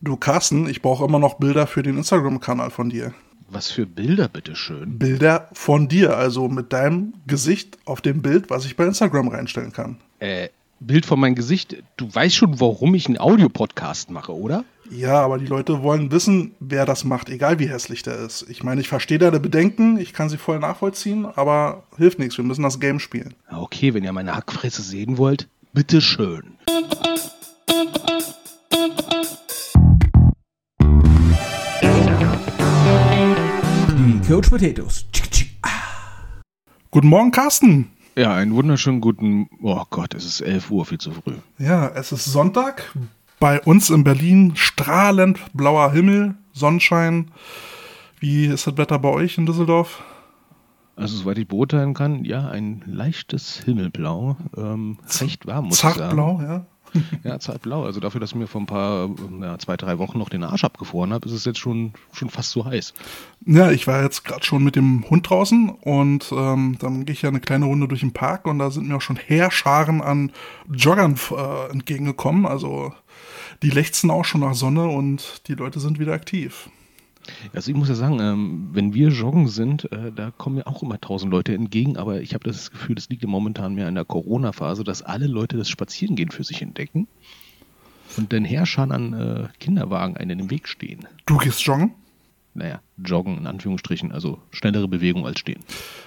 Du Carsten, ich brauche immer noch Bilder für den Instagram-Kanal von dir. Was für Bilder, bitteschön? Bilder von dir, also mit deinem Gesicht auf dem Bild, was ich bei Instagram reinstellen kann. Äh, Bild von meinem Gesicht. Du weißt schon, warum ich einen Audiopodcast mache, oder? Ja, aber die Leute wollen wissen, wer das macht, egal wie hässlich der ist. Ich meine, ich verstehe deine Bedenken, ich kann sie voll nachvollziehen, aber hilft nichts, wir müssen das Game spielen. Okay, wenn ihr meine Hackfresse sehen wollt, bitteschön. Die Coach Potatoes. Guten Morgen, Carsten. Ja, einen wunderschönen guten. Oh Gott, es ist 11 Uhr, viel zu früh. Ja, es ist Sonntag. Bei uns in Berlin strahlend blauer Himmel, Sonnenschein. Wie ist das Wetter bei euch in Düsseldorf? Also, soweit ich beurteilen kann, ja, ein leichtes Himmelblau. Ähm, recht warm, muss ich sagen. Zartblau, ja. Ja, zartblau. Also dafür, dass ich mir vor ein paar, ja, zwei, drei Wochen noch den Arsch abgefroren habe, ist es jetzt schon, schon fast zu heiß. Ja, ich war jetzt gerade schon mit dem Hund draußen und ähm, dann gehe ich ja eine kleine Runde durch den Park und da sind mir auch schon Heerscharen an Joggern äh, entgegengekommen. Also die lechzen auch schon nach Sonne und die Leute sind wieder aktiv. Also ich muss ja sagen, ähm, wenn wir joggen sind, äh, da kommen mir auch immer tausend Leute entgegen, aber ich habe das Gefühl, das liegt ja momentan mehr in der Corona-Phase, dass alle Leute das Spazierengehen für sich entdecken und den Herrschern an äh, Kinderwagen einen in den Weg stehen. Du gehst joggen? Naja, joggen in Anführungsstrichen, also schnellere Bewegung als stehen.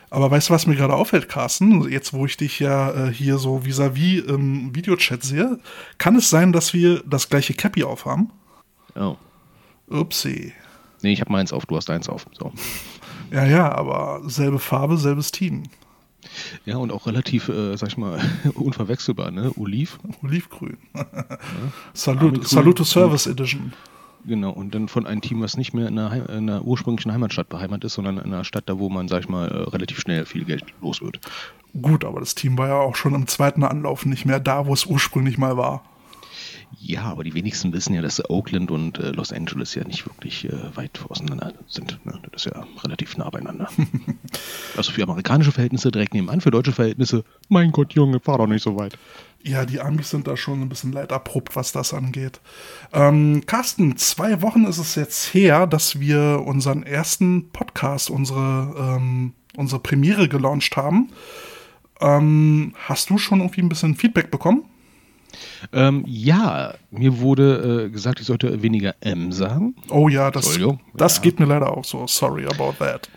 Aber weißt du, was mir gerade auffällt, Carsten? Jetzt, wo ich dich ja äh, hier so vis-à-vis im Videochat sehe, kann es sein, dass wir das gleiche Cappy aufhaben? Oh. Upsi. Nee, ich habe meins auf, du hast eins auf. So. Ja, ja, aber selbe Farbe, selbes Team. Ja, und auch relativ, äh, sag ich mal, unverwechselbar, ne? Oliv. Olivgrün. Salut, Saluto Service Edition. Genau, und dann von einem Team, was nicht mehr in einer, in einer ursprünglichen Heimatstadt beheimatet ist, sondern in einer Stadt, da wo man, sag ich mal, äh, relativ schnell viel Geld los wird. Gut, aber das Team war ja auch schon im zweiten Anlauf nicht mehr da, wo es ursprünglich mal war. Ja, aber die wenigsten wissen ja, dass Oakland und äh, Los Angeles ja nicht wirklich äh, weit auseinander sind. Ne? Das ist ja relativ nah beieinander. also für amerikanische Verhältnisse direkt nebenan, für deutsche Verhältnisse, mein Gott, Junge, fahr doch nicht so weit. Ja, die Amis sind da schon ein bisschen leiderprobt, was das angeht. Ähm, Carsten, zwei Wochen ist es jetzt her, dass wir unseren ersten Podcast, unsere, ähm, unsere Premiere gelauncht haben. Ähm, hast du schon irgendwie ein bisschen Feedback bekommen? Ähm, ja, mir wurde äh, gesagt, ich sollte weniger M sagen. Oh ja, das, das Ja. geht mir leider auch so. Sorry about that.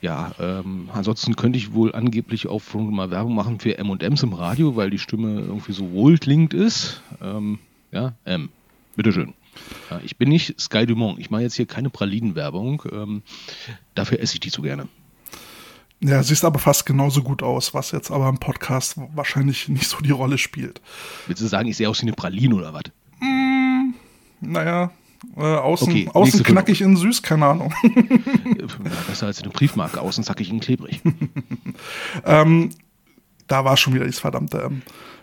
Ja, ähm, ansonsten könnte ich wohl angeblich auch mal Werbung machen für M&M's im Radio, weil die Stimme irgendwie so wohlklingend ist. Ähm, ja, M. Bitteschön. Ja, ich bin nicht Sky Dumont. Ich mache jetzt hier keine Pralinenwerbung. Ähm, dafür esse ich die zu gerne. Ja, siehst aber fast genauso gut aus, was jetzt aber im Podcast wahrscheinlich nicht so die Rolle spielt. Willst du sagen, ich sehe aus wie eine Praline oder was? Naja, äh, außen, Okay, außen knackig in süß, keine Ahnung. Besser als eine Briefmarke. Außen zackig und klebrig. ähm, da war schon wieder dieses verdammte M.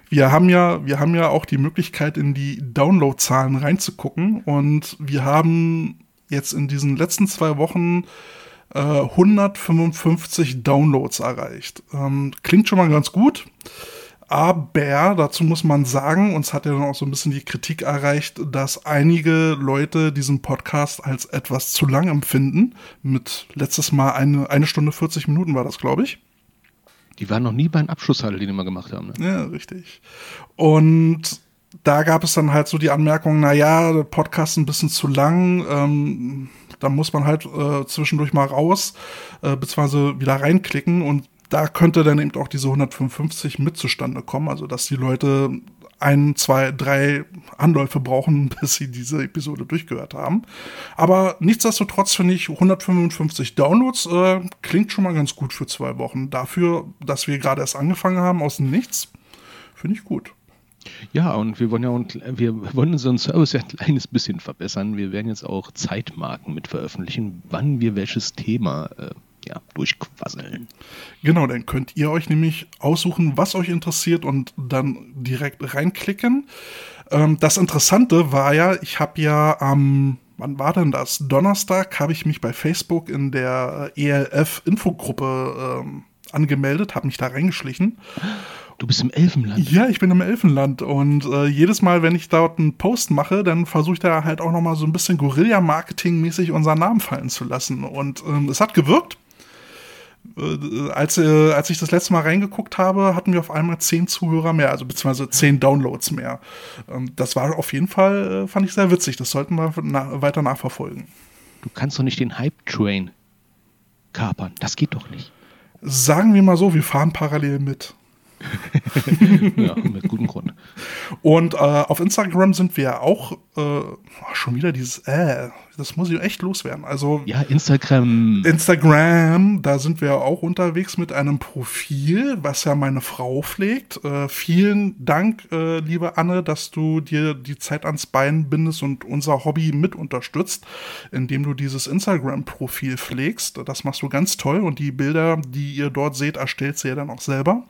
Wir haben ja, wir haben ja auch die Möglichkeit, in die Downloadzahlen reinzugucken und wir haben jetzt in diesen letzten zwei Wochen äh, 155 Downloads erreicht. Ähm, klingt schon mal ganz gut. Aber dazu muss man sagen, uns hat ja dann auch so ein bisschen die Kritik erreicht, dass einige Leute diesen Podcast als etwas zu lang empfinden. Mit letztes Mal eine, eine Stunde 40 Minuten war das, glaube ich. Die waren noch nie beim Abschlusshandel, den wir gemacht haben. Ne? Ja, richtig. Und da gab es dann halt so die Anmerkung, na ja, der Podcast ein bisschen zu lang, ähm, da muss man halt äh, zwischendurch mal raus, äh, beziehungsweise wieder reinklicken und da könnte dann eben auch diese 155 mit zustande kommen, also dass die Leute ein, zwei, drei Anläufe brauchen, bis sie diese Episode durchgehört haben. Aber nichtsdestotrotz finde ich 155 Downloads äh, klingt schon mal ganz gut für zwei Wochen. Dafür, dass wir gerade erst angefangen haben aus dem Nichts, finde ich gut. Ja, und wir wollen ja und wir wollen unseren Service ja ein kleines bisschen verbessern. Wir werden jetzt auch Zeitmarken mit veröffentlichen, wann wir welches Thema äh, ja, durchquasseln. Genau, dann könnt ihr euch nämlich aussuchen, was euch interessiert und dann direkt reinklicken. Ähm, das Interessante war ja, ich habe ja am, wann war denn das? Donnerstag habe ich mich bei Facebook in der ELF-Infogruppe ähm, angemeldet, habe mich da reingeschlichen. Du bist im Elfenland. Ja, ich bin im Elfenland und äh, jedes Mal, wenn ich dort einen Post mache, dann versuche ich da halt auch noch mal so ein bisschen Guerilla-Marketing-mäßig unseren Namen fallen zu lassen. Und ähm, es hat gewirkt. Äh, als, äh, als ich das letzte Mal reingeguckt habe, hatten wir auf einmal zehn Zuhörer mehr, also beziehungsweise zehn Downloads mehr. Ähm, das war auf jeden Fall, äh, fand ich sehr witzig. Das sollten wir na weiter nachverfolgen. Du kannst doch nicht den Hype-Train kapern. Das geht doch nicht. Sagen wir mal so, wir fahren parallel mit. ja, mit gutem Grund. Und äh, auf Instagram sind wir auch äh, schon wieder dieses, äh, das muss ich echt loswerden. Also ja, Instagram. Instagram, da sind wir auch unterwegs mit einem Profil, was ja meine Frau pflegt. Äh, vielen Dank, äh, liebe Anne, dass du dir die Zeit ans Bein bindest und unser Hobby mit unterstützt, indem du dieses Instagram-Profil pflegst. Das machst du ganz toll und die Bilder, die ihr dort seht, erstellt sie ja dann auch selber.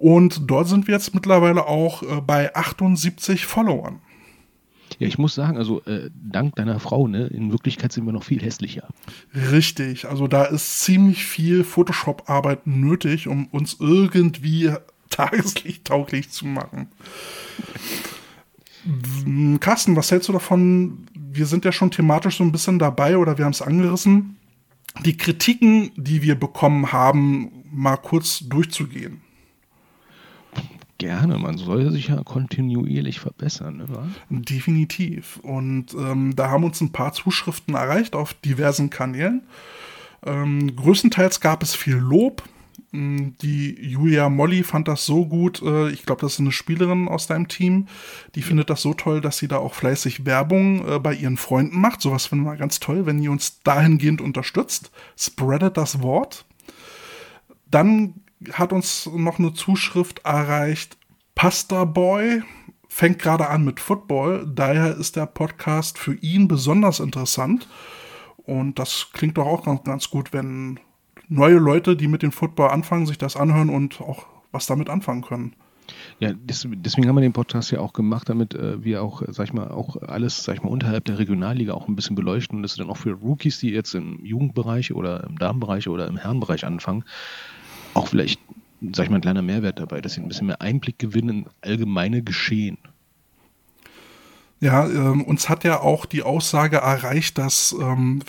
Und dort sind wir jetzt mittlerweile auch äh, bei 78 Followern. Ja, ich muss sagen, also äh, dank deiner Frau, ne, in Wirklichkeit sind wir noch viel hässlicher. Richtig, also da ist ziemlich viel Photoshop-Arbeit nötig, um uns irgendwie tageslichttauglich zu machen. Carsten, was hältst du davon? Wir sind ja schon thematisch so ein bisschen dabei oder wir haben es angerissen, die Kritiken, die wir bekommen haben, mal kurz durchzugehen. Gerne, man soll sich ja kontinuierlich verbessern. Ne? Definitiv. Und ähm, da haben uns ein paar Zuschriften erreicht auf diversen Kanälen. Ähm, größtenteils gab es viel Lob. Hm, die Julia Molly fand das so gut. Äh, ich glaube, das ist eine Spielerin aus deinem Team. Die findet das so toll, dass sie da auch fleißig Werbung äh, bei ihren Freunden macht. Sowas finden wir ganz toll, wenn ihr uns dahingehend unterstützt. Spreadet das Wort. Dann hat uns noch eine Zuschrift erreicht. Pasta Boy fängt gerade an mit Football, daher ist der Podcast für ihn besonders interessant. Und das klingt doch auch ganz, ganz gut, wenn neue Leute, die mit dem Football anfangen, sich das anhören und auch was damit anfangen können. Ja, deswegen haben wir den Podcast ja auch gemacht, damit äh, wir auch, sag ich mal, auch alles, sag ich mal, unterhalb der Regionalliga auch ein bisschen beleuchten und das ist dann auch für Rookies, die jetzt im Jugendbereich oder im Damenbereich oder im Herrenbereich anfangen, auch vielleicht, sag ich mal, ein kleiner Mehrwert dabei, dass sie ein bisschen mehr Einblick gewinnen in allgemeine Geschehen. Ja, ähm, uns hat ja auch die Aussage erreicht, dass ähm,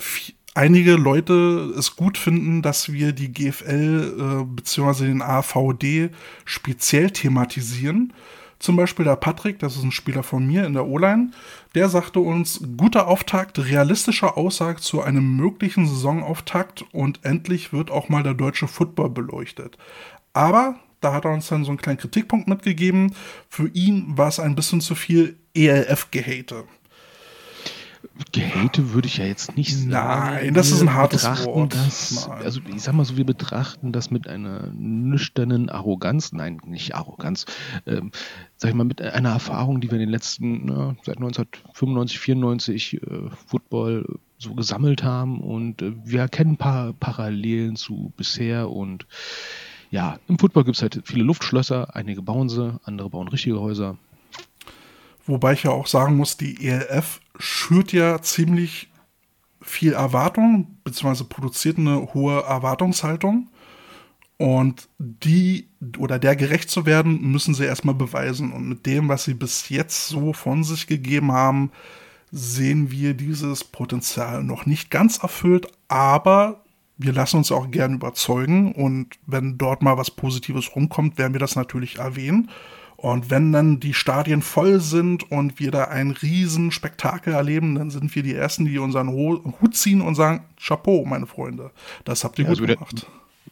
einige Leute es gut finden, dass wir die GFL äh, bzw. den AVD speziell thematisieren. Zum Beispiel der Patrick, das ist ein Spieler von mir in der O-Line, der sagte uns, guter Auftakt, realistische Aussage zu einem möglichen Saisonauftakt und endlich wird auch mal der deutsche Football beleuchtet. Aber da hat er uns dann so einen kleinen Kritikpunkt mitgegeben. Für ihn war es ein bisschen zu viel ELF-Gehate. Gehate würde ich ja jetzt nicht sagen. Nein, das ist ein hartes Wort. Das, also ich sag mal so, wir betrachten das mit einer nüchternen Arroganz, nein, nicht Arroganz, ähm, sag ich mal, mit einer Erfahrung, die wir in den letzten, na, seit 1995, 94 äh, Football so gesammelt haben und äh, wir erkennen ein paar Parallelen zu bisher und ja, im Football gibt es halt viele Luftschlösser, einige bauen sie, andere bauen richtige Häuser. Wobei ich ja auch sagen muss, die ELF schürt ja ziemlich viel Erwartung, beziehungsweise produziert eine hohe Erwartungshaltung. Und die oder der gerecht zu werden, müssen sie erstmal beweisen. Und mit dem, was sie bis jetzt so von sich gegeben haben, sehen wir dieses Potenzial noch nicht ganz erfüllt, aber wir lassen uns auch gern überzeugen. Und wenn dort mal was Positives rumkommt, werden wir das natürlich erwähnen. Und wenn dann die Stadien voll sind und wir da ein Riesenspektakel erleben, dann sind wir die Ersten, die unseren Hut ziehen und sagen, Chapeau, meine Freunde, das habt ihr ja, gut also gemacht.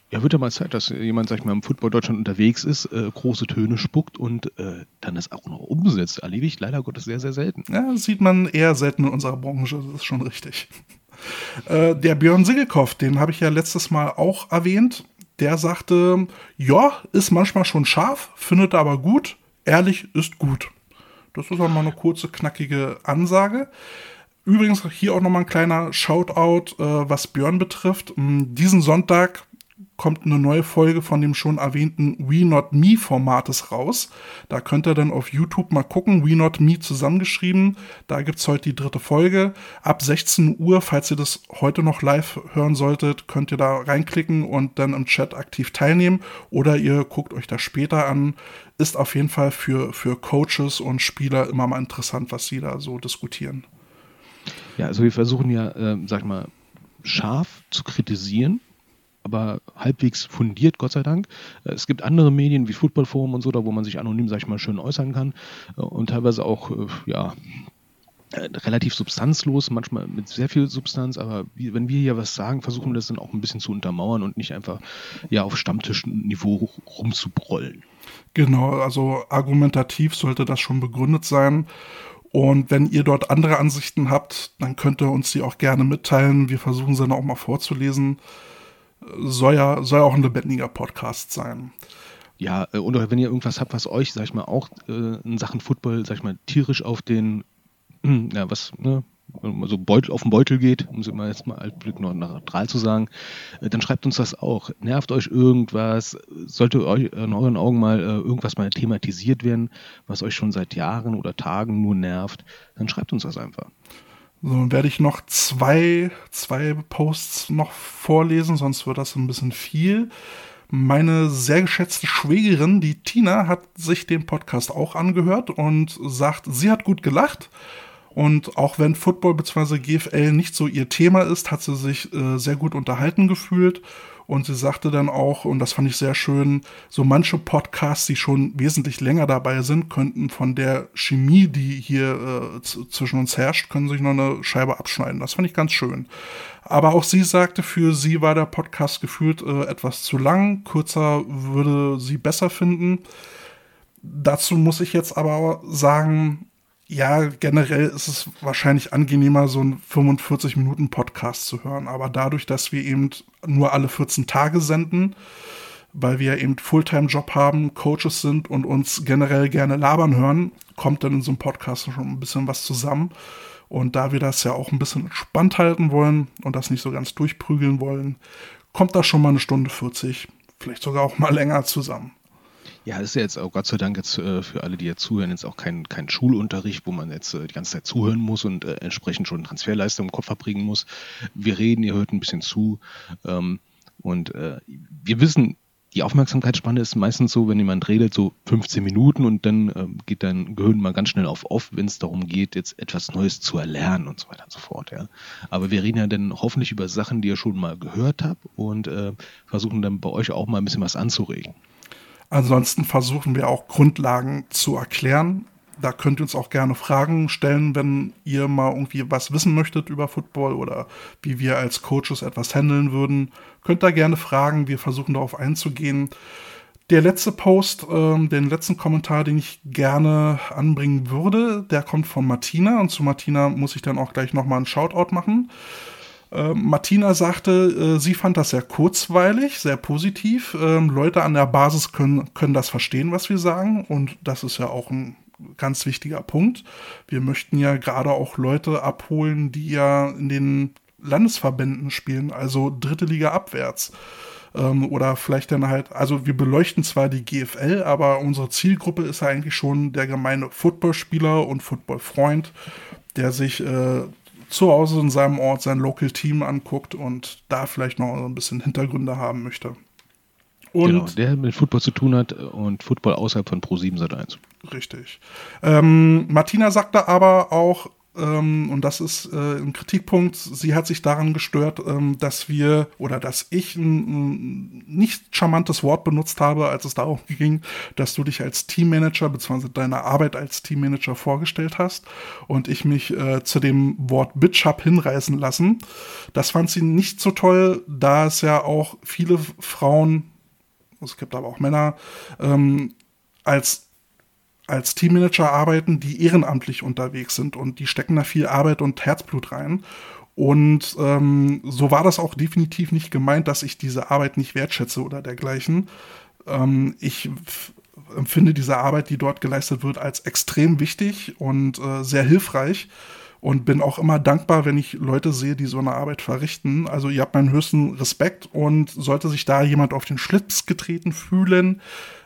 Ja, wird ja mal Zeit, dass jemand, sag ich mal, im Football Deutschland unterwegs ist, äh, große Töne spuckt und äh, dann das auch noch umsetzt. Erlebe ich leider Gottes sehr, sehr selten. Ja, das sieht man eher selten in unserer Branche, das ist schon richtig. Äh, der Björn Sigelkopf, den habe ich ja letztes Mal auch erwähnt. Der sagte, ja, ist manchmal schon scharf, findet aber gut ehrlich ist gut. Das ist auch mal eine kurze, knackige Ansage. Übrigens hier auch nochmal ein kleiner Shoutout, äh, was Björn betrifft. Diesen Sonntag kommt eine neue Folge von dem schon erwähnten We Not Me Formates raus. Da könnt ihr dann auf YouTube mal gucken, We Not Me zusammengeschrieben. Da gibt's heute die dritte Folge. Ab 16 Uhr, falls ihr das heute noch live hören solltet, könnt ihr da reinklicken und dann im Chat aktiv teilnehmen. Oder ihr guckt euch das später an. Ist auf jeden Fall für, für Coaches und Spieler immer mal interessant, was sie da so diskutieren. Ja, also wir versuchen ja, äh, sag mal, scharf zu kritisieren, aber halbwegs fundiert, Gott sei Dank. Äh, es gibt andere Medien wie Footballforum und so, da wo man sich anonym, sag ich mal, schön äußern kann äh, und teilweise auch, äh, ja, relativ substanzlos, manchmal mit sehr viel Substanz, aber wenn wir hier was sagen, versuchen wir das dann auch ein bisschen zu untermauern und nicht einfach ja auf Stammtischniveau rumzubrollen. Genau, also argumentativ sollte das schon begründet sein. Und wenn ihr dort andere Ansichten habt, dann könnt ihr uns die auch gerne mitteilen. Wir versuchen sie dann auch mal vorzulesen. Soll ja, soll auch ein lebendiger Podcast sein. Ja, äh, oder wenn ihr irgendwas habt, was euch, sag ich mal, auch äh, in Sachen Football, sag ich mal, tierisch auf den, ja, was, ne, so Beutel, auf den Beutel geht, um es immer jetzt mal altblick neutral zu sagen, äh, dann schreibt uns das auch. Nervt euch irgendwas? Sollte euch in euren Augen mal äh, irgendwas mal thematisiert werden, was euch schon seit Jahren oder Tagen nur nervt, dann schreibt uns das einfach. So, dann werde ich noch zwei, zwei Posts noch vorlesen, sonst wird das ein bisschen viel. Meine sehr geschätzte Schwägerin, die Tina, hat sich den Podcast auch angehört und sagt, sie hat gut gelacht und auch wenn Football bzw. GFL nicht so ihr Thema ist, hat sie sich äh, sehr gut unterhalten gefühlt. Und sie sagte dann auch, und das fand ich sehr schön, so manche Podcasts, die schon wesentlich länger dabei sind, könnten von der Chemie, die hier äh, zwischen uns herrscht, können sich noch eine Scheibe abschneiden. Das fand ich ganz schön. Aber auch sie sagte, für sie war der Podcast gefühlt äh, etwas zu lang. Kürzer würde sie besser finden. Dazu muss ich jetzt aber sagen, ja, generell ist es wahrscheinlich angenehmer, so einen 45-Minuten-Podcast zu hören. Aber dadurch, dass wir eben nur alle 14 Tage senden, weil wir eben Fulltime-Job haben, Coaches sind und uns generell gerne labern hören, kommt dann in so einem Podcast schon ein bisschen was zusammen. Und da wir das ja auch ein bisschen entspannt halten wollen und das nicht so ganz durchprügeln wollen, kommt da schon mal eine Stunde 40, vielleicht sogar auch mal länger zusammen. Ja, ist ja jetzt auch Gott sei Dank jetzt äh, für alle, die jetzt zuhören, jetzt auch kein, kein Schulunterricht, wo man jetzt äh, die ganze Zeit zuhören muss und äh, entsprechend schon Transferleistung im Kopf verbringen muss. Wir reden, ihr hört ein bisschen zu. Ähm, und äh, wir wissen, die Aufmerksamkeitsspanne ist meistens so, wenn jemand redet, so 15 Minuten und dann äh, geht dein Gehirn mal ganz schnell auf off, wenn es darum geht, jetzt etwas Neues zu erlernen und so weiter und so fort. Ja. Aber wir reden ja dann hoffentlich über Sachen, die ihr schon mal gehört habt und äh, versuchen dann bei euch auch mal ein bisschen was anzuregen. Ansonsten versuchen wir auch Grundlagen zu erklären. Da könnt ihr uns auch gerne Fragen stellen, wenn ihr mal irgendwie was wissen möchtet über Football oder wie wir als Coaches etwas handeln würden. Könnt da gerne fragen. Wir versuchen darauf einzugehen. Der letzte Post, äh, den letzten Kommentar, den ich gerne anbringen würde, der kommt von Martina. Und zu Martina muss ich dann auch gleich nochmal einen Shoutout machen. Äh, Martina sagte, äh, sie fand das sehr kurzweilig, sehr positiv. Ähm, Leute an der Basis können, können das verstehen, was wir sagen. Und das ist ja auch ein ganz wichtiger Punkt. Wir möchten ja gerade auch Leute abholen, die ja in den Landesverbänden spielen, also dritte Liga abwärts. Ähm, oder vielleicht dann halt, also wir beleuchten zwar die GFL, aber unsere Zielgruppe ist ja eigentlich schon der gemeine Footballspieler und Footballfreund, der sich äh, zu Hause in seinem Ort sein Local Team anguckt und da vielleicht noch ein bisschen Hintergründe haben möchte. Und genau, der mit Football zu tun hat und Football außerhalb von Pro7 Sat1. Richtig. Ähm, Martina sagte aber auch, ähm, und das ist äh, ein Kritikpunkt, sie hat sich daran gestört, ähm, dass wir oder dass ich ein, ein, nicht charmantes Wort benutzt habe, als es darum ging, dass du dich als Teammanager bzw. deine Arbeit als Teammanager vorgestellt hast und ich mich äh, zu dem Wort Bitch hab hinreißen lassen. Das fand sie nicht so toll, da es ja auch viele Frauen, es gibt aber auch Männer, ähm, als als Teammanager arbeiten, die ehrenamtlich unterwegs sind und die stecken da viel Arbeit und Herzblut rein. Und ähm, so war das auch definitiv nicht gemeint, dass ich diese Arbeit nicht wertschätze oder dergleichen. Ähm, ich empfinde diese Arbeit, die dort geleistet wird, als extrem wichtig und äh, sehr hilfreich. und bin auch immer dankbar, wenn ich Leute sehe, die so eine Arbeit verrichten. Also ihr habt meinen höchsten Respekt und sollte sich da jemand auf den Schlips getreten fühlen,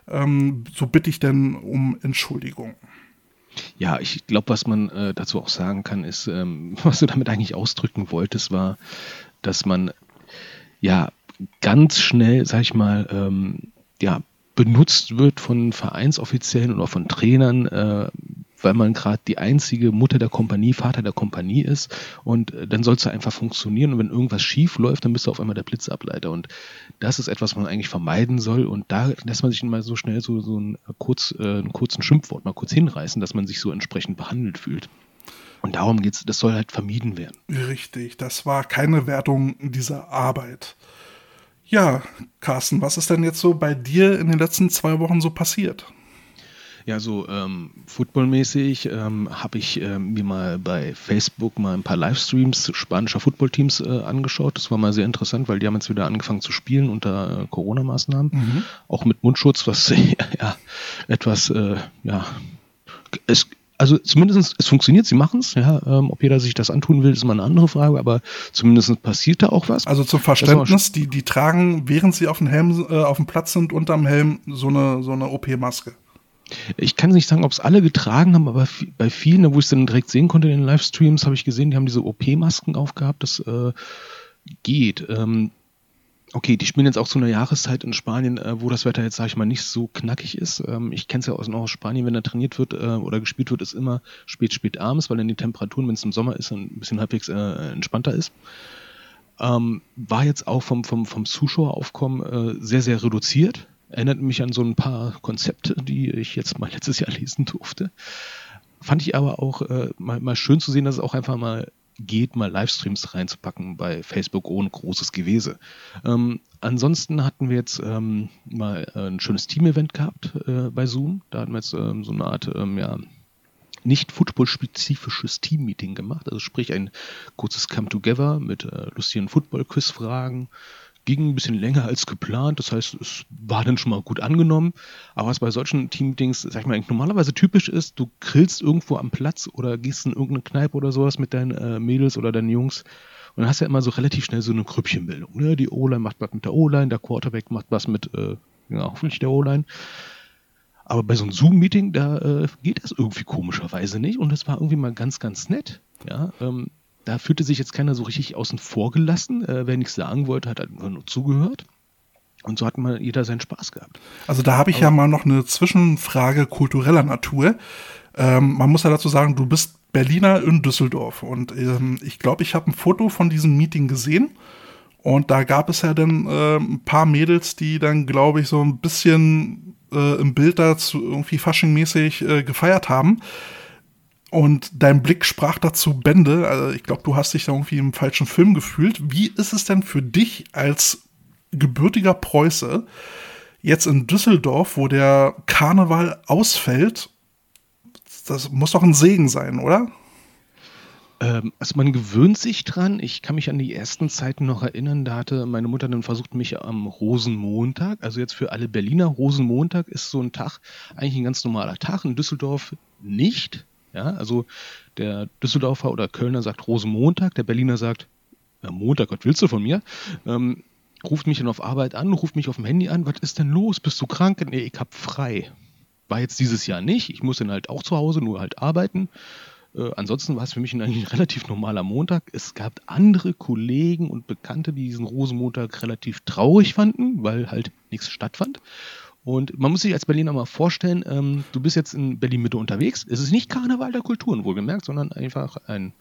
ähm, so bitte ich denn um Entschuldigung. Ja, ich glaube, was man äh, dazu auch sagen kann, ist, ähm, was du damit eigentlich ausdrücken wolltest, war, dass man ja ganz schnell, sag ich mal, ähm, ja, benutzt wird von Vereinsoffiziellen oder von Trainern, äh, weil man gerade die einzige Mutter der Kompanie, Vater der Kompanie ist und äh, dann soll es einfach funktionieren und wenn irgendwas schief läuft, dann bist du auf einmal der Blitzableiter und das ist etwas, was man eigentlich vermeiden soll und da lässt man sich mal so schnell so, so ein kurz, äh, einen kurzen Schimpfwort mal kurz hinreißen, dass man sich so entsprechend behandelt fühlt. Und darum geht's, das soll halt vermieden werden. Richtig, das war keine Wertung dieser Arbeit. Ja, Carsten, was ist denn jetzt so bei dir in den letzten zwei Wochen so passiert? Ja, so ähm, footballmäßig ähm, habe ich ähm, mir mal bei Facebook mal ein paar Livestreams spanischer Footballteams äh, angeschaut. Das war mal sehr interessant, weil die haben jetzt wieder angefangen zu spielen unter äh, Corona-Maßnahmen. Mhm. Auch mit Mundschutz, was ja etwas, äh, ja, es, also zumindest es funktioniert, sie machen es. Ja, ähm, ob jeder sich das antun will, ist mal eine andere Frage, aber zumindest passiert da auch was. Also zum Verständnis, die, die tragen, während sie auf dem Helm, äh, auf dem Platz sind, unterm Helm so eine, so eine OP-Maske. Ich kann nicht sagen, ob es alle getragen haben, aber bei vielen, wo ich es dann direkt sehen konnte in den Livestreams, habe ich gesehen, die haben diese OP-Masken aufgehabt. Das äh, geht. Ähm, Okay, die spielen jetzt auch zu einer Jahreszeit in Spanien, äh, wo das Wetter jetzt, sage ich mal, nicht so knackig ist. Ähm, ich kenne es ja aus, aus Spanien, wenn da trainiert wird äh, oder gespielt wird, ist immer spät, spät abends, weil dann die Temperaturen, wenn es im Sommer ist, ein bisschen halbwegs äh, entspannter ist. Ähm, war jetzt auch vom, vom, vom Zuschaueraufkommen äh, sehr, sehr reduziert. Erinnert mich an so ein paar Konzepte, die ich jetzt mal letztes Jahr lesen durfte. Fand ich aber auch äh, mal, mal schön zu sehen, dass es auch einfach mal geht, mal Livestreams reinzupacken bei Facebook ohne großes Gewese. Ähm, ansonsten hatten wir jetzt ähm, mal äh, ein schönes Team-Event gehabt äh, bei Zoom. Da hatten wir jetzt ähm, so eine Art, ähm, ja, nicht football-spezifisches Team-Meeting gemacht. Also sprich ein kurzes Come-Together mit äh, lustigen Football-Quiz-Fragen, ging ein bisschen länger als geplant, das heißt, es war dann schon mal gut angenommen. Aber was bei solchen Teamdings, sag ich mal, normalerweise typisch ist, du grillst irgendwo am Platz oder gehst in irgendeine Kneipe oder sowas mit deinen äh, Mädels oder deinen Jungs und dann hast ja immer so relativ schnell so eine Grüppchenbildung. Ne? Die O-Line macht was mit der O-Line, der Quarterback macht was mit, äh, ja, hoffentlich der O-Line. Aber bei so einem Zoom-Meeting, da äh, geht das irgendwie komischerweise nicht und das war irgendwie mal ganz, ganz nett. Ja, ähm, da fühlte sich jetzt keiner so richtig außen vor gelassen. Äh, wer nichts sagen wollte, hat einfach nur zugehört. Und so hat mal jeder seinen Spaß gehabt. Also da habe ich Aber ja mal noch eine Zwischenfrage kultureller Natur. Ähm, man muss ja dazu sagen, du bist Berliner in Düsseldorf. Und ähm, ich glaube, ich habe ein Foto von diesem Meeting gesehen. Und da gab es ja dann äh, ein paar Mädels, die dann, glaube ich, so ein bisschen äh, im Bild dazu irgendwie faschingmäßig äh, gefeiert haben. Und dein Blick sprach dazu Bände. Also ich glaube, du hast dich da irgendwie im falschen Film gefühlt. Wie ist es denn für dich als gebürtiger Preuße jetzt in Düsseldorf, wo der Karneval ausfällt? Das muss doch ein Segen sein, oder? Ähm, also man gewöhnt sich dran. Ich kann mich an die ersten Zeiten noch erinnern. Da hatte meine Mutter dann versucht, mich am Rosenmontag, also jetzt für alle Berliner, Rosenmontag ist so ein Tag, eigentlich ein ganz normaler Tag. In Düsseldorf nicht. Ja, also der Düsseldorfer oder Kölner sagt Rosenmontag, der Berliner sagt ja, Montag, was willst du von mir? Ähm, ruft mich dann auf Arbeit an, ruft mich auf dem Handy an, was ist denn los? Bist du krank? Nee, ich hab frei. War jetzt dieses Jahr nicht. Ich muss dann halt auch zu Hause, nur halt arbeiten. Äh, ansonsten war es für mich ein, ein relativ normaler Montag. Es gab andere Kollegen und Bekannte, die diesen Rosenmontag relativ traurig fanden, weil halt nichts stattfand. Und man muss sich als Berliner mal vorstellen, ähm, du bist jetzt in Berlin-Mitte unterwegs. Es ist nicht Karneval der Kulturen, wohlgemerkt, sondern einfach ein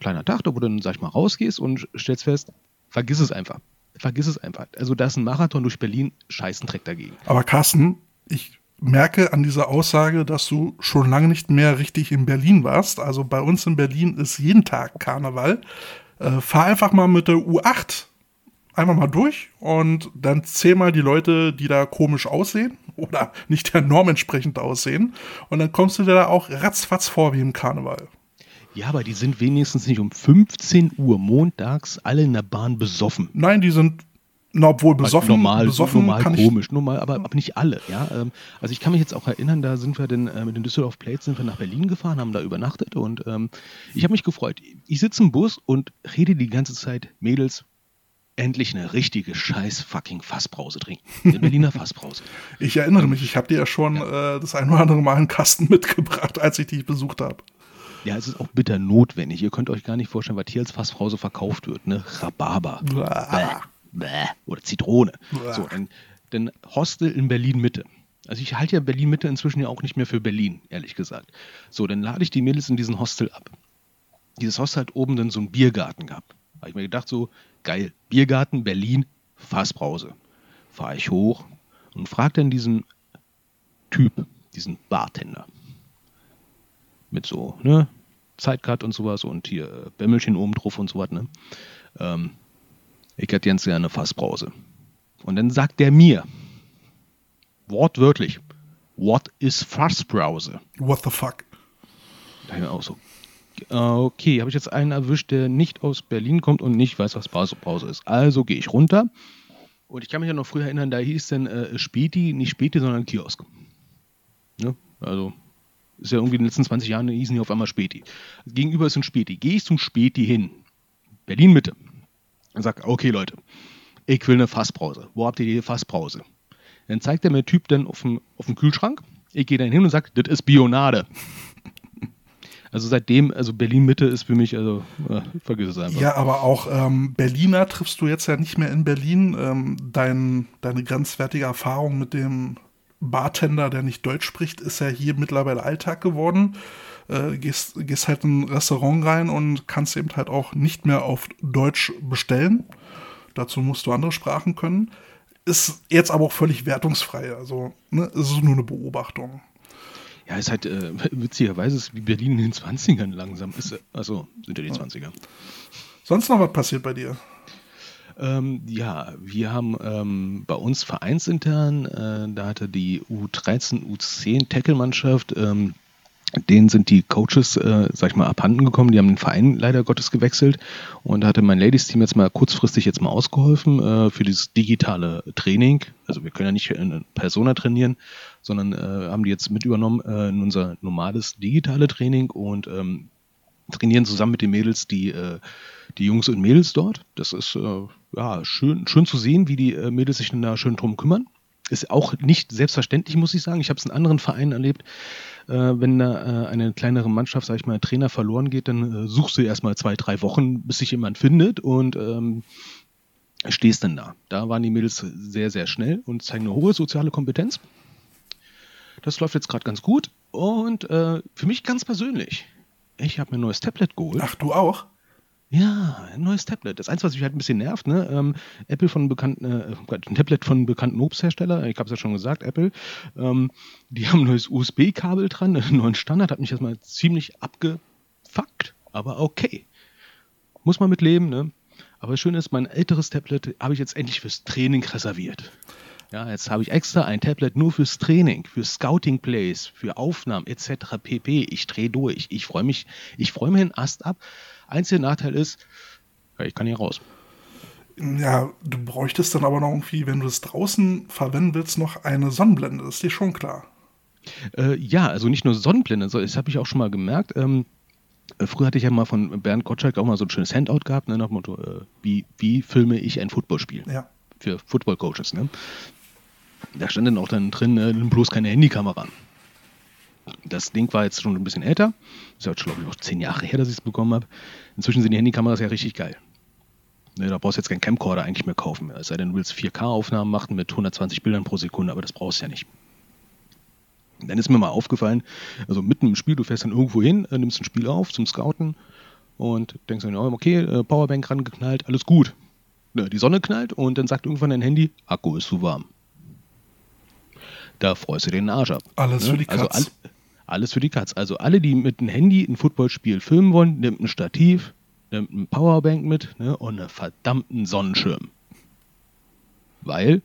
kleiner Tag, wo du dann, sag ich mal, rausgehst und stellst fest, vergiss es einfach. Vergiss es einfach. Also da ist ein Marathon durch Berlin, scheißen Dreck dagegen. Aber Carsten, ich merke an dieser Aussage, dass du schon lange nicht mehr richtig in Berlin warst. Also bei uns in Berlin ist jeden Tag Karneval. Äh, fahr einfach mal mit der U8 einmal mal durch und dann zähl mal die Leute, die da komisch aussehen oder nicht der Norm entsprechend aussehen. Und dann kommst du dir da auch ratzfatz vor wie im Karneval. Ja, aber die sind wenigstens nicht um 15 Uhr montags alle in der Bahn besoffen. Nein, die sind Na, obwohl besoffen, normal, besoffen normal komisch, normal, aber, aber nicht alle. Ja? Ähm, Also ich kann mich jetzt auch erinnern, da sind wir dann äh, mit den Düsseldorf Plates sind wir nach Berlin gefahren, haben da übernachtet und ähm, ich habe mich gefreut. Ich sitze im Bus und rede die ganze Zeit, Mädels, endlich eine richtige scheiß fucking Fassbrause trinken. Eine Berliner Fassbrause. ich, erinnere mich, ich habe dir ja schon äh, das ein oder andere Mal einen Kasten mitgebracht, als ich dich besucht habe. Ja, es ist auch bitter notwendig. Ihr könnt euch gar nicht vorstellen, was hier als Fassbrause verkauft wird. Ne? Rhabarber. Bäh, bäh, oder Zitrone. Bäh. So, ein, denn Hostel in Berlin-Mitte. Also ich halte ja Berlin-Mitte inzwischen ja auch nicht mehr für Berlin, ehrlich gesagt. So, dann lade ich die Mädels in diesen Hostel ab. Dieses Hostel hat oben dann so einen Biergarten gehabt. Habe ich mir gedacht, so, geil, Biergarten, Berlin, Fassbrause. Fahre ich hoch und frage dann diesen Typ, diesen Bartender. Mit so, ne, Zeitcard und sowas und hier äh, Bämmelchen oben drauf und sowas, ne. Ähm, ich hätte ganz gerne Fassbrause. Und dann sagt der mir, wortwörtlich, what is Fassbrause? What the fuck? Da ich mir auch so, okay, habe ich jetzt einen erwischt, der nicht aus Berlin kommt und nicht weiß, was Pause ist. Also gehe ich runter. Und ich kann mich ja noch früher erinnern, da hieß dann äh, Späti, nicht Späti, sondern Kiosk. Ne? Also ist ja irgendwie in den letzten 20 Jahren hießen die auf einmal Späti. Gegenüber ist ein Späti. Gehe ich zum Späti hin. Berlin Mitte. Und sag, okay Leute, ich will eine Fassbrause. Wo habt ihr die Fassbrause? Dann zeigt er mir Typ dann auf dem, auf dem Kühlschrank. Ich gehe dann hin und sage, das ist Bionade. Also seitdem, also Berlin-Mitte ist für mich, also äh, vergiss es einfach. Ja, aber auch ähm, Berliner triffst du jetzt ja nicht mehr in Berlin. Ähm, dein, deine grenzwertige Erfahrung mit dem Bartender, der nicht Deutsch spricht, ist ja hier mittlerweile Alltag geworden. Äh, gehst, gehst halt in ein Restaurant rein und kannst eben halt auch nicht mehr auf Deutsch bestellen. Dazu musst du andere Sprachen können. Ist jetzt aber auch völlig wertungsfrei. Also, ne, es ist nur eine Beobachtung. Ja, ist halt äh, witzigerweise ist wie Berlin in den 20ern langsam. Ist, äh, also sind ja die 20er. Sonst noch was passiert bei dir? Ähm, ja, wir haben ähm, bei uns vereinsintern, äh, da hatte die U13, U10 Tackle-Mannschaft, ähm, denen sind die Coaches, äh, sag ich mal, abhanden gekommen. Die haben den Verein leider Gottes gewechselt. Und da hatte mein Ladies-Team jetzt mal kurzfristig jetzt mal ausgeholfen äh, für dieses digitale Training. Also wir können ja nicht in Persona trainieren, sondern äh, haben die jetzt mit übernommen äh, in unser normales digitale Training und ähm, trainieren zusammen mit den Mädels die, äh, die Jungs und Mädels dort. Das ist äh, ja schön, schön zu sehen, wie die äh, Mädels sich da schön drum kümmern. Ist auch nicht selbstverständlich, muss ich sagen. Ich habe es in anderen Vereinen erlebt. Äh, wenn da äh, eine kleinere Mannschaft, sag ich mal, Trainer verloren geht, dann äh, suchst du erstmal zwei, drei Wochen, bis sich jemand findet und ähm, stehst dann da. Da waren die Mädels sehr, sehr schnell und zeigen eine hohe soziale Kompetenz. Das läuft jetzt gerade ganz gut. Und äh, für mich ganz persönlich, ich habe mir ein neues Tablet geholt. Ach, du auch? Ja, ein neues Tablet. Das Einzige, was mich halt ein bisschen nervt, ne? Ähm, Apple von bekannten, äh, ein Tablet von bekannten Obsthersteller, ich habe es ja schon gesagt, Apple, ähm, die haben ein neues USB-Kabel dran, einen neuen Standard, hat mich erstmal ziemlich abgefuckt, aber okay. Muss man mit leben, ne? Aber das Schöne ist, mein älteres Tablet habe ich jetzt endlich fürs Training reserviert. Ja, jetzt habe ich extra ein Tablet nur fürs Training, für Scouting Plays, für Aufnahmen etc. pp. Ich drehe durch. Ich freue mich, ich freue mich einen Ast ab. Einziger Nachteil ist, ich kann hier raus. Ja, du bräuchtest dann aber noch irgendwie, wenn du es draußen verwenden willst, noch eine Sonnenblende. Das ist dir schon klar. Äh, ja, also nicht nur Sonnenblende, so, das habe ich auch schon mal gemerkt. Ähm, äh, früher hatte ich ja mal von Bernd Gottschalk auch mal so ein schönes Handout gehabt, ne, nach dem Motto, äh, wie, wie filme ich ein Footballspiel? Ja. Für Football-Coaches, ne? Da stand dann auch dann drin, nimm bloß keine Handykamera an. Das Ding war jetzt schon ein bisschen älter. Das ist ja jetzt, glaube ich, auch zehn Jahre her, dass ich es bekommen habe. Inzwischen sind die Handykameras ja richtig geil. Ne, da brauchst du jetzt keinen Camcorder eigentlich mehr kaufen. Es sei denn, du willst 4K-Aufnahmen machen mit 120 Bildern pro Sekunde, aber das brauchst du ja nicht. Dann ist mir mal aufgefallen, also mitten im Spiel, du fährst dann irgendwo hin, äh, nimmst ein Spiel auf zum Scouten und denkst dann, oh, okay, äh, Powerbank rangeknallt, alles gut. Ne, die Sonne knallt und dann sagt irgendwann dein Handy, Akku ist zu warm. Da freust du dir den Arsch ab. Alles für die Also Katz. all, alles für die Katz. Also alle, die mit dem Handy ein Footballspiel filmen wollen, nimmt ein Stativ, nimmt ein Powerbank mit ne, und einen verdammten Sonnenschirm. Weil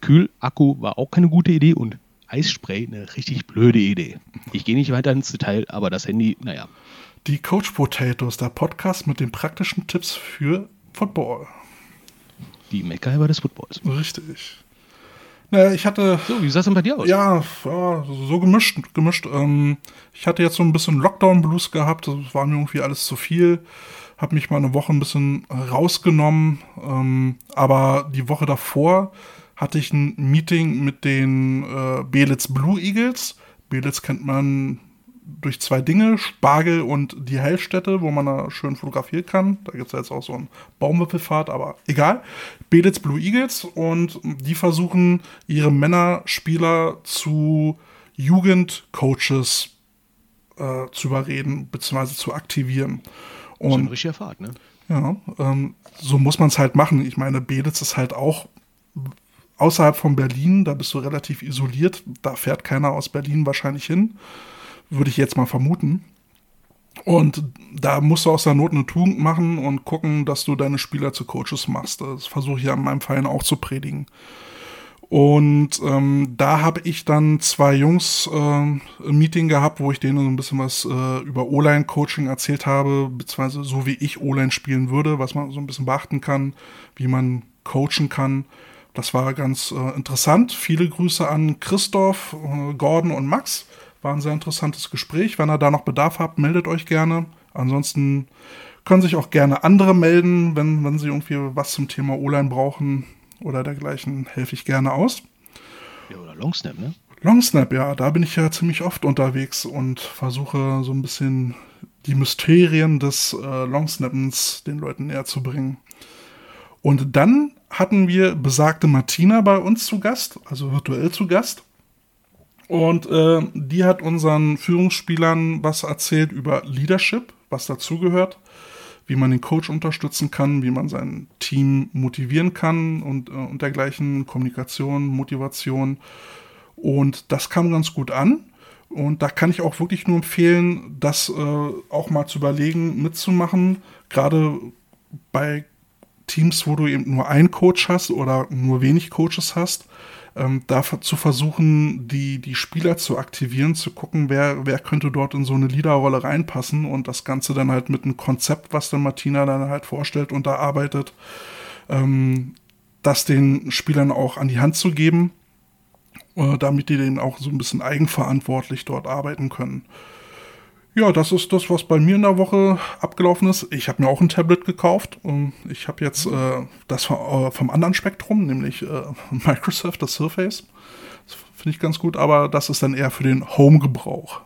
Kühlakku war auch keine gute Idee und Eisspray eine richtig blöde Idee. Ich gehe nicht weiter ins Detail, aber das Handy, naja. Die Coach Potatoes, der Podcast mit den praktischen Tipps für Football. Die Meckerheimer des Footballs. Richtig. Naja, ich hatte. So, wie sah es denn bei dir aus? Ja, ja so gemischt. gemischt. Ähm, ich hatte jetzt so ein bisschen Lockdown-Blues gehabt. Das war mir irgendwie alles zu viel. Hab mich mal eine Woche ein bisschen rausgenommen. Ähm, aber die Woche davor hatte ich ein Meeting mit den äh, Belitz Blue Eagles. Belitz kennt man durch zwei Dinge, Spargel und die Heilstätte, wo man da schön fotografieren kann. Da gibt es ja jetzt auch so einen Baumwipfelfahrt, aber egal. Belitz Blue Eagles und die versuchen ihre Männerspieler zu Jugendcoaches äh, zu überreden bzw. zu aktivieren. Und, Schon richtiger Fahrt, ne? Ja, ähm, so muss man es halt machen. Ich meine, Belitz ist halt auch außerhalb von Berlin, da bist du relativ isoliert, da fährt keiner aus Berlin wahrscheinlich hin, würde ich jetzt mal vermuten. Und da musst du aus der Not eine Tugend machen und gucken, dass du deine Spieler zu Coaches machst. Das versuche ich ja in meinem Verein auch zu predigen. Und ähm, da habe ich dann zwei Jungs äh, ein Meeting gehabt, wo ich denen so ein bisschen was äh, über O-Line-Coaching erzählt habe, beziehungsweise so wie ich O-Line spielen würde, was man so ein bisschen beachten kann, wie man coachen kann. Das war ganz äh, interessant. Viele Grüße an Christoph, äh, Gordon und Max. War ein sehr interessantes Gespräch. Wenn ihr da noch Bedarf habt, meldet euch gerne. Ansonsten können sich auch gerne andere melden, wenn, wenn sie irgendwie was zum Thema O-Line brauchen oder dergleichen, helfe ich gerne aus. Ja, oder Longsnap, ne? Longsnap, ja, da bin ich ja ziemlich oft unterwegs und versuche so ein bisschen die Mysterien des äh, Longsnappens den Leuten näher zu bringen. Und dann hatten wir besagte Martina bei uns zu Gast, also virtuell zu Gast. Und äh, die hat unseren Führungsspielern was erzählt über Leadership, was dazugehört, wie man den Coach unterstützen kann, wie man sein Team motivieren kann und, äh, und dergleichen, Kommunikation, Motivation. Und das kam ganz gut an. Und da kann ich auch wirklich nur empfehlen, das äh, auch mal zu überlegen, mitzumachen. Gerade bei Teams, wo du eben nur einen Coach hast oder nur wenig Coaches hast, ähm, da zu versuchen, die, die Spieler zu aktivieren, zu gucken, wer, wer könnte dort in so eine Leaderrolle reinpassen und das Ganze dann halt mit einem Konzept, was dann Martina dann halt vorstellt und da arbeitet, ähm, das den Spielern auch an die Hand zu geben, äh, damit die dann auch so ein bisschen eigenverantwortlich dort arbeiten können. Ja, das ist das, was bei mir in der Woche abgelaufen ist. Ich habe mir auch ein Tablet gekauft. Und ich habe jetzt äh, das vom, äh, vom, anderen Spektrum, nämlich äh, Microsoft, das Surface. Das finde ich ganz gut, aber das ist dann eher für den Home-Gebrauch.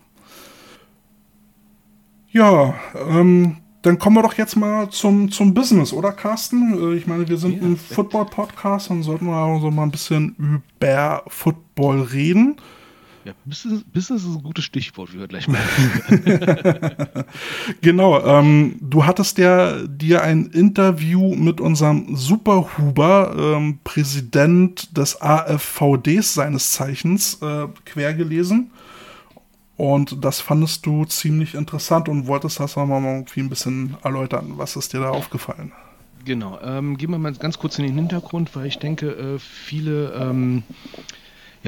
Ja, ähm, dann kommen wir doch jetzt mal zum, zum Business, oder Carsten? Äh, ich meine, wir sind ja, ein Football-Podcast und sollten wir so mal ein bisschen über Football reden. Ja, Business, Business ist ein gutes Stichwort, wie wir gleich merken. genau, ähm, du hattest ja dir ein Interview mit unserem Superhuber, ähm, Präsident des AFVDs seines Zeichens, äh, quer gelesen. Und das fandest du ziemlich interessant und wolltest das mal irgendwie ein bisschen erläutern. Was ist dir da aufgefallen? Genau, ähm, gehen wir mal ganz kurz in den Hintergrund, weil ich denke, äh, viele ähm,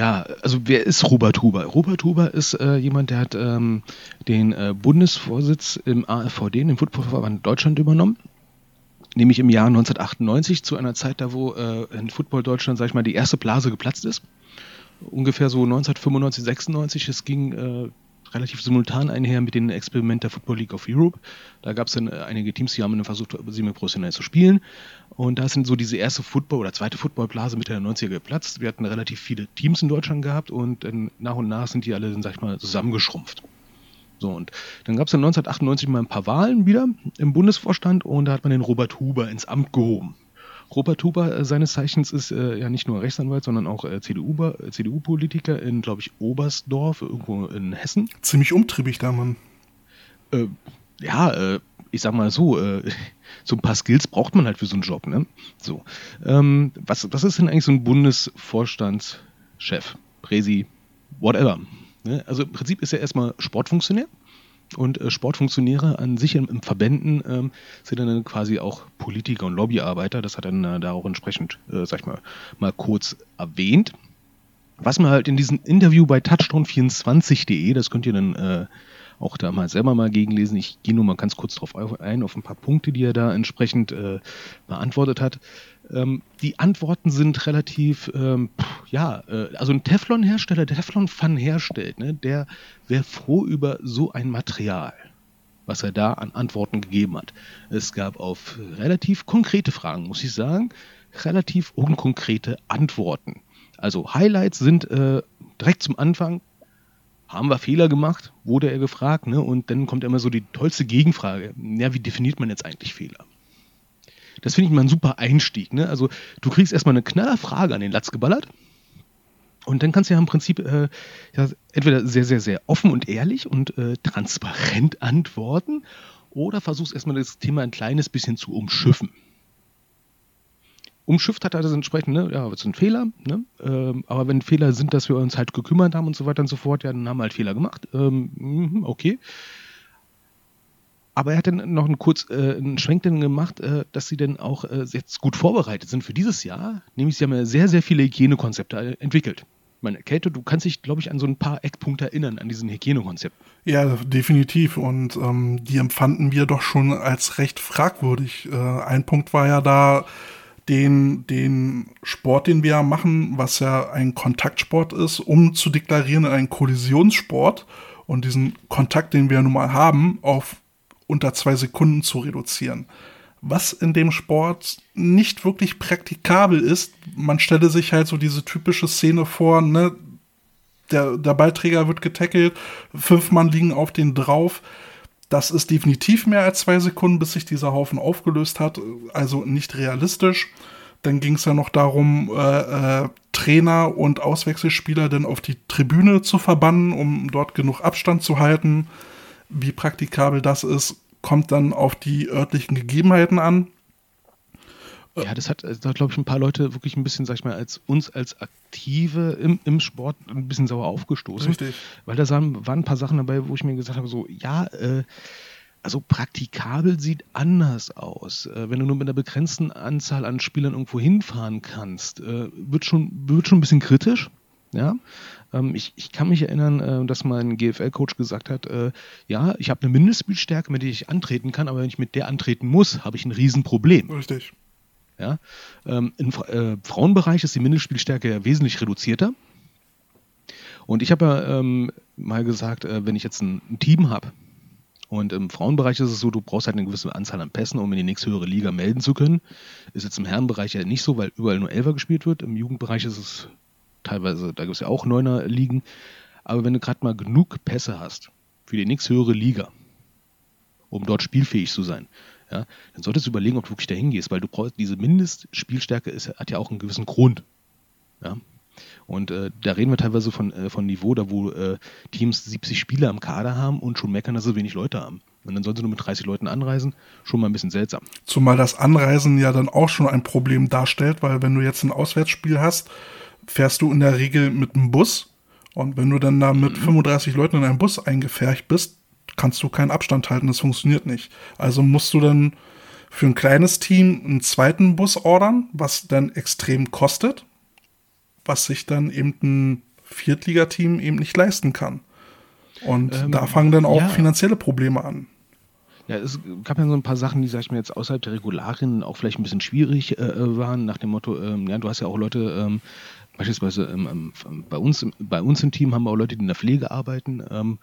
ja, also wer ist Robert Huber? Robert Huber ist äh, jemand, der hat ähm, den äh, Bundesvorsitz im AfVD, dem Footballverband Deutschland, übernommen. Nämlich im Jahr 1998, zu einer Zeit, da wo äh, in Football Deutschland, sag ich mal, die erste Blase geplatzt ist. Ungefähr so 1995, 96. Es ging äh, relativ simultan einher mit dem Experiment der Football League of Europe. Da gab es dann äh, einige Teams, die haben dann versucht, semi-professionell zu spielen. Und da sind so diese erste Football- oder zweite Footballblase Mitte der 90er geplatzt. Wir hatten relativ viele Teams in Deutschland gehabt und dann nach und nach sind die alle, sag ich mal, zusammengeschrumpft. So, und dann gab es dann 1998 mal ein paar Wahlen wieder im Bundesvorstand und da hat man den Robert Huber ins Amt gehoben. Robert Huber äh, seines Zeichens ist äh, ja nicht nur Rechtsanwalt, sondern auch äh, CDU-Politiker CDU in, glaube ich, Oberstdorf, irgendwo in Hessen. Ziemlich umtriebig da, Mann. Ja, ich sag mal so, so ein paar Skills braucht man halt für so einen Job, ne? So. Ähm, was, was ist denn eigentlich so ein Bundesvorstandschef? Präsi, whatever. Ne? Also im Prinzip ist er erstmal Sportfunktionär und äh, Sportfunktionäre an sich in, in Verbänden ähm, sind dann quasi auch Politiker und Lobbyarbeiter. Das hat dann äh, da auch entsprechend, äh, sag ich mal, mal kurz erwähnt. Was man halt in diesem Interview bei touchstone24.de, das könnt ihr dann äh, auch da mal selber mal gegenlesen. Ich gehe nur mal ganz kurz drauf ein, auf ein paar Punkte, die er da entsprechend äh, beantwortet hat. Ähm, die Antworten sind relativ, ähm, ja, äh, also ein Teflon-Hersteller, der Teflon-Pfannen herstellt, ne, der wäre froh über so ein Material was er da an Antworten gegeben hat. Es gab auf relativ konkrete Fragen, muss ich sagen, relativ unkonkrete Antworten. Also Highlights sind äh, direkt zum Anfang, haben wir Fehler gemacht, wurde er gefragt, ne? und dann kommt immer so die tollste Gegenfrage, ja, wie definiert man jetzt eigentlich Fehler? Das finde ich mal ein super Einstieg. Ne? Also du kriegst erstmal eine knaller Frage an den Latz geballert und dann kannst du ja im Prinzip äh, ja, entweder sehr, sehr, sehr offen und ehrlich und äh, transparent antworten oder versuchst erstmal das Thema ein kleines bisschen zu umschiffen. Umschifft hat er das entsprechend, ne? ja, das ein Fehler, ne? Ähm, aber wenn Fehler sind, dass wir uns halt gekümmert haben und so weiter und so fort, ja, dann haben wir halt Fehler gemacht. Ähm, mhm, okay. Aber er hat dann noch einen kurz äh, einen Schwenk dann gemacht, äh, dass sie dann auch äh, jetzt gut vorbereitet sind für dieses Jahr. Nämlich sie haben ja sehr, sehr viele Hygienekonzepte äh, entwickelt. Ich meine, Käthe, du kannst dich, glaube ich, an so ein paar Eckpunkte erinnern, an diesen Hygienekonzept. Ja, definitiv. Und ähm, die empfanden wir doch schon als recht fragwürdig. Äh, ein Punkt war ja da, den, den Sport, den wir machen, was ja ein Kontaktsport ist, um zu deklarieren in einen Kollisionssport und diesen Kontakt, den wir nun mal haben, auf unter zwei Sekunden zu reduzieren. Was in dem Sport nicht wirklich praktikabel ist, man stelle sich halt so diese typische Szene vor, ne? Der, der Ballträger wird getackelt, fünf Mann liegen auf den drauf. Das ist definitiv mehr als zwei Sekunden, bis sich dieser Haufen aufgelöst hat. Also nicht realistisch. Dann ging es ja noch darum, äh, äh, Trainer und Auswechselspieler dann auf die Tribüne zu verbannen, um dort genug Abstand zu halten. Wie praktikabel das ist, kommt dann auf die örtlichen Gegebenheiten an. Ja, das hat, da glaube ich, ein paar Leute wirklich ein bisschen, sag ich mal, als uns als Aktive im, im Sport ein bisschen sauer aufgestoßen. Richtig. Weil da waren, waren ein paar Sachen dabei, wo ich mir gesagt habe, so, ja, äh, also praktikabel sieht anders aus. Äh, wenn du nur mit einer begrenzten Anzahl an Spielern irgendwo hinfahren kannst, äh, wird, schon, wird schon ein bisschen kritisch. Ja, ähm, ich, ich kann mich erinnern, äh, dass mein GFL-Coach gesagt hat, äh, ja, ich habe eine Mindestspielstärke, mit der ich antreten kann, aber wenn ich mit der antreten muss, habe ich ein Riesenproblem. Richtig. Ja? Ähm, Im äh, Frauenbereich ist die Mindestspielstärke ja wesentlich reduzierter. Und ich habe ja ähm, mal gesagt, äh, wenn ich jetzt ein, ein Team habe, und im Frauenbereich ist es so, du brauchst halt eine gewisse Anzahl an Pässen, um in die nächste höhere Liga melden zu können. Ist jetzt im Herrenbereich ja nicht so, weil überall nur Elfer gespielt wird. Im Jugendbereich ist es teilweise, da gibt es ja auch Neuner Ligen. Aber wenn du gerade mal genug Pässe hast für die nächste höhere Liga, um dort spielfähig zu sein, ja, dann solltest du überlegen, ob du wirklich dahin gehst, weil du brauchst diese Mindestspielstärke ist, hat ja auch einen gewissen Grund. Ja. Und äh, da reden wir teilweise von, äh, von Niveau, da wo äh, Teams 70 Spieler im Kader haben und schon meckern, dass sie wenig Leute haben. Und dann sollen sie nur mit 30 Leuten anreisen, schon mal ein bisschen seltsam. Zumal das Anreisen ja dann auch schon ein Problem darstellt, weil wenn du jetzt ein Auswärtsspiel hast, fährst du in der Regel mit einem Bus. Und wenn du dann da mit 35 mhm. Leuten in einem Bus eingefärcht bist, kannst du keinen Abstand halten, das funktioniert nicht. Also musst du dann für ein kleines Team einen zweiten Bus ordern, was dann extrem kostet, was sich dann eben ein Viertligateam eben nicht leisten kann. Und ähm, da fangen dann auch ja. finanzielle Probleme an. Ja, es gab ja so ein paar Sachen, die, sag ich mir, jetzt außerhalb der Regularien auch vielleicht ein bisschen schwierig äh, äh waren, nach dem Motto, ähm, ja, du hast ja auch Leute, ähm, beispielsweise ähm, ähm, bei, uns, bei uns im Team haben wir auch Leute, die in der Pflege arbeiten. Ähm,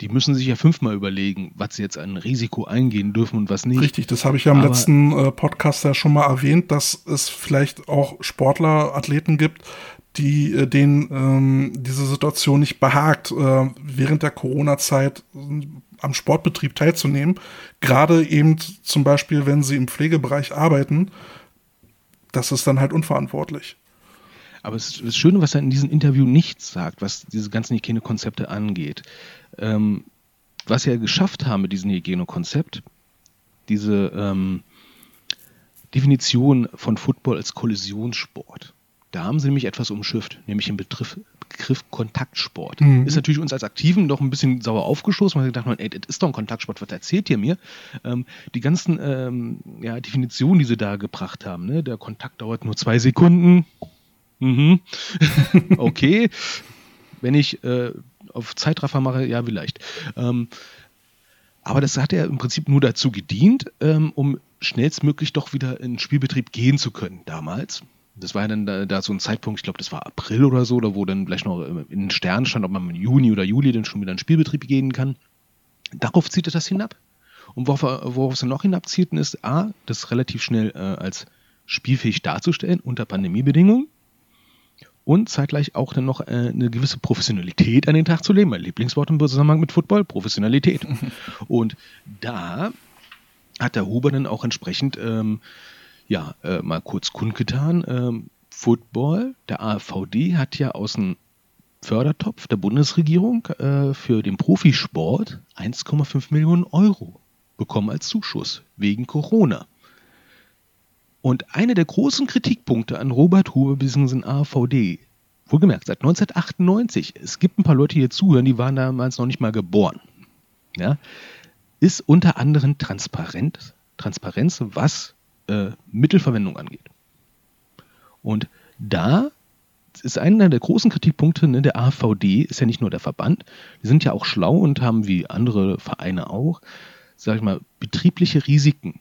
die müssen sich ja fünfmal überlegen, was sie jetzt an Risiko eingehen dürfen und was nicht. Richtig, das habe ich ja im Aber letzten äh, Podcast ja schon mal erwähnt, dass es vielleicht auch Sportler, Athleten gibt, die äh, denen ähm, diese Situation nicht behagt, äh, während der Corona-Zeit äh, am Sportbetrieb teilzunehmen. Gerade eben zum Beispiel, wenn sie im Pflegebereich arbeiten, das ist dann halt unverantwortlich. Aber es ist das Schöne, was er in diesem Interview nicht sagt, was diese ganzen Hygienekonzepte angeht. Ähm, was sie ja geschafft haben mit diesem Hygienekonzept, diese ähm, Definition von Football als Kollisionssport. Da haben sie nämlich etwas umschifft, nämlich den Begriff, Begriff Kontaktsport. Mhm. Ist natürlich uns als Aktiven doch ein bisschen sauer aufgestoßen, weil wir dachten, ey, das ist doch ein Kontaktsport, was erzählt ihr mir? Ähm, die ganzen ähm, ja, Definitionen, die sie da gebracht haben, ne? der Kontakt dauert nur zwei Sekunden, Mhm. okay. wenn ich äh, auf Zeitraffer mache, ja, vielleicht. Ähm, aber das hat ja im Prinzip nur dazu gedient, ähm, um schnellstmöglich doch wieder in den Spielbetrieb gehen zu können damals. Das war ja dann da, da so ein Zeitpunkt, ich glaube, das war April oder so, da wo dann vielleicht noch in den Sternen stand, ob man im Juni oder Juli dann schon wieder in den Spielbetrieb gehen kann. Darauf zieht er das hinab. Und worauf, worauf es dann noch hinabzielten ist, A, das relativ schnell äh, als spielfähig darzustellen unter Pandemiebedingungen und zeitgleich auch dann noch äh, eine gewisse Professionalität an den Tag zu legen. Mein Lieblingswort im Zusammenhang mit Football, Professionalität. und da hat der Huber dann auch entsprechend ähm, ja, äh, mal kurz kundgetan, ähm, Football, der AVD hat ja aus dem Fördertopf der Bundesregierung äh, für den Profisport 1,5 Millionen Euro bekommen als Zuschuss wegen Corona. Und einer der großen Kritikpunkte an Robert Huber bzw. AVD, wohlgemerkt seit 1998, es gibt ein paar Leute, die hier zuhören, die waren damals noch nicht mal geboren, ja, ist unter anderem Transparenz, Transparenz was äh, Mittelverwendung angeht. Und da ist einer der großen Kritikpunkte, ne, der AVD ist ja nicht nur der Verband, die sind ja auch schlau und haben wie andere Vereine auch, sag ich mal, betriebliche Risiken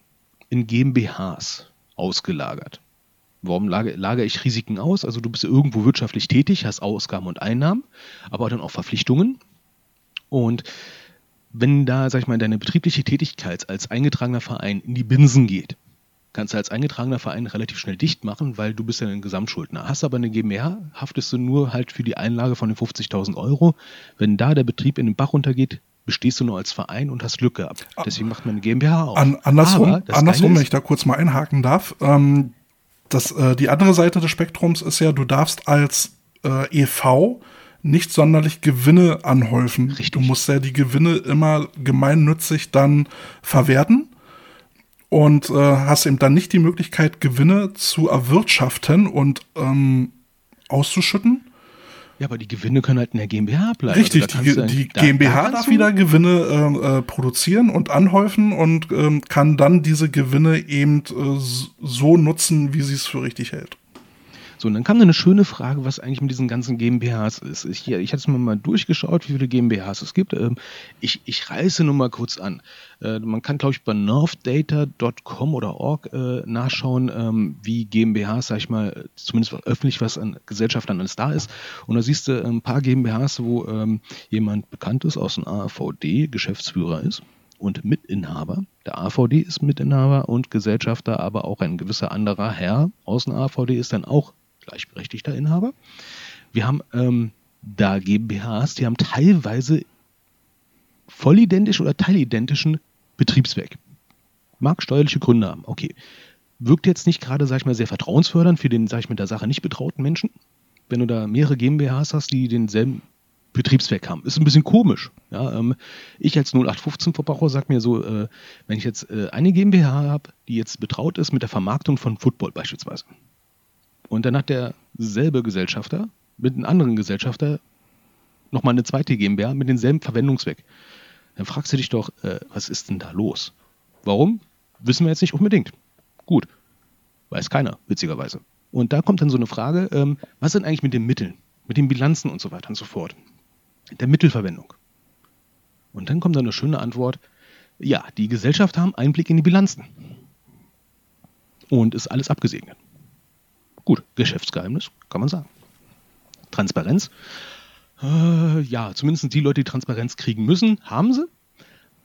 in GmbHs ausgelagert. Warum lagere, lagere ich Risiken aus? Also du bist irgendwo wirtschaftlich tätig, hast Ausgaben und Einnahmen, aber dann auch Verpflichtungen. Und wenn da, sag ich mal, deine betriebliche Tätigkeit als eingetragener Verein in die Binsen geht, kannst du als eingetragener Verein relativ schnell dicht machen, weil du bist ja ein Gesamtschuldner. Hast aber eine GmbH, haftest du nur halt für die Einlage von den 50.000 Euro. Wenn da der Betrieb in den Bach runtergeht, bestehst du nur als Verein und hast Glück gehabt. Deswegen macht man eine GmbH auf. An, andersrum, andersrum wenn ich da kurz mal einhaken darf, ähm, das, äh, die andere Seite des Spektrums ist ja, du darfst als äh, EV nicht sonderlich Gewinne anhäufen. Richtig. Du musst ja die Gewinne immer gemeinnützig dann verwerten und äh, hast eben dann nicht die Möglichkeit, Gewinne zu erwirtschaften und ähm, auszuschütten. Ja, aber die Gewinne können halt in der GmbH bleiben. Richtig, also die, die da, GmbH da darf wieder Gewinne äh, äh, produzieren und anhäufen und ähm, kann dann diese Gewinne eben äh, so nutzen, wie sie es für richtig hält. So, und dann kam eine schöne Frage, was eigentlich mit diesen ganzen GmbHs ist. Ich, ich hatte es mir mal durchgeschaut, wie viele GmbHs es gibt. Ähm, ich, ich reiße nur mal kurz an. Äh, man kann, glaube ich, bei northdata.com oder org äh, nachschauen, ähm, wie GmbHs, sag ich mal, zumindest öffentlich was an Gesellschaftern alles da ist. Und da siehst du ein paar GmbHs, wo ähm, jemand bekannt ist aus dem AVD, Geschäftsführer ist und Mitinhaber. Der AVD ist Mitinhaber und Gesellschafter, aber auch ein gewisser anderer Herr aus dem AVD ist dann auch gleichberechtigter Inhaber. Wir haben ähm, da GmbHs, die haben teilweise vollidentisch oder teilidentischen Betriebszweck. Mag steuerliche Gründe haben, okay. Wirkt jetzt nicht gerade, sag ich mal, sehr vertrauensfördernd für den, sag ich mit der Sache nicht betrauten Menschen, wenn du da mehrere GmbHs hast, die denselben Betriebszweck haben. Ist ein bisschen komisch. Ja, ähm, ich als 0815-Verbraucher sage mir so, äh, wenn ich jetzt äh, eine GmbH habe, die jetzt betraut ist mit der Vermarktung von Football beispielsweise, und dann hat derselbe Gesellschafter mit einem anderen Gesellschafter nochmal eine zweite GmbH mit demselben Verwendungszweck. Dann fragst du dich doch, äh, was ist denn da los? Warum? Wissen wir jetzt nicht unbedingt. Gut. Weiß keiner, witzigerweise. Und da kommt dann so eine Frage, ähm, was sind eigentlich mit den Mitteln, mit den Bilanzen und so weiter und so fort? Der Mittelverwendung. Und dann kommt dann eine schöne Antwort, ja, die Gesellschaft haben Einblick in die Bilanzen. Und ist alles abgesegnet. Gut, Geschäftsgeheimnis, kann man sagen. Transparenz. Äh, ja, zumindest die Leute, die Transparenz kriegen müssen, haben sie.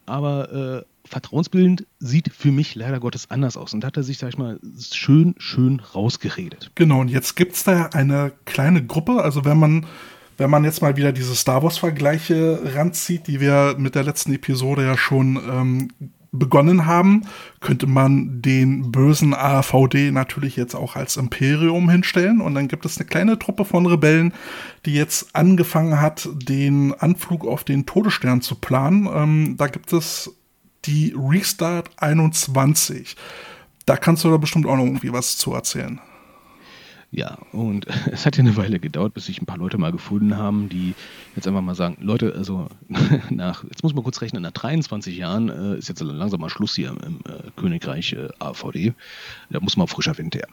Aber äh, vertrauensbildend sieht für mich leider Gottes anders aus. Und da hat er sich, sag ich mal, schön, schön rausgeredet. Genau, und jetzt gibt es da eine kleine Gruppe, also wenn man wenn man jetzt mal wieder diese Star Wars-Vergleiche ranzieht, die wir mit der letzten Episode ja schon ähm, begonnen haben, könnte man den bösen AVD natürlich jetzt auch als Imperium hinstellen. Und dann gibt es eine kleine Truppe von Rebellen, die jetzt angefangen hat, den Anflug auf den Todesstern zu planen. Ähm, da gibt es die Restart 21. Da kannst du da bestimmt auch noch irgendwie was zu erzählen. Ja, und es hat ja eine Weile gedauert, bis sich ein paar Leute mal gefunden haben, die jetzt einfach mal sagen, Leute, also nach, jetzt muss man kurz rechnen, nach 23 Jahren äh, ist jetzt langsam mal Schluss hier im äh, Königreich äh, AVD. Da muss man frischer Wind her.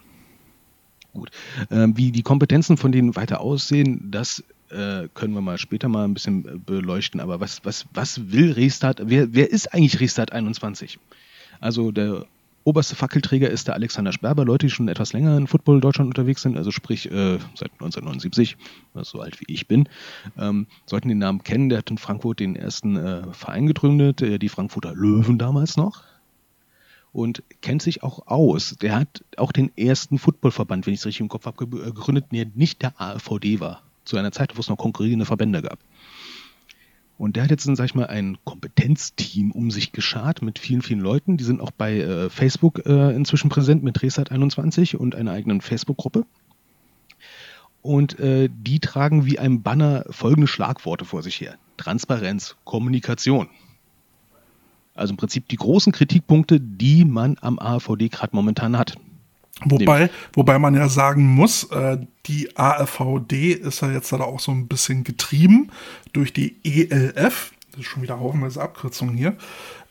Gut. Ähm, wie die Kompetenzen von denen weiter aussehen, das äh, können wir mal später mal ein bisschen äh, beleuchten. Aber was, was, was will Restart? Wer, wer ist eigentlich Restart 21? Also der oberste Fackelträger ist der Alexander Sperber. Leute, die schon etwas länger in Football Deutschland unterwegs sind, also sprich äh, seit 1979, so alt wie ich bin, ähm, sollten den Namen kennen. Der hat in Frankfurt den ersten äh, Verein gegründet, äh, die Frankfurter Löwen damals noch. Und kennt sich auch aus. Der hat auch den ersten Footballverband, wenn ich es richtig im Kopf habe, äh, gegründet, der nicht der AVD war. Zu einer Zeit, wo es noch konkurrierende Verbände gab. Und der hat jetzt, sag ich mal, ein Kompetenzteam um sich geschart mit vielen, vielen Leuten. Die sind auch bei äh, Facebook äh, inzwischen präsent mit Resat21 und einer eigenen Facebook-Gruppe. Und äh, die tragen wie ein Banner folgende Schlagworte vor sich her. Transparenz, Kommunikation. Also im Prinzip die großen Kritikpunkte, die man am AVD gerade momentan hat. Wobei, wobei man ja sagen muss, äh, die AFVD ist ja jetzt da auch so ein bisschen getrieben durch die ELF. Das ist schon wieder haufenweise Abkürzung hier.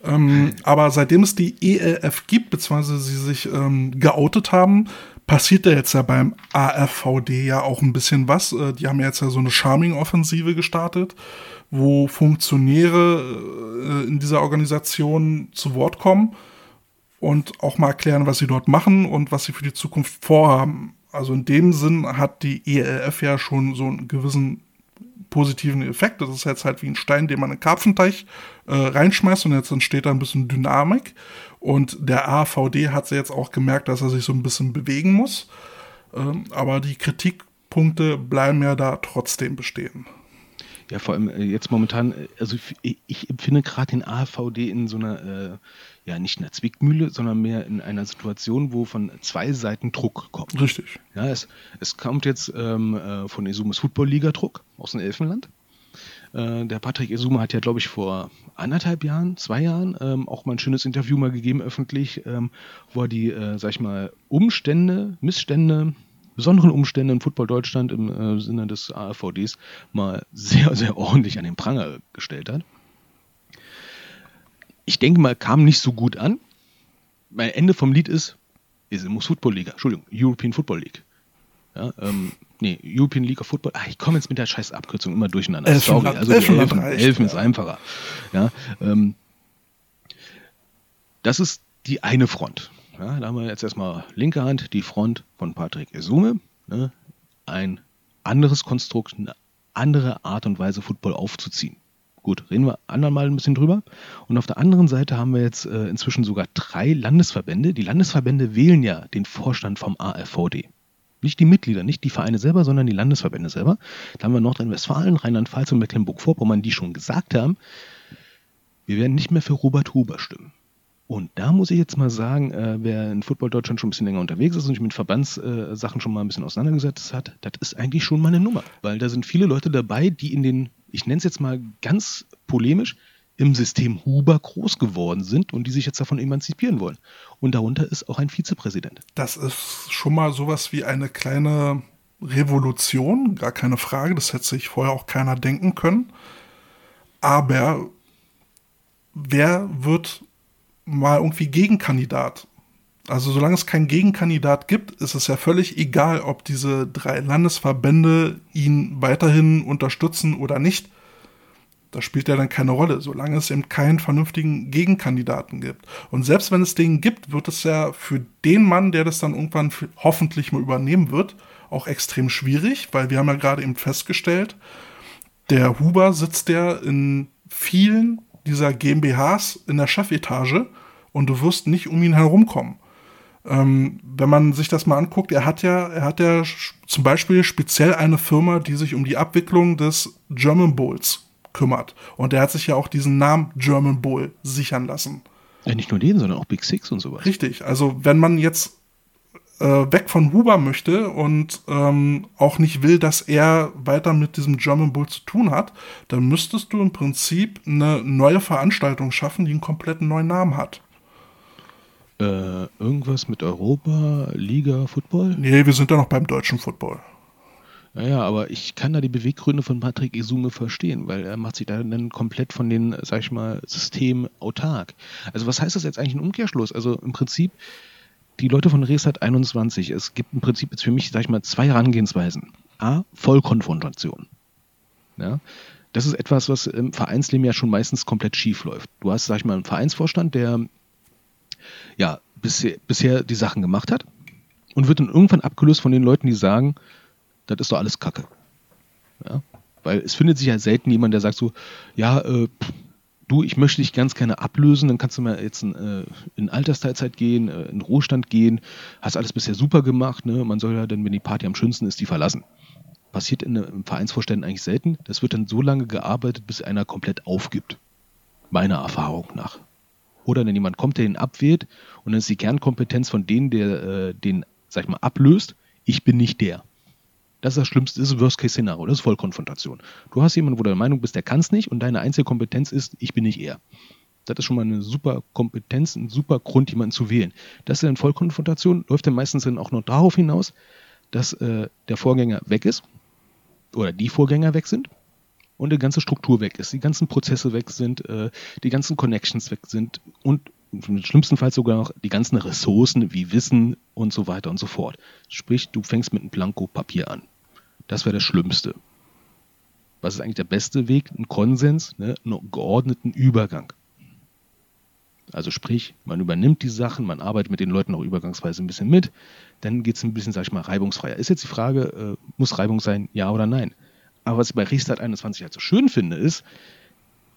Ähm, aber seitdem es die ELF gibt, beziehungsweise sie sich ähm, geoutet haben, passiert da jetzt ja beim AFVD ja auch ein bisschen was. Äh, die haben ja jetzt ja so eine Charming-Offensive gestartet, wo Funktionäre äh, in dieser Organisation zu Wort kommen und auch mal erklären, was sie dort machen und was sie für die Zukunft vorhaben. Also in dem Sinn hat die ELF ja schon so einen gewissen positiven Effekt. Das ist jetzt halt wie ein Stein, den man in einen Karpfenteich äh, reinschmeißt und jetzt entsteht da ein bisschen Dynamik. Und der AVD hat jetzt auch gemerkt, dass er sich so ein bisschen bewegen muss. Ähm, aber die Kritikpunkte bleiben ja da trotzdem bestehen. Ja, vor allem äh, jetzt momentan, äh, also ich, ich empfinde gerade den AVD in so einer äh, ja nicht in der Zwickmühle, sondern mehr in einer Situation, wo von zwei Seiten Druck kommt. Richtig. Ja, es, es kommt jetzt ähm, äh, von Esumes Football Liga Druck aus dem Elfenland. Äh, der Patrick Esume hat ja, glaube ich, vor anderthalb Jahren, zwei Jahren ähm, auch mal ein schönes Interview mal gegeben öffentlich, ähm, wo er die, äh, sag ich mal, Umstände, Missstände, besonderen Umstände in Football Deutschland im äh, Sinne des AFVDs mal sehr, sehr ordentlich an den Pranger gestellt hat ich denke mal, kam nicht so gut an. Mein Ende vom Lied ist, ist muss Football Liga, Entschuldigung, European Football League. Ja, ähm, nee, European League of Football. Ach, ich komme jetzt mit der scheiß Abkürzung immer durcheinander. Elfen, Sorry, also Elfen, Elfen, reicht, Elfen ist einfacher. Ja, ähm, das ist die eine Front. Ja, da haben wir jetzt erstmal linke Hand, die Front von Patrick Esume. Ne, ein anderes Konstrukt, eine andere Art und Weise, Football aufzuziehen. Gut, reden wir andermal ein bisschen drüber. Und auf der anderen Seite haben wir jetzt äh, inzwischen sogar drei Landesverbände. Die Landesverbände wählen ja den Vorstand vom AFVD. Nicht die Mitglieder, nicht die Vereine selber, sondern die Landesverbände selber. Da haben wir Nordrhein-Westfalen, Rheinland-Pfalz und Mecklenburg-Vorpommern, die schon gesagt haben, wir werden nicht mehr für Robert Huber stimmen. Und da muss ich jetzt mal sagen, äh, wer in Football Deutschland schon ein bisschen länger unterwegs ist und sich mit Verbandssachen äh, schon mal ein bisschen auseinandergesetzt hat, das ist eigentlich schon mal eine Nummer. Weil da sind viele Leute dabei, die in den ich nenne es jetzt mal ganz polemisch, im System Huber groß geworden sind und die sich jetzt davon emanzipieren wollen. Und darunter ist auch ein Vizepräsident. Das ist schon mal sowas wie eine kleine Revolution, gar keine Frage. Das hätte sich vorher auch keiner denken können. Aber wer wird mal irgendwie Gegenkandidat? Also solange es keinen Gegenkandidat gibt, ist es ja völlig egal, ob diese drei Landesverbände ihn weiterhin unterstützen oder nicht. Das spielt ja dann keine Rolle, solange es eben keinen vernünftigen Gegenkandidaten gibt. Und selbst wenn es den gibt, wird es ja für den Mann, der das dann irgendwann hoffentlich mal übernehmen wird, auch extrem schwierig, weil wir haben ja gerade eben festgestellt, der Huber sitzt ja in vielen dieser GmbHs in der Chefetage und du wirst nicht um ihn herumkommen. Ähm, wenn man sich das mal anguckt, er hat ja, er hat ja zum Beispiel speziell eine Firma, die sich um die Abwicklung des German Bowls kümmert. Und er hat sich ja auch diesen Namen German Bowl sichern lassen. Ja, nicht nur den, sondern auch Big Six und sowas. Richtig. Also wenn man jetzt äh, weg von Huber möchte und ähm, auch nicht will, dass er weiter mit diesem German Bull zu tun hat, dann müsstest du im Prinzip eine neue Veranstaltung schaffen, die einen kompletten neuen Namen hat. Äh, irgendwas mit Europa, Liga, Football? Nee, wir sind da noch beim deutschen Football. Naja, aber ich kann da die Beweggründe von Patrick Isume verstehen, weil er macht sich da dann komplett von den, sag ich mal, System autark. Also was heißt das jetzt eigentlich im Umkehrschluss? Also im Prinzip, die Leute von Resat 21, es gibt im Prinzip jetzt für mich, sag ich mal, zwei Herangehensweisen. A, Vollkonfrontation. Ja? Das ist etwas, was im Vereinsleben ja schon meistens komplett schief läuft. Du hast, sag ich mal, einen Vereinsvorstand, der ja bisher, bisher die Sachen gemacht hat und wird dann irgendwann abgelöst von den Leuten, die sagen, das ist doch alles Kacke. Ja? Weil es findet sich ja selten jemand, der sagt so, ja, äh, du, ich möchte dich ganz gerne ablösen, dann kannst du mal jetzt in, äh, in Altersteilzeit gehen, äh, in Ruhestand gehen, hast alles bisher super gemacht, ne? man soll ja dann, wenn die Party am schönsten ist, die verlassen. Passiert in einem Vereinsvorständen eigentlich selten. Das wird dann so lange gearbeitet, bis einer komplett aufgibt. Meiner Erfahrung nach. Oder wenn jemand kommt, der ihn abwählt und dann ist die Kernkompetenz von denen, der äh, den, sag ich mal, ablöst, ich bin nicht der. Das ist das Schlimmste, das ist Worst-Case-Szenario, das ist Vollkonfrontation. Du hast jemanden, wo du der Meinung bist, der kann es nicht und deine einzige Kompetenz ist, ich bin nicht er. Das ist schon mal eine super Kompetenz, ein super Grund, jemanden zu wählen. Das ist eine Vollkonfrontation, läuft dann meistens dann auch noch darauf hinaus, dass äh, der Vorgänger weg ist oder die Vorgänger weg sind und die ganze Struktur weg ist, die ganzen Prozesse weg sind, äh, die ganzen Connections weg sind und im schlimmsten Fall sogar noch die ganzen Ressourcen wie Wissen und so weiter und so fort. Sprich, du fängst mit einem Blanko-Papier an. Das wäre das Schlimmste. Was ist eigentlich der beste Weg? Ein Konsens, ne? einen geordneten Übergang. Also sprich, man übernimmt die Sachen, man arbeitet mit den Leuten auch übergangsweise ein bisschen mit, dann geht es ein bisschen, sag ich mal, reibungsfreier. Ist jetzt die Frage, äh, muss Reibung sein, ja oder nein? Aber was ich bei Restart 21 halt so schön finde, ist,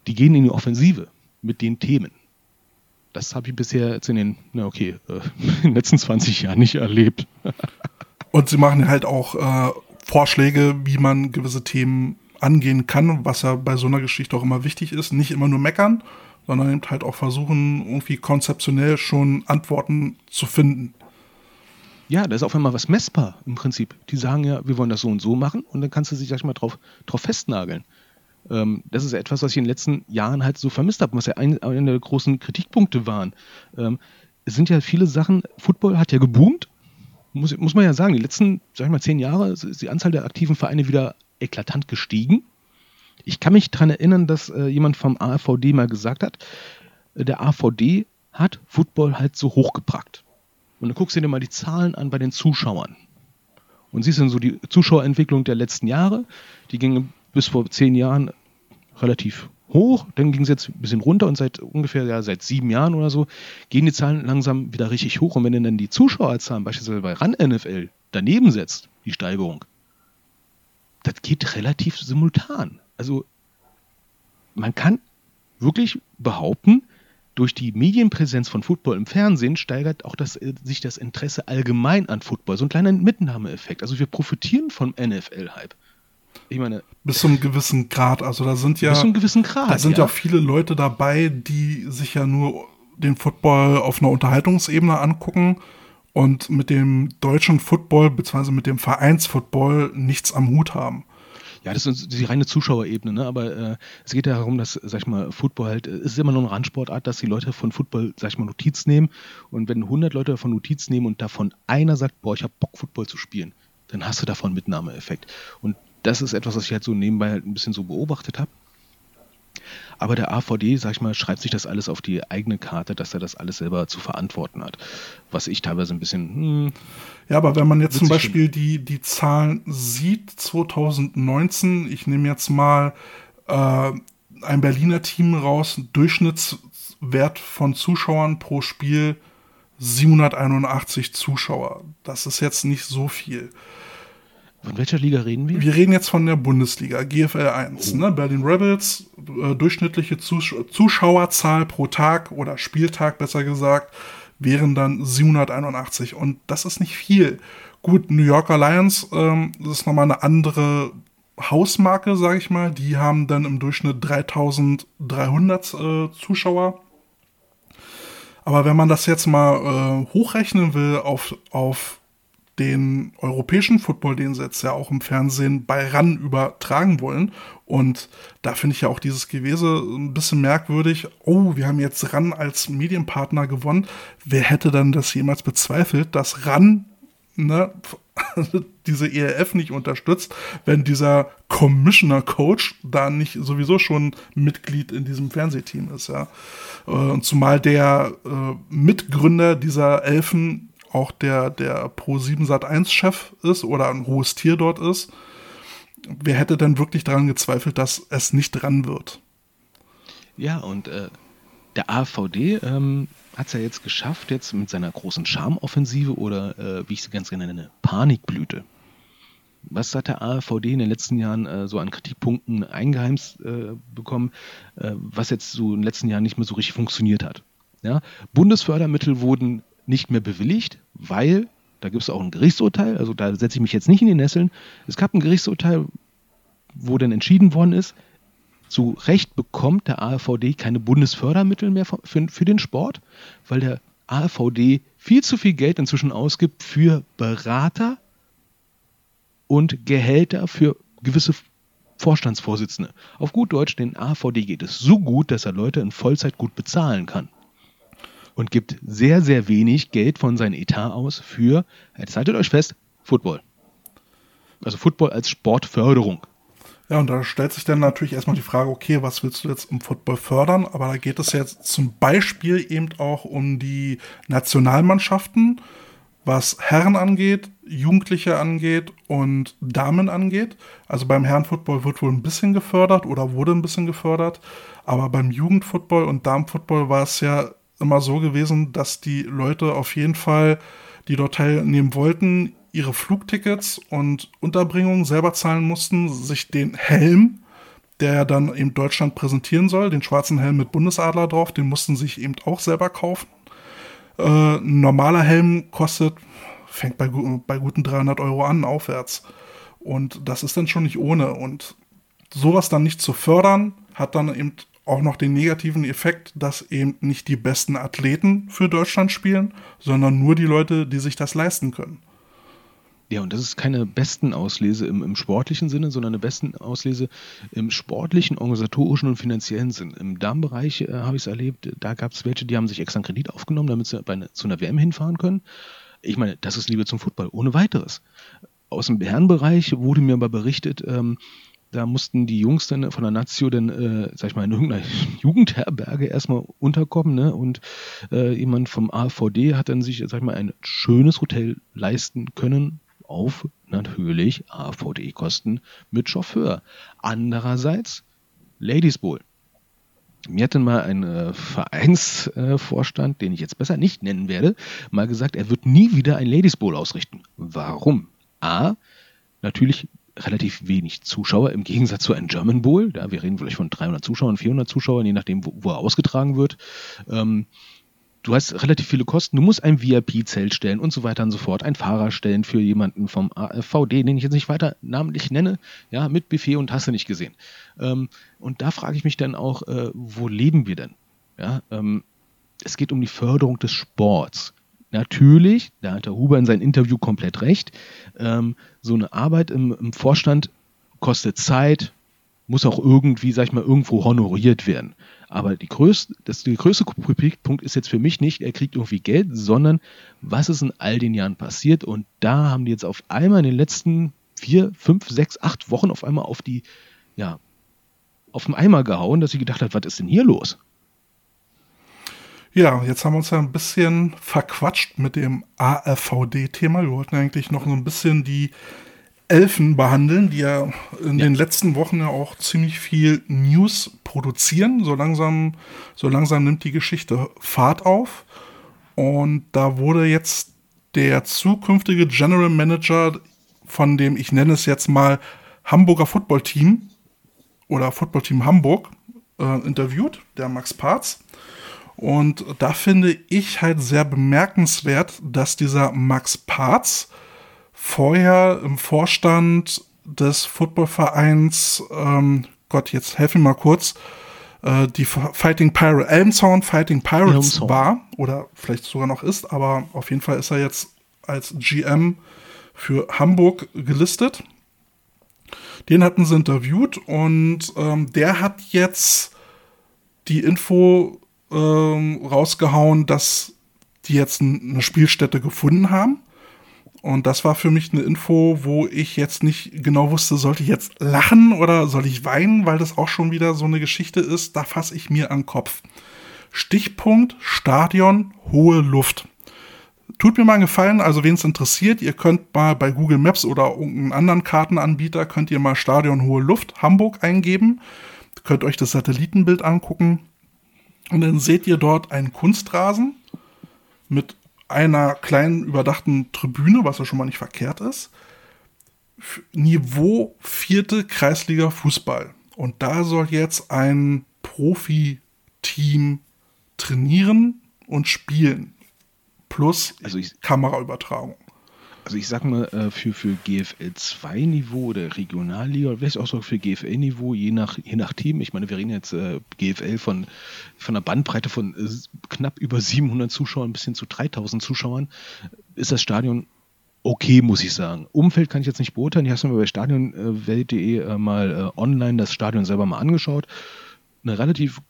die gehen in die Offensive mit den Themen. Das habe ich bisher jetzt in den, na okay, äh, in den letzten 20 Jahren nicht erlebt. Und sie machen halt auch äh, Vorschläge, wie man gewisse Themen angehen kann, was ja bei so einer Geschichte auch immer wichtig ist. Nicht immer nur meckern, sondern eben halt auch versuchen, irgendwie konzeptionell schon Antworten zu finden. Ja, da ist auf einmal was messbar im Prinzip. Die sagen ja, wir wollen das so und so machen und dann kannst du dich, sag ich mal, drauf, drauf festnageln. Ähm, das ist etwas, was ich in den letzten Jahren halt so vermisst habe, was ja ein, einer der großen Kritikpunkte waren. Ähm, es sind ja viele Sachen, Football hat ja geboomt, muss, muss man ja sagen, die letzten, sag ich mal, zehn Jahre ist die Anzahl der aktiven Vereine wieder eklatant gestiegen. Ich kann mich daran erinnern, dass äh, jemand vom AVD mal gesagt hat, äh, der AVD hat Football halt so hochgebracht. Und dann guckst du dir mal die Zahlen an bei den Zuschauern. Und siehst dann so die Zuschauerentwicklung der letzten Jahre. Die ging bis vor zehn Jahren relativ hoch, dann ging es jetzt ein bisschen runter und seit ungefähr ja, seit sieben Jahren oder so gehen die Zahlen langsam wieder richtig hoch. Und wenn du dann die Zuschauerzahlen beispielsweise bei RAN NFL daneben setzt, die Steigerung, das geht relativ simultan. Also man kann wirklich behaupten, durch die Medienpräsenz von Football im Fernsehen steigert auch das, äh, sich das Interesse allgemein an Football. So ein kleiner Mitnahmeeffekt. Also wir profitieren vom NFL-Hype. Ich meine. Bis zu einem gewissen Grad. Also da sind ja. Bis zu einem gewissen Grad. Da sind ja. ja auch viele Leute dabei, die sich ja nur den Football auf einer Unterhaltungsebene angucken und mit dem deutschen Football bzw. mit dem Vereinsfootball nichts am Hut haben. Ja, das ist die reine Zuschauerebene, ne? aber äh, es geht ja darum, dass, sag ich mal, Football halt, es ist immer nur eine Randsportart, dass die Leute von Football, sag ich mal, Notiz nehmen und wenn 100 Leute davon Notiz nehmen und davon einer sagt, boah, ich habe Bock, Football zu spielen, dann hast du davon Mitnahmeeffekt. Und das ist etwas, was ich halt so nebenbei halt ein bisschen so beobachtet habe. Aber der AVD, sag ich mal, schreibt sich das alles auf die eigene Karte, dass er das alles selber zu verantworten hat. Was ich teilweise ein bisschen. Hm, ja, aber wenn man jetzt zum Beispiel die, die Zahlen sieht, 2019, ich nehme jetzt mal äh, ein Berliner Team raus, Durchschnittswert von Zuschauern pro Spiel 781 Zuschauer. Das ist jetzt nicht so viel. Von welcher Liga reden wir? Wir reden jetzt von der Bundesliga, GFL 1. Oh. Ne? Berlin Rebels, äh, durchschnittliche Zus Zuschauerzahl pro Tag oder Spieltag besser gesagt, wären dann 781. Und das ist nicht viel. Gut, New Yorker Lions, ähm, das ist nochmal eine andere Hausmarke, sage ich mal. Die haben dann im Durchschnitt 3300 äh, Zuschauer. Aber wenn man das jetzt mal äh, hochrechnen will auf, auf den europäischen Football, den sie jetzt ja auch im Fernsehen bei RAN übertragen wollen. Und da finde ich ja auch dieses Gewese ein bisschen merkwürdig. Oh, wir haben jetzt RAN als Medienpartner gewonnen. Wer hätte dann das jemals bezweifelt, dass RAN ne, diese ERF nicht unterstützt, wenn dieser Commissioner Coach da nicht sowieso schon Mitglied in diesem Fernsehteam ist, ja. Äh, und zumal der äh, Mitgründer dieser Elfen auch der, der Pro 7 Sat 1 Chef ist oder ein hohes Tier dort ist. wer hätte denn wirklich daran gezweifelt, dass es nicht dran wird? Ja, und äh, der AVD ähm, hat es ja jetzt geschafft, jetzt mit seiner großen Charmoffensive oder äh, wie ich sie ganz gerne nenne, Panikblüte. Was hat der AVD in den letzten Jahren äh, so an Kritikpunkten eingeheimst äh, bekommen, äh, was jetzt so in den letzten Jahren nicht mehr so richtig funktioniert hat? Ja? Bundesfördermittel wurden nicht mehr bewilligt, weil da gibt es auch ein Gerichtsurteil, also da setze ich mich jetzt nicht in die Nesseln. Es gab ein Gerichtsurteil, wo dann entschieden worden ist, zu Recht bekommt der AVD keine Bundesfördermittel mehr für, den Sport, weil der AVD viel zu viel Geld inzwischen ausgibt für Berater und Gehälter für gewisse Vorstandsvorsitzende. Auf gut Deutsch, den AVD geht es so gut, dass er Leute in Vollzeit gut bezahlen kann. Und gibt sehr, sehr wenig Geld von seinem Etat aus für, jetzt haltet euch fest, Football. Also Football als Sportförderung. Ja, und da stellt sich dann natürlich erstmal die Frage, okay, was willst du jetzt im Football fördern? Aber da geht es jetzt zum Beispiel eben auch um die Nationalmannschaften, was Herren angeht, Jugendliche angeht und Damen angeht. Also beim Herrenfootball wird wohl ein bisschen gefördert oder wurde ein bisschen gefördert. Aber beim Jugendfootball und Damenfootball war es ja immer so gewesen, dass die Leute auf jeden Fall, die dort teilnehmen wollten, ihre Flugtickets und Unterbringung selber zahlen mussten, sich den Helm, der dann eben Deutschland präsentieren soll, den schwarzen Helm mit Bundesadler drauf, den mussten sich eben auch selber kaufen. Äh, ein normaler Helm kostet, fängt bei, bei guten 300 Euro an, aufwärts. Und das ist dann schon nicht ohne. Und sowas dann nicht zu fördern, hat dann eben auch noch den negativen Effekt, dass eben nicht die besten Athleten für Deutschland spielen, sondern nur die Leute, die sich das leisten können. Ja, und das ist keine besten Auslese im, im sportlichen Sinne, sondern eine besten Auslese im sportlichen, organisatorischen und finanziellen Sinn. Im Darmbereich äh, habe ich es erlebt, da gab es welche, die haben sich extra einen Kredit aufgenommen, damit sie bei, zu einer WM hinfahren können. Ich meine, das ist Liebe zum Football, ohne weiteres. Aus dem Herrenbereich wurde mir aber berichtet, ähm, da mussten die Jungs dann von der Nazio dann, äh, sag ich mal, in irgendeiner Jugendherberge erstmal unterkommen, ne? Und äh, jemand vom AVD hat dann sich, sag ich mal, ein schönes Hotel leisten können, auf natürlich AVD-Kosten mit Chauffeur. Andererseits Ladies Bowl. Mir hat dann mal ein äh, Vereinsvorstand, äh, den ich jetzt besser nicht nennen werde, mal gesagt, er wird nie wieder ein Ladies Bowl ausrichten. Warum? A, natürlich relativ wenig Zuschauer im Gegensatz zu einem German Bowl. Da wir reden vielleicht von 300 Zuschauern, 400 Zuschauern, je nachdem, wo, wo er ausgetragen wird. Ähm, du hast relativ viele Kosten, du musst ein VIP-Zelt stellen und so weiter und so fort, ein Fahrer stellen für jemanden vom AfVD, den ich jetzt nicht weiter namentlich nenne, ja, mit Buffet und hast du nicht gesehen. Ähm, und da frage ich mich dann auch, äh, wo leben wir denn? Ja, ähm, es geht um die Förderung des Sports. Natürlich, da hat der Huber in seinem Interview komplett recht, ähm, so eine Arbeit im, im Vorstand kostet Zeit, muss auch irgendwie, sag ich mal, irgendwo honoriert werden. Aber die größte, das, der größte Kritikpunkt ist jetzt für mich nicht, er kriegt irgendwie Geld, sondern was ist in all den Jahren passiert? Und da haben die jetzt auf einmal in den letzten vier, fünf, sechs, acht Wochen auf einmal auf die, ja, auf den Eimer gehauen, dass sie gedacht hat, was ist denn hier los? Ja, jetzt haben wir uns ja ein bisschen verquatscht mit dem ARVD-Thema. Wir wollten eigentlich noch so ein bisschen die Elfen behandeln, die ja in ja. den letzten Wochen ja auch ziemlich viel News produzieren. So langsam, so langsam nimmt die Geschichte Fahrt auf. Und da wurde jetzt der zukünftige General Manager von dem, ich nenne es jetzt mal, Hamburger Football Team oder Football Team Hamburg äh, interviewt, der Max Parz. Und da finde ich halt sehr bemerkenswert, dass dieser Max Parz vorher im Vorstand des Footballvereins, ähm, Gott, jetzt helfe mir mal kurz, äh, die Fighting Pirates, Elmshorn Fighting Pirates Elmshorn. war oder vielleicht sogar noch ist, aber auf jeden Fall ist er jetzt als GM für Hamburg gelistet. Den hatten sie interviewt und ähm, der hat jetzt die Info ähm, rausgehauen, dass die jetzt eine Spielstätte gefunden haben. Und das war für mich eine Info, wo ich jetzt nicht genau wusste, sollte ich jetzt lachen oder soll ich weinen, weil das auch schon wieder so eine Geschichte ist, da fasse ich mir an den Kopf. Stichpunkt Stadion, hohe Luft. tut mir mal einen Gefallen, also wen es interessiert, ihr könnt mal bei Google Maps oder irgendeinen anderen Kartenanbieter, könnt ihr mal Stadion Hohe Luft Hamburg eingeben, könnt euch das Satellitenbild angucken und dann seht ihr dort einen Kunstrasen mit einer kleinen überdachten Tribüne, was ja schon mal nicht verkehrt ist. Niveau vierte Kreisliga Fußball. Und da soll jetzt ein Profi-Team trainieren und spielen. Plus Also ich- Kameraübertragung. Also ich sag mal, äh, für, für GFL 2 Niveau oder Regionalliga, oder vielleicht auch so für GFL Niveau, je nach, je nach Team. Ich meine, wir reden jetzt äh, GFL von, von einer Bandbreite von äh, knapp über 700 Zuschauern bis hin zu 3000 Zuschauern, ist das Stadion okay, muss ich sagen. Umfeld kann ich jetzt nicht beurteilen. Ich habe mir bei stadionwelt.de äh, mal äh, online das Stadion selber mal angeschaut. Eine relativ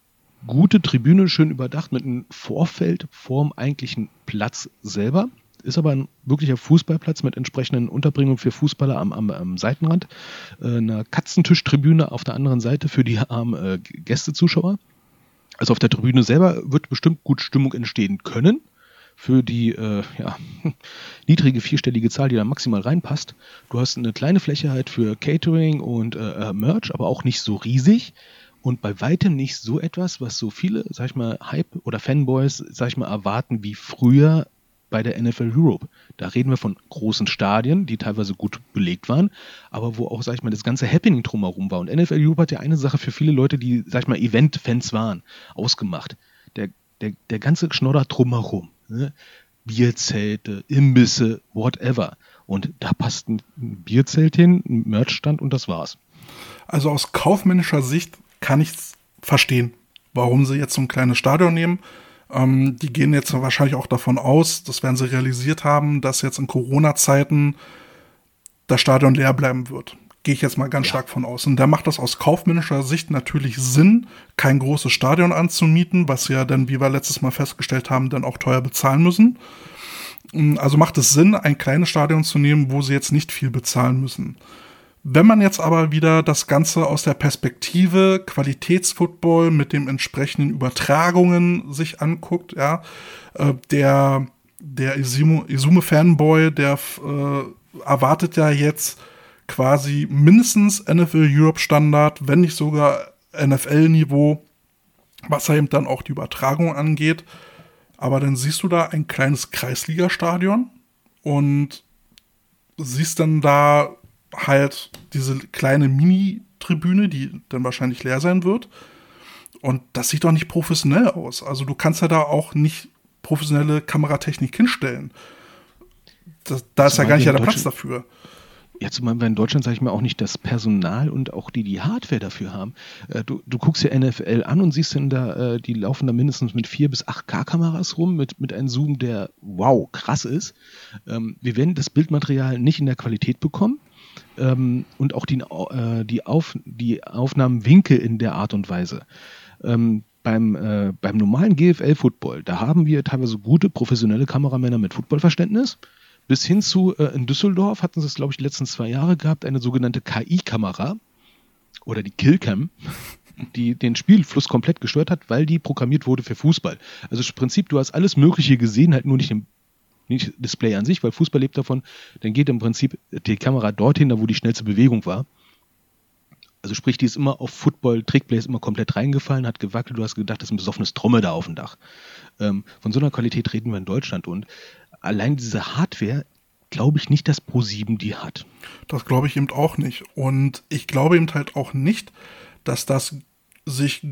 gute Tribüne, schön überdacht mit einem Vorfeld vorm eigentlichen Platz selber. Ist aber ein wirklicher Fußballplatz mit entsprechenden Unterbringungen für Fußballer am, am, am Seitenrand. Äh, eine Katzentischtribüne auf der anderen Seite für die armen äh, Gästezuschauer. Also auf der Tribüne selber wird bestimmt gut Stimmung entstehen können. Für die äh, ja, niedrige vierstellige Zahl, die da maximal reinpasst. Du hast eine kleine Fläche halt für Catering und äh, äh, Merch, aber auch nicht so riesig. Und bei weitem nicht so etwas, was so viele, sag ich mal, Hype- oder Fanboys, sag ich mal, erwarten wie früher bei der NFL Europe. Da reden wir von großen Stadien, die teilweise gut belegt waren, aber wo auch, sag ich mal, das ganze Happening drumherum war. Und NFL Europe hat ja eine Sache für viele Leute, die, sag ich mal, Event-Fans waren, ausgemacht. Der, der, der ganze Schnodder drumherum. Ne? Bierzelte, Imbisse, whatever. Und da passt ein Bierzelt hin, ein Merchstand und das war's. Also aus kaufmännischer Sicht kann ich verstehen, warum sie jetzt so ein kleines Stadion nehmen. Ähm, die gehen jetzt wahrscheinlich auch davon aus, das werden sie realisiert haben, dass jetzt in Corona-Zeiten das Stadion leer bleiben wird. Gehe ich jetzt mal ganz stark von aus. Und da macht das aus kaufmännischer Sicht natürlich Sinn, kein großes Stadion anzumieten, was sie ja dann, wie wir letztes Mal festgestellt haben, dann auch teuer bezahlen müssen. Mm, Also macht es Sinn, ein kleines Stadion zu nehmen, wo sie jetzt nicht viel bezahlen müssen. Wenn man jetzt aber wieder das Ganze aus der Perspektive Qualitätsfootball mit den entsprechenden Übertragungen sich anguckt, ja, äh, der, der Izume-Fanboy, der äh, erwartet ja jetzt quasi mindestens NFL Europe Standard, wenn nicht sogar NFL-Niveau, was eben dann auch die Übertragung angeht. Aber dann siehst du da ein kleines Kreisligastadion und siehst dann da halt diese kleine Mini-Tribüne, die dann wahrscheinlich leer sein wird. Und das sieht doch nicht professionell aus. Also du kannst ja da auch nicht professionelle Kameratechnik hinstellen. Das, da ist ja gar nicht ja der Platz dafür. Ja, zumal wir in Deutschland, sage ich mal, auch nicht das Personal und auch die, die Hardware dafür haben. Äh, du, du guckst ja NFL an und siehst dann da, äh, die laufen da mindestens mit 4 bis 8K-Kameras rum, mit, mit einem Zoom, der wow, krass ist. Ähm, wir werden das Bildmaterial nicht in der Qualität bekommen. Ähm, und auch die, äh, die, Auf, die Aufnahmenwinkel in der Art und Weise. Ähm, beim, äh, beim normalen GFL-Football, da haben wir teilweise gute professionelle Kameramänner mit Footballverständnis. Bis hin zu äh, in Düsseldorf hatten sie es, glaube ich, die letzten zwei Jahre gehabt, eine sogenannte KI-Kamera oder die Killcam, die den Spielfluss komplett gestört hat, weil die programmiert wurde für Fußball. Also im Prinzip, du hast alles Mögliche gesehen, halt nur nicht im nicht Display an sich, weil Fußball lebt davon, dann geht im Prinzip die Kamera dorthin, da wo die schnellste Bewegung war. Also sprich, die ist immer auf Football, Trickplay ist immer komplett reingefallen, hat gewackelt, du hast gedacht, das ist ein besoffenes Trommel da auf dem Dach. Ähm, von so einer Qualität reden wir in Deutschland und allein diese Hardware glaube ich nicht, dass Pro7 die hat. Das glaube ich eben auch nicht. Und ich glaube eben halt auch nicht, dass das sich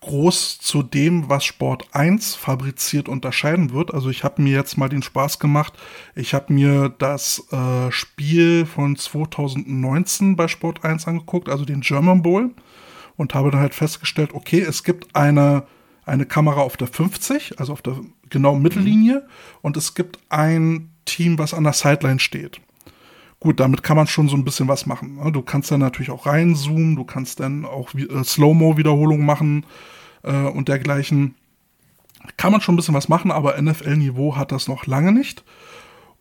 groß zu dem, was Sport 1 fabriziert, unterscheiden wird. Also ich habe mir jetzt mal den Spaß gemacht. Ich habe mir das äh, Spiel von 2019 bei Sport 1 angeguckt, also den German Bowl, und habe dann halt festgestellt, okay, es gibt eine, eine Kamera auf der 50, also auf der genauen Mittellinie, und es gibt ein Team, was an der Sideline steht. Gut, damit kann man schon so ein bisschen was machen. ne? Du kannst dann natürlich auch reinzoomen, du kannst dann auch äh, Slow-Mo-Wiederholungen machen äh, und dergleichen. Kann man schon ein bisschen was machen, aber NFL-Niveau hat das noch lange nicht.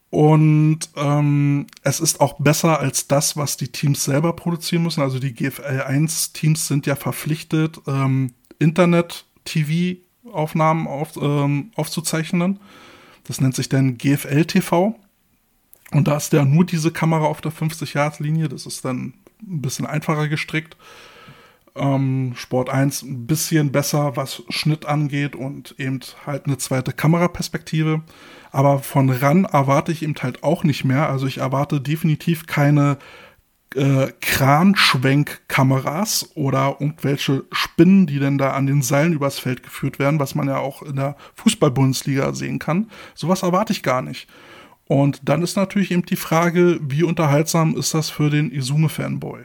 Und ähm, es ist auch besser als das, was die Teams selber produzieren müssen. Also die GFL 1-Teams sind ja verpflichtet, ähm, Internet-TV-Aufnahmen auf, ähm, aufzuzeichnen. Das nennt sich dann GFL TV. Und da ist ja nur diese Kamera auf der 50-Yard-Linie. Das ist dann ein bisschen einfacher gestrickt. Ähm, Sport 1 ein bisschen besser, was Schnitt angeht und eben halt eine zweite Kameraperspektive. Aber von RAN erwarte ich eben halt auch nicht mehr. Also ich erwarte definitiv keine äh, Kranschwenkkameras oder irgendwelche Spinnen, die denn da an den Seilen übers Feld geführt werden, was man ja auch in der Fußball-Bundesliga sehen kann. Sowas erwarte ich gar nicht. Und dann ist natürlich eben die Frage, wie unterhaltsam ist das für den Izume-Fanboy?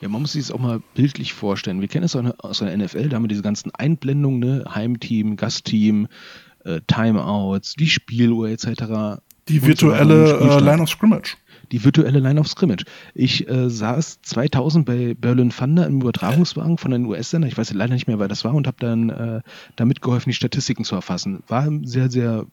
Ja, man muss sich das auch mal bildlich vorstellen. Wir kennen es aus der NFL, da haben wir diese ganzen Einblendungen, ne? Heimteam, Gastteam, äh, Timeouts, die Spieluhr etc. Die virtuelle äh, Line of Scrimmage. Die virtuelle Line of Scrimmage. Ich äh, saß 2000 bei Berlin Thunder im Übertragungswagen von den US-Sender. Ich weiß leider nicht mehr, wer das war und habe dann äh, damit geholfen, die Statistiken zu erfassen. War sehr, sehr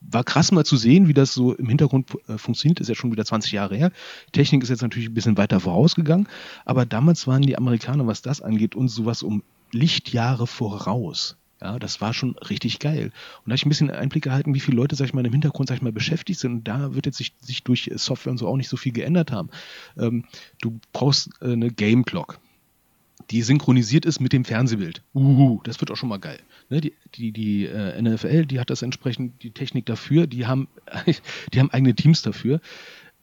war krass mal zu sehen, wie das so im Hintergrund äh, funktioniert. Ist ja schon wieder 20 Jahre her. Technik ist jetzt natürlich ein bisschen weiter vorausgegangen, aber damals waren die Amerikaner, was das angeht, uns sowas um Lichtjahre voraus. Ja, das war schon richtig geil. Und da habe ich ein bisschen Einblick gehalten, wie viele Leute, sag ich mal, im Hintergrund, sag ich mal, beschäftigt sind. Und da wird jetzt sich, sich durch Software und so auch nicht so viel geändert haben. Ähm, du brauchst äh, eine Game Clock die synchronisiert ist mit dem Fernsehbild. Uhu, das wird auch schon mal geil. Ne, die die, die äh, NFL, die hat das entsprechend, die Technik dafür, die haben, die haben eigene Teams dafür.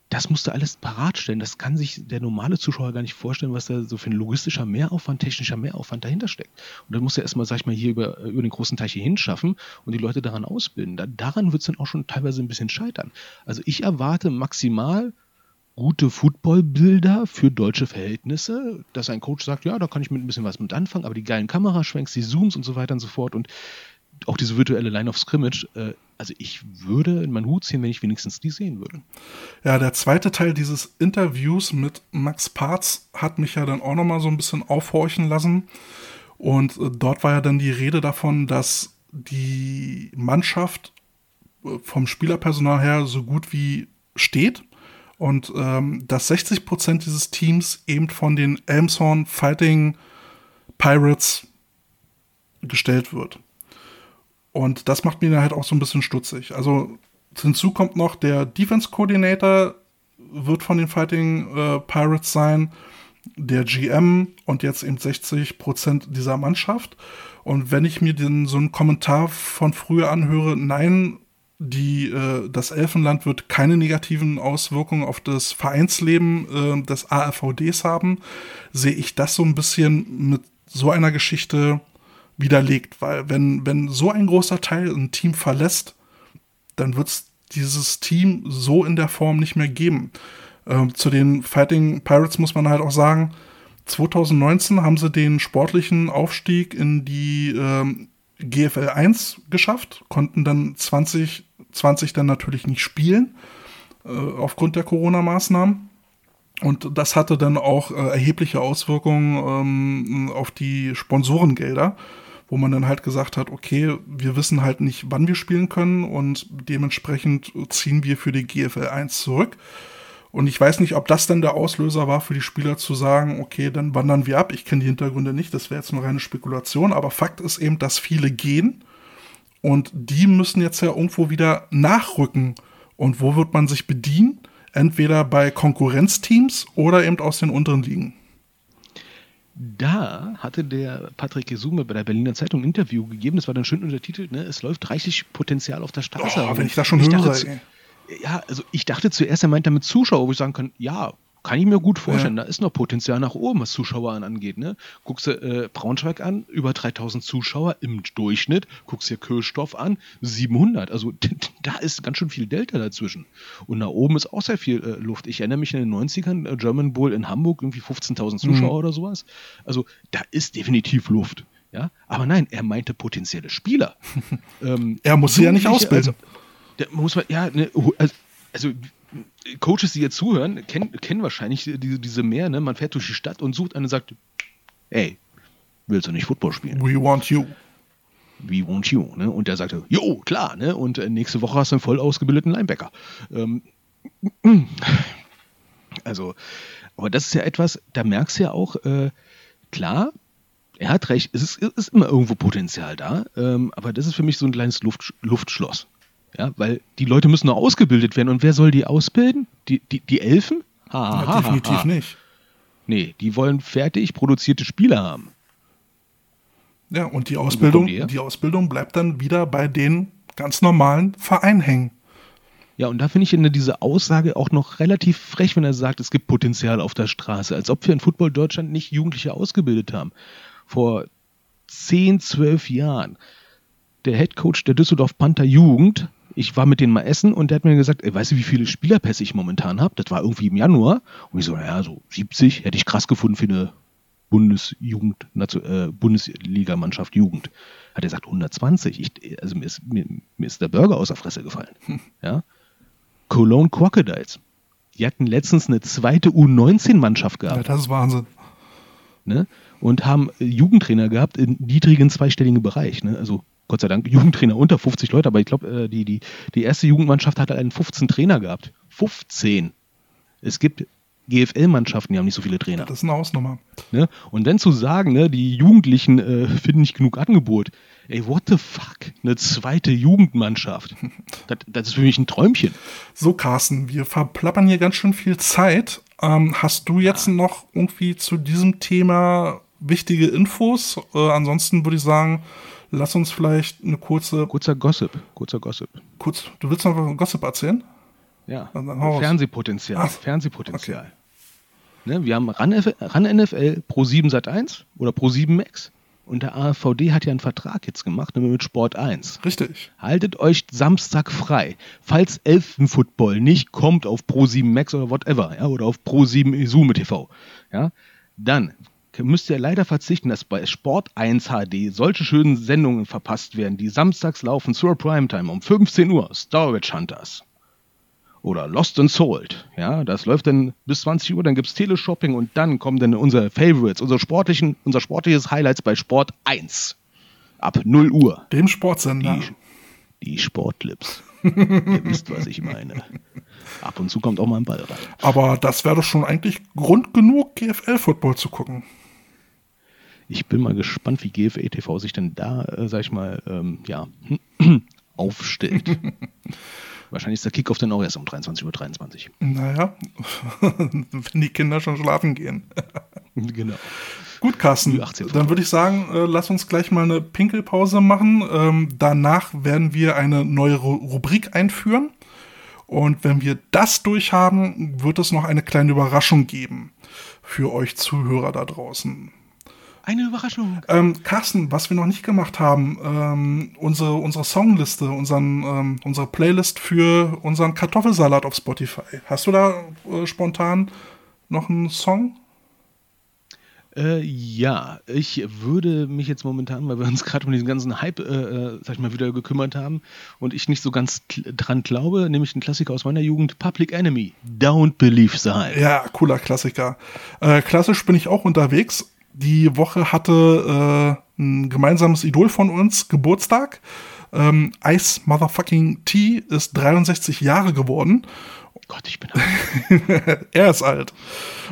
Das musst du alles parat stellen. Das kann sich der normale Zuschauer gar nicht vorstellen, was da so für ein logistischer Mehraufwand, technischer Mehraufwand dahinter steckt. Und dann musst du erstmal, sag ich mal, hier über, über den großen Teich hier hinschaffen und die Leute daran ausbilden. Da, daran wird es dann auch schon teilweise ein bisschen scheitern. Also ich erwarte maximal gute Footballbilder für deutsche Verhältnisse, dass ein Coach sagt, ja, da kann ich mit ein bisschen was mit anfangen, aber die geilen Kameraschwenks, die Zooms und so weiter und so fort und auch diese virtuelle Line of Scrimmage, äh, also ich würde in meinen Hut ziehen, wenn ich wenigstens die sehen würde. Ja, der zweite Teil dieses Interviews mit Max Parz hat mich ja dann auch nochmal so ein bisschen aufhorchen lassen. Und äh, dort war ja dann die Rede davon, dass die Mannschaft äh, vom Spielerpersonal her so gut wie steht und ähm, dass 60 Prozent dieses Teams eben von den Elmshorn Fighting Pirates gestellt wird. Und das macht mir halt auch so ein bisschen stutzig. Also hinzu kommt noch, der Defense Coordinator wird von den Fighting äh, Pirates sein, der GM und jetzt eben 60 Prozent dieser Mannschaft. Und wenn ich mir den, so einen Kommentar von früher anhöre, nein, die, äh, das Elfenland wird keine negativen Auswirkungen auf das Vereinsleben äh, des ARVDs haben, sehe ich das so ein bisschen mit so einer Geschichte widerlegt, weil wenn, wenn so ein großer Teil ein Team verlässt, dann wird es dieses Team so in der Form nicht mehr geben. Äh, zu den Fighting Pirates muss man halt auch sagen, 2019 haben sie den sportlichen Aufstieg in die ähm, GFL 1 geschafft, konnten dann 2020 dann natürlich nicht spielen, äh, aufgrund der Corona-Maßnahmen. Und das hatte dann auch äh, erhebliche Auswirkungen ähm, auf die Sponsorengelder, wo man dann halt gesagt hat, okay, wir wissen halt nicht, wann wir spielen können und dementsprechend ziehen wir für die GFL 1 zurück. Und ich weiß nicht, ob das dann der Auslöser war für die Spieler zu sagen, okay, dann wandern wir ab. Ich kenne die Hintergründe nicht, das wäre jetzt nur reine Spekulation. Aber Fakt ist eben, dass viele gehen und die müssen jetzt ja irgendwo wieder nachrücken. Und wo wird man sich bedienen? Entweder bei Konkurrenzteams oder eben aus den unteren Ligen. Da hatte der Patrick Gesume bei der Berliner Zeitung ein Interview gegeben, das war dann schön untertitelt, ne? es läuft reichlich Potenzial auf der Straße. Oh, wenn ich das schon höre. Dachte, ja, also ich dachte zuerst, er meint damit Zuschauer, wo ich sagen kann, ja, kann ich mir gut vorstellen. Ja. Da ist noch Potenzial nach oben, was Zuschauer angeht. Ne? Guckst du äh, Braunschweig an, über 3000 Zuschauer im Durchschnitt. Guckst dir Kirchstoff an, 700. Also da ist ganz schön viel Delta dazwischen. Und nach oben ist auch sehr viel äh, Luft. Ich erinnere mich in den 90ern, äh, German Bowl in Hamburg, irgendwie 15.000 Zuschauer mhm. oder sowas. Also da ist definitiv Luft. Ja, aber nein, er meinte potenzielle Spieler. ähm, er muss sie ja nicht ausbilden. Also, da muss man, ja, ne, also, also Coaches, die jetzt zuhören, kennen, kennen wahrscheinlich diese, diese mehr, ne? Man fährt durch die Stadt und sucht einen und sagt, ey, willst du nicht Football spielen? We want you. We want you, ne? Und der sagte, jo, klar, ne? Und äh, nächste Woche hast du einen voll ausgebildeten Linebacker. Ähm, also, aber das ist ja etwas, da merkst du ja auch, äh, klar, er hat recht, es ist, es ist immer irgendwo Potenzial da, ähm, aber das ist für mich so ein kleines Luft, Luftschloss. Ja, weil die Leute müssen nur ausgebildet werden. Und wer soll die ausbilden? Die, die, die Elfen? Ha, Ja, definitiv nicht. Nee, die wollen fertig produzierte Spieler haben. Ja, und die Ausbildung, kommt die Ausbildung bleibt dann wieder bei den ganz normalen Vereinen hängen. Ja, und da finde ich diese Aussage auch noch relativ frech, wenn er sagt, es gibt Potenzial auf der Straße. Als ob wir in Football Deutschland nicht Jugendliche ausgebildet haben. Vor 10, 12 Jahren. Der Head Coach der Düsseldorf Panther Jugend, ich war mit denen mal essen und der hat mir gesagt, ey, weißt du, wie viele Spielerpässe ich momentan habe? Das war irgendwie im Januar. Und ich so, naja, so 70 hätte ich krass gefunden für eine Bundesjugend, äh, Bundesligamannschaft Jugend. Hat er gesagt, 120. Ich, also mir ist, mir, mir ist der Burger aus der Fresse gefallen. Ja? Cologne Crocodiles. Die hatten letztens eine zweite U19-Mannschaft Ja, gehabt das ist Wahnsinn. ne? und haben Jugendtrainer gehabt im niedrigen zweistelligen Bereich. Ne? Also Gott sei Dank Jugendtrainer unter 50 Leute, aber ich glaube, äh, die, die, die erste Jugendmannschaft hat einen 15 Trainer gehabt. 15. Es gibt GFL-Mannschaften, die haben nicht so viele Trainer. Das ist eine Hausnummer. Ne? Und dann zu sagen, ne, die Jugendlichen äh, finden nicht genug Angebot. Ey, what the fuck? Eine zweite Jugendmannschaft. Das, das ist für mich ein Träumchen. So, Carsten, wir verplappern hier ganz schön viel Zeit. Ähm, hast du jetzt noch irgendwie zu diesem Thema wichtige Infos? Äh, ansonsten würde ich sagen, lass uns vielleicht eine kurze, Kurzer Gossip. Kurzer Gossip. kurz, du willst noch was Gossip erzählen? Ja. Fernsehpotenzial. Ach, Fernsehpotenzial. Ne, wir haben RAN, RAN NFL Pro 7 Sat 1 oder Pro 7 Max. Und der AVD hat ja einen Vertrag jetzt gemacht ne, mit Sport 1. Richtig. Haltet euch Samstag frei. Falls Elfenfootball nicht kommt auf Pro 7 Max oder whatever, ja, oder auf Pro 7 Zoom TV, ja, dann müsst ihr leider verzichten, dass bei Sport 1 HD solche schönen Sendungen verpasst werden, die samstags laufen zur Primetime um 15 Uhr. Storage Hunters. Oder Lost and Sold. Ja, das läuft dann bis 20 Uhr, dann gibt es Teleshopping und dann kommen dann unsere Favorites, unsere sportlichen, unser sportliches Highlights bei Sport 1. Ab 0 Uhr. Dem Sportsender. Die, die Sportlips. Ihr wisst, was ich meine. Ab und zu kommt auch mal ein Ball rein. Aber das wäre doch schon eigentlich Grund genug, GFL-Football zu gucken. Ich bin mal gespannt, wie GFA TV sich denn da, äh, sag ich mal, ähm, ja, aufstellt. Wahrscheinlich ist der Kickoff dann auch erst um 23.23 Uhr. Naja, wenn die Kinder schon schlafen gehen. genau. Gut, Carsten, Die 18 dann würde ich sagen, äh, lass uns gleich mal eine Pinkelpause machen. Ähm, danach werden wir eine neue Ru Rubrik einführen. Und wenn wir das durchhaben, wird es noch eine kleine Überraschung geben für euch Zuhörer da draußen. Eine Überraschung. Ähm, Carsten, was wir noch nicht gemacht haben, ähm, unsere, unsere Songliste, unseren, ähm, unsere Playlist für unseren Kartoffelsalat auf Spotify. Hast du da äh, spontan noch einen Song? Äh, ja, ich würde mich jetzt momentan, weil wir uns gerade um diesen ganzen Hype, äh, äh, sag ich mal, wieder gekümmert haben und ich nicht so ganz dran glaube, nämlich einen Klassiker aus meiner Jugend, Public Enemy, Don't Believe the Hype. Ja, cooler Klassiker. Äh, klassisch bin ich auch unterwegs. Die Woche hatte äh, ein gemeinsames Idol von uns Geburtstag. Ähm, Ice Motherfucking T ist 63 Jahre geworden. Gott, ich bin er ist alt.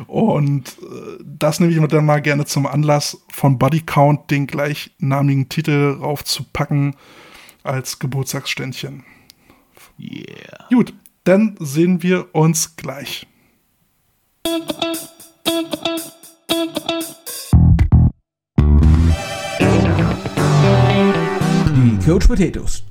Und äh, das nehme ich mir dann mal gerne zum Anlass, von Body Count den gleichnamigen Titel raufzupacken als Geburtstagsständchen. Yeah. Gut, dann sehen wir uns gleich. Die Coach Potatoes.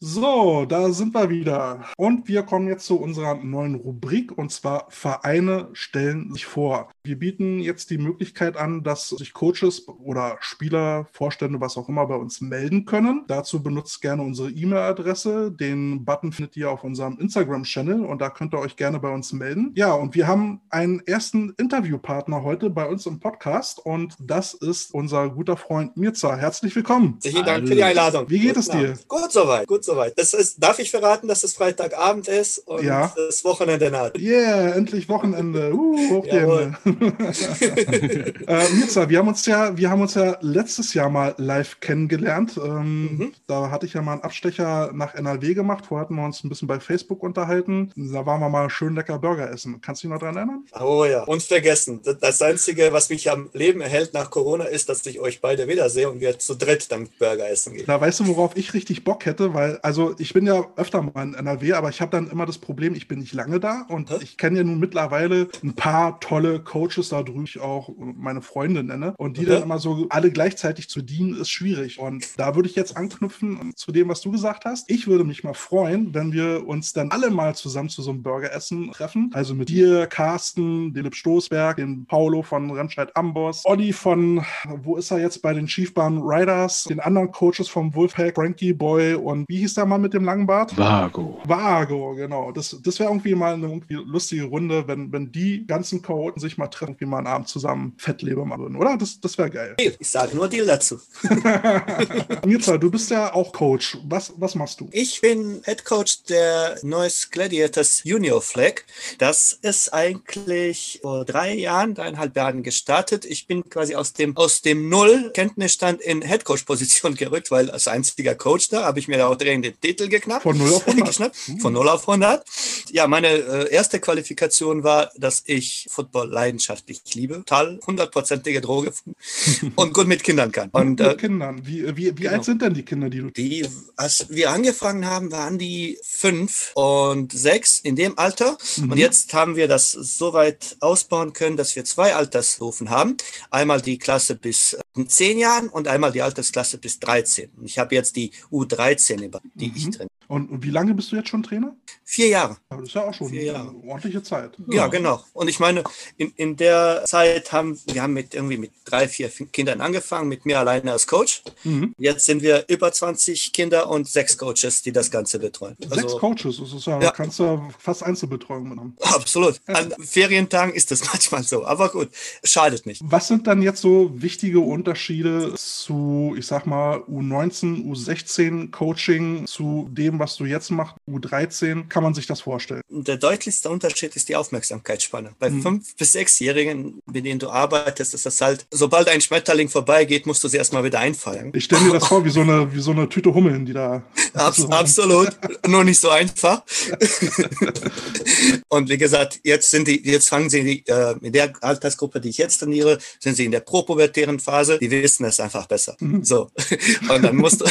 So, da sind wir wieder. Und wir kommen jetzt zu unserer neuen Rubrik und zwar Vereine stellen sich vor. Wir bieten jetzt die Möglichkeit an, dass sich Coaches oder Spieler, Vorstände, was auch immer bei uns melden können. Dazu benutzt gerne unsere E-Mail-Adresse. Den Button findet ihr auf unserem Instagram-Channel und da könnt ihr euch gerne bei uns melden. Ja, und wir haben einen ersten Interviewpartner heute bei uns im Podcast und das ist unser guter Freund Mirza. Herzlich willkommen. Herzlichen Dank für die Einladung. Wie geht Guten es dir? Abend. Gut soweit, gut soweit. Das ist, darf ich verraten, dass es Freitagabend ist und Ja. das Wochenende naht? Yeah, endlich Wochenende. Uh, hoch Jawohl. Äh, Mirza, wir haben uns ja, wir haben uns ja letztes Jahr mal live kennengelernt. Ähm, Mhm. Da hatte ich ja mal einen Abstecher nach NRW gemacht. Vorher hatten wir uns ein bisschen bei Facebook unterhalten. Da waren wir mal schön lecker Burger essen. Kannst du dich noch dran erinnern? Oh ja, unvergessen. Das- Das Einzige, was mich am Leben erhält nach Corona, ist, dass ich euch beide wiedersehe und wir zu dritt dann Burger essen gehen. Da weißt du, worauf ich richtig Bock hätte, weil, also ich bin ja öfter mal in NRW, aber ich habe dann immer das Problem, ich bin nicht lange da und Hä? ich kenne ja nun mittlerweile ein paar tolle Coaches da drüben, ich auch meine Freunde nenne. Und die Mhm. dann immer so alle gleichzeitig zu dienen, ist schwierig. Und da würde ich jetzt anknüpfen zu dem, was du gesagt hast. Ich würde mich mal freuen, wenn wir uns dann alle mal zusammen zu so einem Burgeressen treffen. Also mit dir, Carsten, Dilip Stoßberg, den Paulo von Remscheid Amboss, Olli von, wo ist er jetzt bei den Schiefbahn Riders, den anderen Coaches vom Wolfpack, Frankie Boy und wie hieß der Mann mit dem langen Bart? Vago. Vago, genau. Das, das wäre irgendwie mal eine irgendwie lustige Runde, wenn, wenn die ganzen Coachen sich mal treffen, irgendwie mal einen Abend zusammen Fettleber machen würden, oder? Das, das wäre geil. Ich sage nur Deal dazu. Mirza, du bist ja auch Coach. Was, was machst du? Ich bin Head Coach der Neues Gladiators Junior Flag. Das ist eigentlich vor drei Jahren, dreieinhalb Jahren gestartet. Ich bin quasi aus dem, aus dem Null Kenntnisstand in Head Coach Position gerückt, weil als einziger Coach da habe ich mir da auch dringend den Titel geknappt. Von 0 auf 100. geschnappt. Von 0 auf 100. Ja, meine äh, erste Qualifikation war, dass ich Football leidenschaftlich liebe. Total hundertprozentige Droge und gut mit Kindern kann. Und mit äh, Kindern. Wie, wie, wie genau. alt sind denn die Kinder, die du die, als wir angefangen haben, waren die fünf und sechs in dem Alter. Mhm. Und jetzt haben wir das so weit ausbauen können, dass wir zwei Altersstufen haben. Einmal die Klasse bis äh, zehn Jahren und einmal die Altersklasse bis 13. Und ich habe jetzt die U13, über die ich Mhm. drin. Und, und wie lange bist du jetzt schon Trainer? Vier Jahre. Ja, das ist ja auch schon Vier Jahre. eine ordentliche Zeit. Ja, genau. Und ich meine, in, in der Zeit haben wir haben mit irgendwie mit drei, vier Kindern angefangen, mit mir alleine als Coach. Mhm. Jetzt sind wir über 20 Kinder und sechs Coaches, die das Ganze betreuen. Sechs Also, Coaches, das ist ja, Ja. kannst du fast Einzelbetreuung mitnehmen. Absolut. An Ferientagen ist das manchmal so, aber gut, schadet nicht. Was sind dann jetzt so wichtige Unterschiede zu, ich sag mal, U19, U16 Coaching zu dem, was du jetzt machst, U13? Kann man sich das vorstellen? Der deutlichste Unterschied ist die Aufmerksamkeitsspanne. Bei Mhm. fünf- bis sechsjährigen, mit denen du arbeitest, ist das halt, sobald ein Schmetterling vorbeigeht, musst du sie erstmal wieder einfangen. Ich stelle mir das vor, wie so eine, wie so eine Tüte Hummeln, die da. Abs absolut, nur nicht so einfach. Und wie gesagt, jetzt sind die, jetzt fangen sie die, äh, in der Altersgruppe, die ich jetzt trainiere, sind sie in der propubertären Phase. Die wissen es einfach besser. So. Und dann musst du,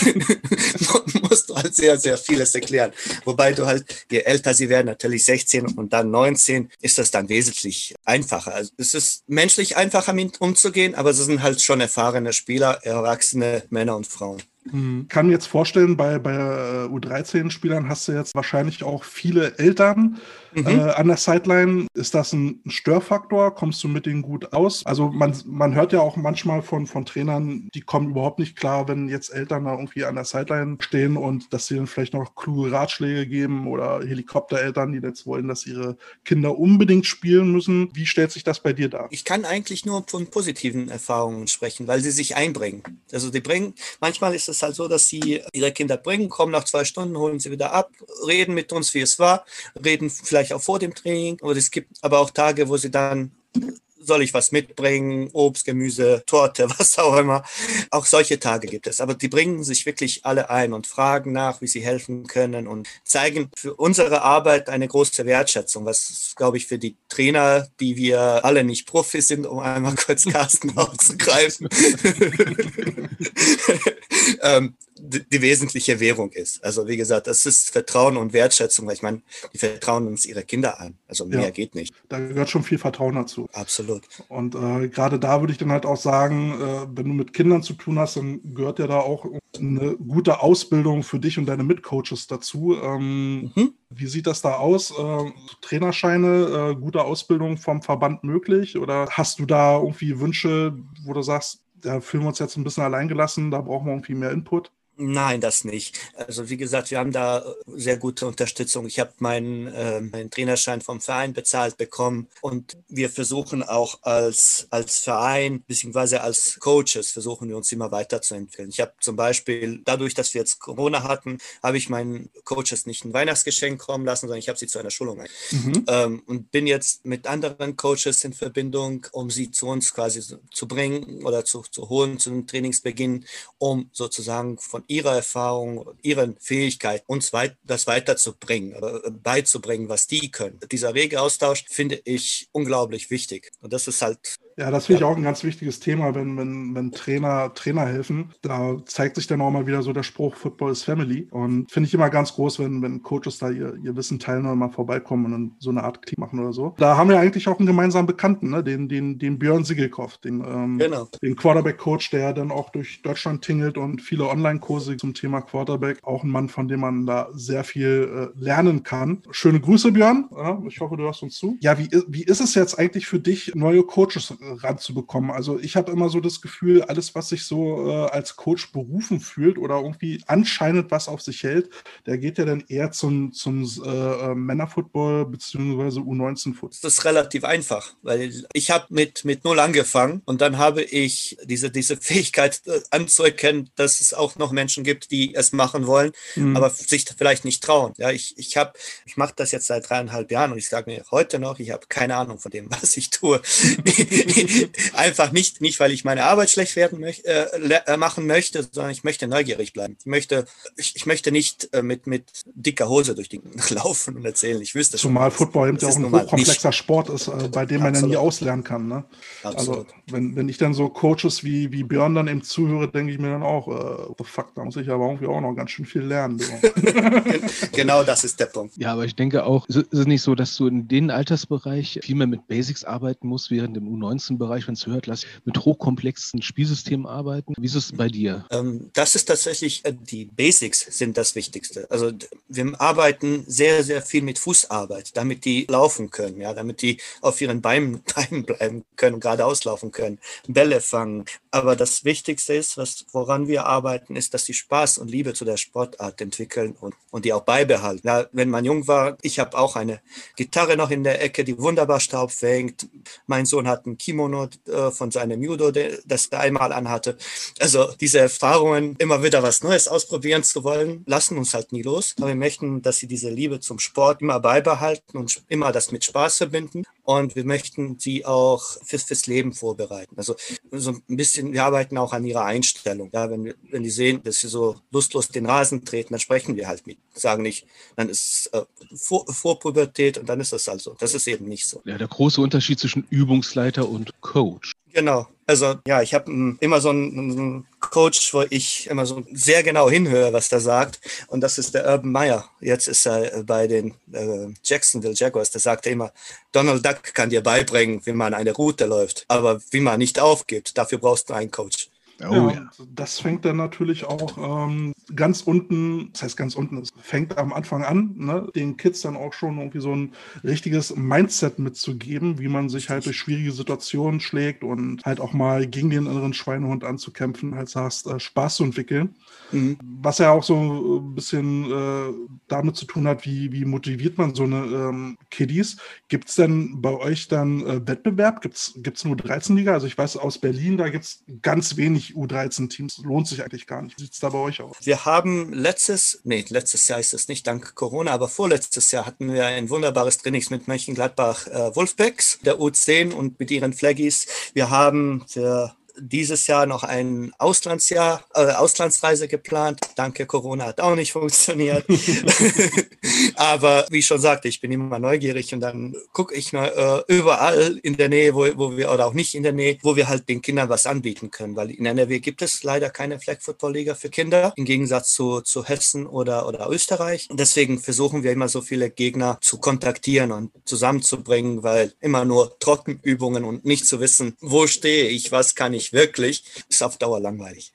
musst du halt sehr, sehr vieles erklären. Wobei du halt, je älter sie werden, natürlich 16 und dann 19, ist das dann wesentlich einfacher. Also es ist menschlich einfacher, mit umzugehen, aber es sind halt schon erfahrene Spieler, erwachsene Männer und Frauen. Mhm. Kann mir jetzt vorstellen, bei, bei äh, U13-Spielern hast du jetzt wahrscheinlich auch viele Eltern Mhm. äh, an der Sideline. Ist das ein Störfaktor? Kommst du mit denen gut aus? Also man, man hört ja auch manchmal von, von Trainern, die kommen überhaupt nicht klar, wenn jetzt Eltern da irgendwie an der Sideline stehen und dass sie dann vielleicht noch kluge Ratschläge geben oder Helikoptereltern, die jetzt wollen, dass ihre Kinder unbedingt spielen müssen. Wie stellt sich das bei dir dar? Ich kann eigentlich nur von positiven Erfahrungen sprechen, weil sie sich einbringen. Also die bringen, manchmal ist es halt so, dass sie ihre Kinder bringen, kommen nach zwei Stunden, holen sie wieder ab, reden mit uns, wie es war, reden vielleicht auch vor dem Training. Und es gibt aber auch Tage, wo sie dann soll ich was mitbringen, Obst, Gemüse, Torte, was auch immer. Auch solche Tage gibt es. Aber die bringen sich wirklich alle ein und fragen nach, wie sie helfen können und zeigen für unsere Arbeit eine große Wertschätzung, was, glaube ich, für die Trainer, die wir alle nicht Profis sind, um einmal kurz Carsten aufzugreifen, ähm, die, wesentliche Währung ist. Also wie gesagt, das ist Vertrauen und Wertschätzung, weil ich meine, die vertrauen uns ihre Kinder an. Also mehr Ja. geht nicht. Da gehört schon viel Vertrauen dazu. Absolut. Und äh, gerade da würde ich dann halt auch sagen, äh, wenn du mit Kindern zu tun hast, dann gehört ja da auch eine gute Ausbildung für dich und deine Mitcoaches dazu. Ähm, Mhm. Wie sieht das da aus? Äh, Trainerscheine, äh, gute Ausbildung vom Verband möglich? Oder hast du da irgendwie Wünsche, wo du sagst, da fühlen wir uns jetzt ein bisschen alleingelassen, da brauchen wir irgendwie mehr Input? Nein, das nicht. Also wie gesagt, wir haben da sehr gute Unterstützung. Ich habe meinen, äh, meinen Trainerschein vom Verein bezahlt bekommen und wir versuchen auch als, als Verein beziehungsweise als Coaches versuchen wir uns immer weiterzuentwickeln. Ich habe zum Beispiel dadurch, dass wir jetzt Corona hatten, habe ich meinen Coaches nicht ein Weihnachtsgeschenk kommen lassen, sondern ich habe sie zu einer Schulung mhm. ähm, und bin jetzt mit anderen Coaches in Verbindung, um sie zu uns quasi zu bringen oder zu, zu holen zum Trainingsbeginn, um sozusagen von ihrer Erfahrung, ihren Fähigkeiten uns weit, das weiterzubringen, äh, beizubringen, was die können. Dieser rege Austausch finde ich unglaublich wichtig. Und das ist halt ja, das finde ich auch ein ganz wichtiges Thema, wenn, wenn, wenn Trainer Trainer helfen. Da zeigt sich dann auch mal wieder so der Spruch, Football is Family. Und finde ich immer ganz groß, wenn, wenn Coaches da ihr, ihr Wissen teilen oder mal vorbeikommen und dann so eine Art Team machen oder so. Da haben wir eigentlich auch einen gemeinsamen Bekannten, ne? den, den, den Björn Sigelkopf, den, ähm, genau. den Quarterback-Coach, der dann auch durch Deutschland tingelt und viele Online-Kurse zum Thema Quarterback. Auch ein Mann, von dem man da sehr viel äh, lernen kann. Schöne Grüße, Björn. Ja, ich hoffe, du hörst uns zu. Ja, wie, wie ist es jetzt eigentlich für dich, neue Coaches ranzubekommen. Also ich habe immer so das Gefühl, alles, was sich so äh, als Coach berufen fühlt oder irgendwie anscheinend was auf sich hält, der geht ja dann eher zum, zum äh, äh Männerfootball bzw. U19-Football. Das ist relativ einfach, weil ich habe mit, mit Null angefangen und dann habe ich diese, diese Fähigkeit äh, anzuerkennen, dass es auch noch Menschen gibt, die es machen wollen, mhm. aber sich vielleicht nicht trauen. Ja, ich, ich habe, ich mache das jetzt seit dreieinhalb Jahren und ich sage mir heute noch, ich habe keine Ahnung von dem, was ich tue. einfach nicht, nicht, weil ich meine Arbeit schlecht werden möchte, äh, äh, machen möchte, sondern ich möchte neugierig bleiben. Ich möchte, ich, ich möchte nicht äh, mit, mit dicker Hose durch den laufen und erzählen, ich wüsste Zumal schon, Football eben ja auch ein hochkomplexer Sport ist, äh, bei dem man ja nie auslernen kann. Ne? Also, wenn, wenn ich dann so Coaches wie, wie Björn dann eben zuhöre, denke ich mir dann auch, äh, the fuck, da muss ich aber irgendwie auch noch ganz schön viel lernen. genau das ist der Punkt. Ja, aber ich denke auch, ist es nicht so, dass du in den Altersbereich viel mehr mit Basics arbeiten musst, während im U19-Bereich Bereich, wenn es hört, lass mit hochkomplexen Spielsystemen arbeiten. Wie ist es bei dir? Ähm, das ist tatsächlich, äh, die Basics sind das Wichtigste. Also wir arbeiten sehr, sehr viel mit Fußarbeit, damit die laufen können, ja, damit die auf ihren Beinen, Beinen bleiben können, geradeaus laufen können, Bälle fangen. Aber das Wichtigste ist, was, woran wir arbeiten, ist, dass sie Spaß und Liebe zu der Sportart entwickeln und, und die auch beibehalten. Ja, wenn man jung war, ich habe auch eine Gitarre noch in der Ecke, die wunderbar Staub fängt. Mein Sohn hat ein Kimono äh, von seinem Judo, das er einmal anhatte. Also diese Erfahrungen, immer wieder was Neues ausprobieren zu wollen, lassen uns halt nie los. Aber wir möchten, dass sie diese Liebe zum Sport immer beibehalten und immer das mit Spaß verbinden. Und wir möchten sie auch fürs, fürs Leben vorbereiten. Also so ein bisschen, wir arbeiten auch an ihrer Einstellung. Ja, wenn, wenn die sehen, dass sie so lustlos den Rasen treten, dann sprechen wir halt mit. Sagen nicht, dann ist äh, vor, vor und dann ist das also. Das ist eben nicht so. Ja, der große Unterschied zwischen Übungsleiter und Coach. Genau. Also ja, ich habe hm, immer so einen, einen, Coach, wo ich immer so sehr genau hinhöre, was der sagt. Und das ist der Urban Meyer. Jetzt ist er äh, bei den äh, Jacksonville Jaguars. Der sagte immer, Donald Duck kann dir beibringen, wie man eine Route läuft. Aber wie man nicht aufgibt, dafür brauchst du einen Coach. Oh, ja, ja. Das fängt dann natürlich auch ähm, ganz unten, das heißt ganz unten, es fängt am Anfang an, ne, den Kids dann auch schon irgendwie so ein richtiges Mindset mitzugeben, wie man sich halt durch schwierige Situationen schlägt und halt auch mal gegen den inneren Schweinehund anzukämpfen, halt sagst, äh, Spaß zu entwickeln. Mhm. Was ja auch so ein bisschen äh, damit zu tun hat, wie, wie motiviert man so eine ähm, Kiddies. Gibt es denn bei euch dann äh, Wettbewerb? Gibt es nur 13 Liga? Also ich weiß, aus Berlin, da gibt es ganz wenig U13-Teams. Lohnt sich eigentlich gar nicht. Wie sieht es da bei euch aus? Wir haben letztes, nee, letztes Jahr ist es nicht, dank Corona, aber vorletztes Jahr hatten wir ein wunderbares Trainings mit Mönchengladbach äh, Wolfpacks, der U10 und mit ihren Flaggies. Wir haben für dieses Jahr noch ein Auslandsjahr, äh, Auslandsreise geplant. Danke, Corona hat auch nicht funktioniert. Aber wie ich schon sagte, ich bin immer neugierig und dann gucke ich äh, überall in der Nähe, wo, wo wir, oder auch nicht in der Nähe, wo wir halt den Kindern was anbieten können. Weil in NRW gibt es leider keine Flag Football Liga für Kinder, im Gegensatz zu, zu Hessen oder, oder Österreich. Und deswegen versuchen wir immer so viele Gegner zu kontaktieren und zusammenzubringen, weil immer nur Trockenübungen und nicht zu wissen, wo stehe ich, was kann ich nicht wirklich, ist auf Dauer langweilig.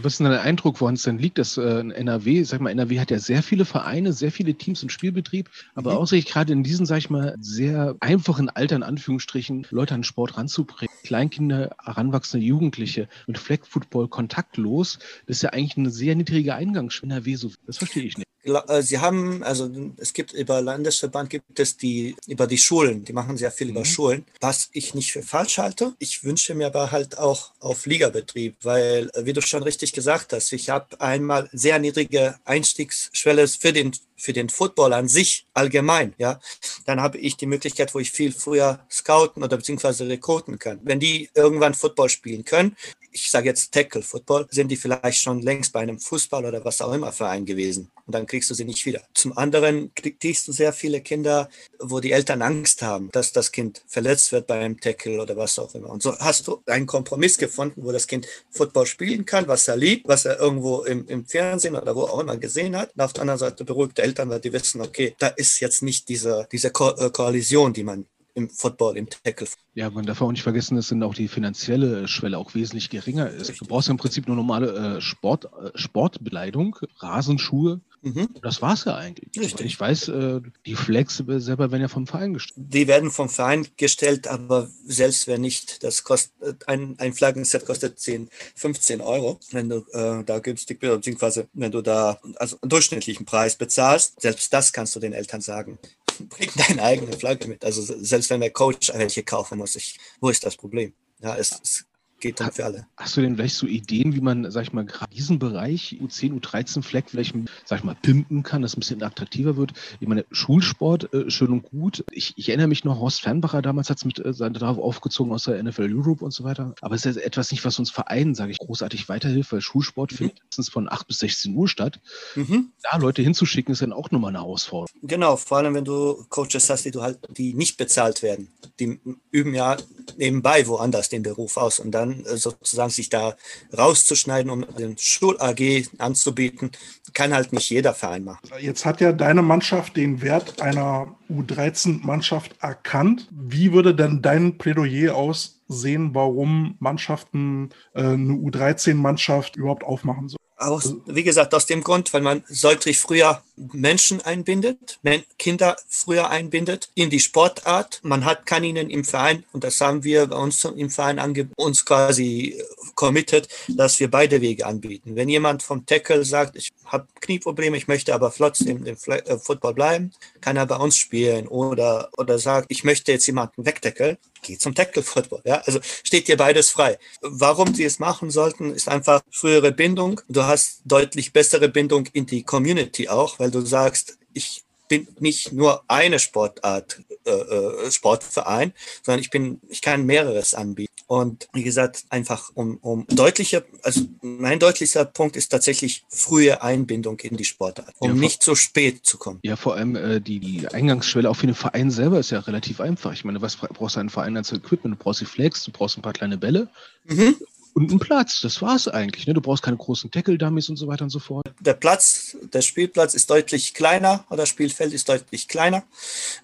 Was ist denn dein Eindruck, woran es denn liegt, dass äh, NRW, sag mal, NRW hat ja sehr viele Vereine, sehr viele Teams im Spielbetrieb, aber mhm. auch sich gerade in diesen, sag ich mal, sehr einfachen Alter, in Anführungsstrichen, Leute an Sport ranzubringen. Kleinkinder, heranwachsende Jugendliche mit Flag Football kontaktlos. Das ist ja eigentlich eine sehr niedrige Eingangsschwelle. So, das verstehe ich nicht. Äh, sie haben, also es gibt über Landesverband gibt es die, über die Schulen, die machen sehr viel mhm. über Schulen, was ich nicht für falsch halte. Ich wünsche mir aber halt auch auf Ligabetrieb, weil, äh, wie du schon richtig gesagt hast, ich habe einmal sehr niedrige Einstiegsschwelle für den für den Football an sich allgemein, ja, dann habe ich die Möglichkeit, wo ich viel früher scouten oder beziehungsweise rekruten kann. Wenn die irgendwann Football spielen können, ich sage jetzt Tackle Football, sind die vielleicht schon längst bei einem Fußball oder was auch immer Verein gewesen. Und dann kriegst du sie nicht wieder. Zum anderen kriegst du sehr viele Kinder, wo die Eltern Angst haben, dass das Kind verletzt wird bei einem Tackle oder was auch immer. Und so hast du einen Kompromiss gefunden, wo das Kind Football spielen kann, was er liebt, was er irgendwo im, im Fernsehen oder wo auch immer gesehen hat. Und auf der anderen Seite beruhigte Eltern, weil die wissen, okay, da ist jetzt nicht diese, diese Ko äh, Koalition, die man im Football, im Tackle. Ja, man darf auch nicht vergessen, dass dann auch die finanzielle Schwelle auch wesentlich geringer ist. Du brauchst ja im Prinzip nur normale äh, Sport, äh, Sportbekleidung, Rasenschuhe. Mhm. Das es ja eigentlich. Richtig. Ich weiß, äh, die Flex selber werden ja vom Verein gestellt. Die werden vom Verein gestellt, aber selbst wenn nicht, das kostet ein, ein Flaggenset kostet 10, 15 Euro, wenn du äh, da günstig bist, beziehungsweise wenn du da also einen durchschnittlichen Preis bezahlst, selbst das kannst du den Eltern sagen bring deine eigene Flagge mit. Also selbst wenn der Coach welche kaufen muss, ich, wo ist das Problem? Ja, es, es geht dann für alle. Hast du denn vielleicht so Ideen, wie man, sag ich mal, gerade diesen Bereich U10, U13 Fleck vielleicht, sag ich mal, pimpen kann, dass es ein bisschen attraktiver wird? Ich meine, Schulsport, äh, schön und gut. Ich, ich, erinnere mich noch, Horst Fernbacher damals hat es mit äh, darauf aufgezogen aus der NFL Europe und so weiter. Aber es ist etwas nicht, was uns Vereinen, sage ich, großartig weiterhilft, weil Schulsport mhm. findet meistens von 8 bis 16 Uhr statt. Mhm. Da Leute hinzuschicken, ist dann auch nochmal eine Herausforderung. Genau, vor allem wenn du Coaches hast, die du halt, die nicht bezahlt werden. Die üben ja nebenbei woanders den Beruf aus und dann äh, sozusagen sich da rauszuschneiden, um den Schul-AG anzubieten, kann halt nicht jeder Verein machen. Jetzt hat ja deine Mannschaft den Wert einer U13-Mannschaft erkannt. Wie würde denn dein Plädoyer aussehen, warum Mannschaften äh, eine U13-Mannschaft überhaupt aufmachen sollen? Aus, wie gesagt, aus dem Grund, weil man deutlich früher Menschen einbindet, Kinder früher einbindet in die Sportart. Man hat, kann ihnen im Verein, und das haben wir bei uns im Verein ange, uns quasi committed, dass wir beide Wege anbieten. Wenn jemand vom Tackle sagt, ich habe Knieprobleme, ich möchte aber flott im, äh, Football bleiben, kann er bei uns spielen. Oder, oder sagt, ich möchte jetzt jemanden wegtackeln, geht zum Tackle Football. Ja? Also steht dir beides frei. Warum sie es machen sollten, ist einfach frühere Bindung. Du hast deutlich bessere Bindung in die Community auch, weil du sagst, ich bin nicht nur eine Sportart, äh, äh Sportverein, sondern ich bin, ich kann mehreres anbieten. Und wie gesagt, einfach um, um deutlicher, also mein deutlichster Punkt ist tatsächlich frühe Einbindung in die Sportart, um ja, nicht so spät zu kommen. Ja, vor allem äh, die, die Eingangsschwelle auch für den Verein selber ist ja relativ einfach. Ich meine, was brauchst du einen Verein als Equipment? Du brauchst die Flex, du brauchst ein paar kleine Bälle. Mhm und einen Platz. Das war es eigentlich. Ne? Du brauchst keine großen Tackle-Dummies und so weiter und so fort. Der Platz, der Spielplatz ist deutlich kleiner oder das Spielfeld ist deutlich kleiner.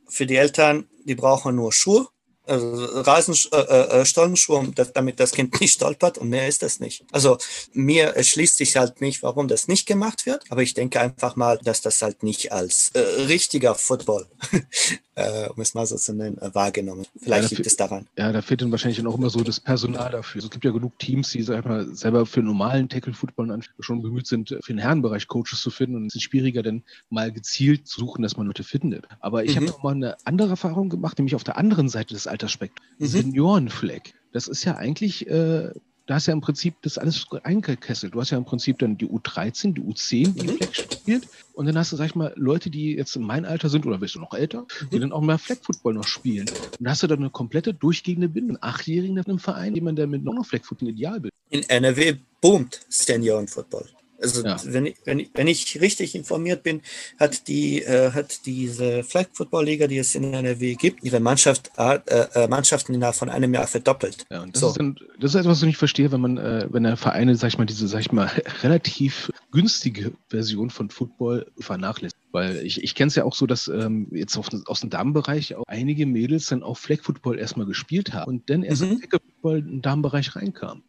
Für die Eltern, die brauchen nur Schuhe also Rasenstollenschuhe, äh, äh, damit das Kind nicht stolpert und mehr ist das nicht. Also mir erschließt sich halt nicht, warum das nicht gemacht wird, aber ich denke einfach mal, dass das halt nicht als äh, richtiger Football, äh, um es mal so zu nennen, äh, wahrgenommen. Vielleicht ja, liegt es daran. Ja, da fehlt dann wahrscheinlich auch immer so das Personal dafür. Also es gibt ja genug Teams, die sag mal, selber für normalen Tackle-Football schon bemüht sind, für den Herrenbereich Coaches zu finden und es ist schwieriger, dann mal gezielt zu suchen, dass man Leute findet. Aber ich mhm. habe noch mal eine andere Erfahrung gemacht, nämlich auf der anderen Seite des Altersspektrums. Mhm. Seniorenfleck. Das ist ja eigentlich, äh, da hast ja im Prinzip das alles eingekesselt. Du hast ja im Prinzip dann die U13, die U10, die mhm. Fleck spielt. Und dann hast du, sag ich mal, Leute, die jetzt in meinem Alter sind oder bist du noch älter, mhm. die dann auch mehr Fleck-Football noch spielen. Und da hast du dann eine komplette durchgehende Bindung. Achtjährigen in einem Verein, jemand, der mit noch Fleck-Football ideal bildet. In NRW boomt Seniorenfootball. Also ja. wenn, ich, wenn, ich, wenn ich richtig informiert bin, hat die äh, hat diese Flag Football Liga, die es in NRW gibt, ihre Mannschaft äh, äh, Mannschaften innerhalb von einem Jahr verdoppelt. Ja, und das, so. ist dann, das ist etwas, was ich nicht verstehe, wenn man äh, wenn der Vereine, sag ich mal, diese, sag ich mal, relativ günstige Version von Football vernachlässigt. Weil ich, ich kenne es ja auch so, dass ähm, jetzt auf, aus dem Damenbereich auch einige Mädels dann auch Flag Football erstmal gespielt haben und dann erst mhm. Football in den Damenbereich reinkam.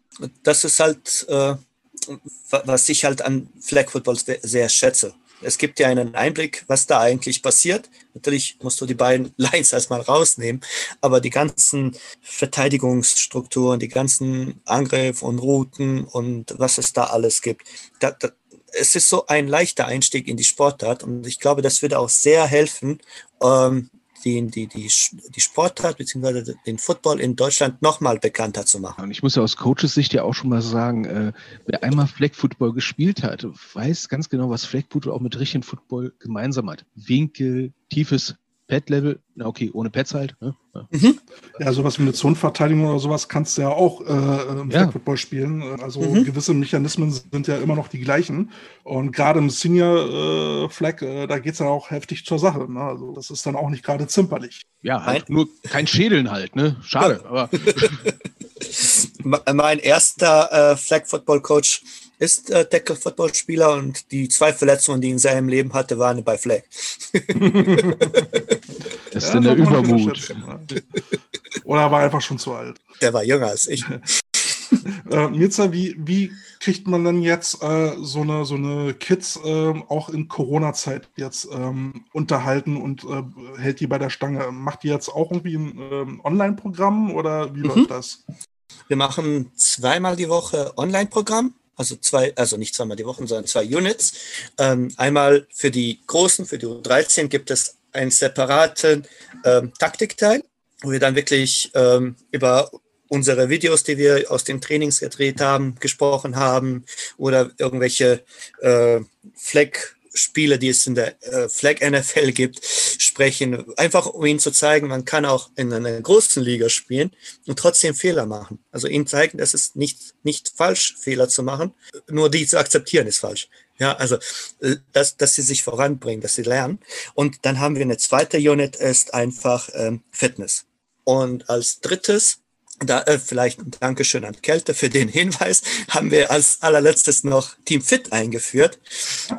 Das ist halt äh, was ich halt an Flag Football sehr schätze. Es gibt ja einen Einblick, was da eigentlich passiert. Natürlich musst du die beiden Lines erstmal rausnehmen, aber die ganzen Verteidigungsstrukturen, die ganzen Angriff und Routen und was es da alles gibt, da, da, es ist so ein leichter Einstieg in die Sportart und ich glaube, das würde auch sehr helfen, ähm, die, die, die, die Sportart bzw. den Football in Deutschland nochmal bekannter zu machen. Und ich muss ja aus Coaches Sicht ja auch schon mal sagen, äh, wer einmal Flag Football gespielt hat, weiß ganz genau, was Flag Football auch mit richtigen Football gemeinsam hat. Winkel, tiefes Pad-Level, na okay, ohne Pads halt. Ne? Ja. Mhm. ja, sowas wie eine Zonenverteidigung oder sowas kannst du ja auch äh, im ja. Football spielen. Also mhm. gewisse Mechanismen sind ja immer noch die gleichen. Und gerade im Senior äh, Flag, äh, da geht es ja auch heftig zur Sache. Ne? Also das ist dann auch nicht gerade zimperlich. Ja, halt nur kein Schädeln halt, ne? Schade, aber. mein erster äh, Flag Football Coach ist äh, Tackle-Football-Spieler und die zwei Verletzungen, die er in seinem Leben hatte, waren bei Flag. das ist ja, denn der Übermut. Oder war einfach schon zu alt. Der war jünger als ich. äh, Mirza, wie, wie kriegt man denn jetzt äh, so, eine, so eine Kids äh, auch in Corona-Zeit jetzt ähm, unterhalten und äh, hält die bei der Stange? Macht die jetzt auch irgendwie ein ähm, Online-Programm oder wie mhm. läuft das? Wir machen zweimal die Woche Online-Programm also zwei, also nicht zweimal die Woche, sondern zwei Units. Ähm, einmal für die Großen, für die U13 gibt es einen separaten ähm, Taktikteil, wo wir dann wirklich ähm, über unsere Videos, die wir aus den Trainings gedreht haben, gesprochen haben oder irgendwelche äh, Fleck Spiele, die es in der äh, Flag NFL gibt, sprechen. Einfach um ihnen zu zeigen, man kann auch in einer großen Liga spielen und trotzdem Fehler machen. Also ihnen zeigen, dass es nicht, nicht falsch, Fehler zu machen, nur die zu akzeptieren ist falsch. Ja, also, äh, dass, dass sie sich voranbringen, dass sie lernen. Und dann haben wir eine zweite Unit, ist einfach ähm, Fitness. Und als drittes da, äh, vielleicht ein Dankeschön an Kälte für den Hinweis, haben wir als allerletztes noch Team Fit eingeführt,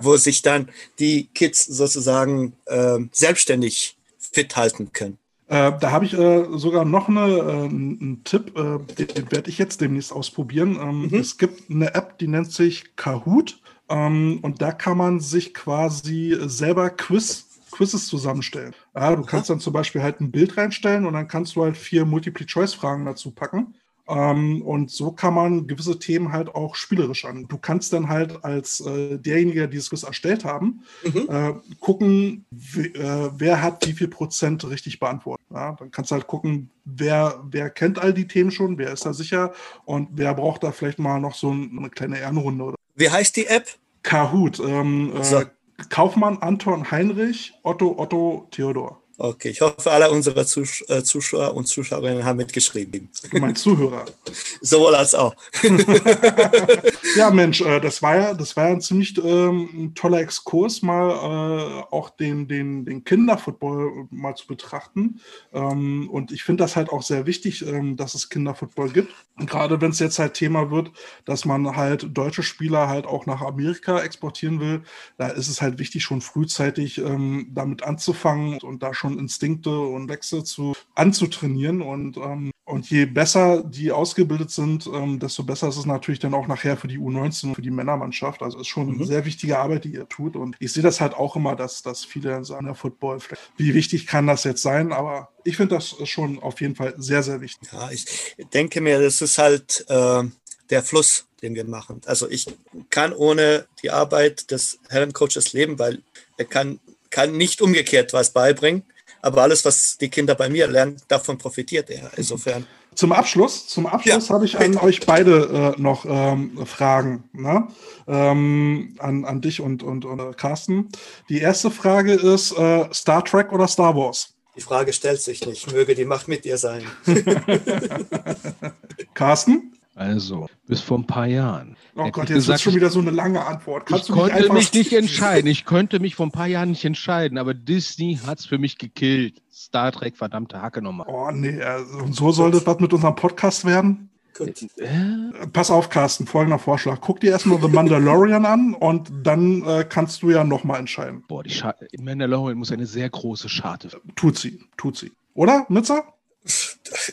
wo sich dann die Kids sozusagen äh, selbstständig fit halten können. Äh, da habe ich äh, sogar noch eine, äh, einen Tipp, äh, den, den werde ich jetzt demnächst ausprobieren. Ähm, mhm. Es gibt eine App, die nennt sich Kahoot ähm, und da kann man sich quasi selber Quiz Quizzes zusammenstellen. Ja, du kannst dann zum Beispiel halt ein Bild reinstellen und dann kannst du halt vier Multiple-Choice-Fragen dazu packen. Ähm, und so kann man gewisse Themen halt auch spielerisch an. Du kannst dann halt als äh, derjenige, der dieses Quiz erstellt haben, mhm. äh, gucken, äh, wer hat wie viel Prozent richtig beantwortet. Ja, dann kannst du halt gucken, wer, wer kennt all die Themen schon, wer ist da sicher und wer braucht da vielleicht mal noch so eine kleine Ehrenrunde. Oder? Wie heißt die App? Kahoot. Ähm, äh, so. Kaufmann, Anton, Heinrich, Otto, Otto, Theodor. Okay, ich hoffe, alle unsere Zus äh, Zuschauer und Zuschauerinnen haben mitgeschrieben. Du meinst Zuhörer. Sowohl als auch. ja, Mensch, äh, das war ja, das war ja ein ziemlich ähm, toller Exkurs, mal äh, auch den, den, den Kinderfootball mal zu betrachten. Ähm, und ich finde das halt auch sehr wichtig, ähm, dass es Kinderfootball gibt. Gerade wenn es jetzt halt Thema wird, dass man halt deutsche Spieler halt auch nach Amerika exportieren will, da ist es halt wichtig, schon frühzeitig ähm, damit anzufangen und da schon schon Instinkte und Wechsel zu anzutrainieren. Und, ähm, und je besser die ausgebildet sind, ähm, desto besser ist es natürlich dann auch nachher für die U19, für die Männermannschaft. Also ist schon mhm. eine sehr wichtige Arbeit, die ihr tut. Und ich sehe das halt auch immer, dass, dass viele sagen, der Football, wie wichtig kann das jetzt sein? Aber ich finde das schon auf jeden Fall sehr, sehr wichtig. Ja, ich denke mir, das ist halt äh, der Fluss, den wir machen. Also ich kann ohne die Arbeit des Herrencoaches leben, weil er kann, kann nicht umgekehrt was beibringen. Aber alles, was die Kinder bei mir lernen, davon profitiert er. Insofern. Zum Abschluss, zum Abschluss ja, habe ich an euch beide äh, noch ähm, Fragen. Ne? Ähm, an, an dich und, und, und äh, Carsten. Die erste Frage ist: äh, Star Trek oder Star Wars? Die Frage stellt sich nicht. Möge die Macht mit dir sein. Carsten? Also, bis vor ein paar Jahren. Oh Gott, jetzt ist schon wieder so eine lange Antwort. Kannst ich konnte mich nicht entscheiden. Ich könnte mich vor ein paar Jahren nicht entscheiden, aber Disney hat es für mich gekillt. Star Trek, verdammte Hacke nochmal. Oh nee, also, und so soll das was mit unserem Podcast werden? Äh? Pass auf, Carsten, folgender Vorschlag. Guck dir erstmal The Mandalorian an und dann äh, kannst du ja nochmal entscheiden. Boah, die Scha Mandalorian muss eine sehr große Scharte. Tut sie, tut sie. Oder, Mitzer?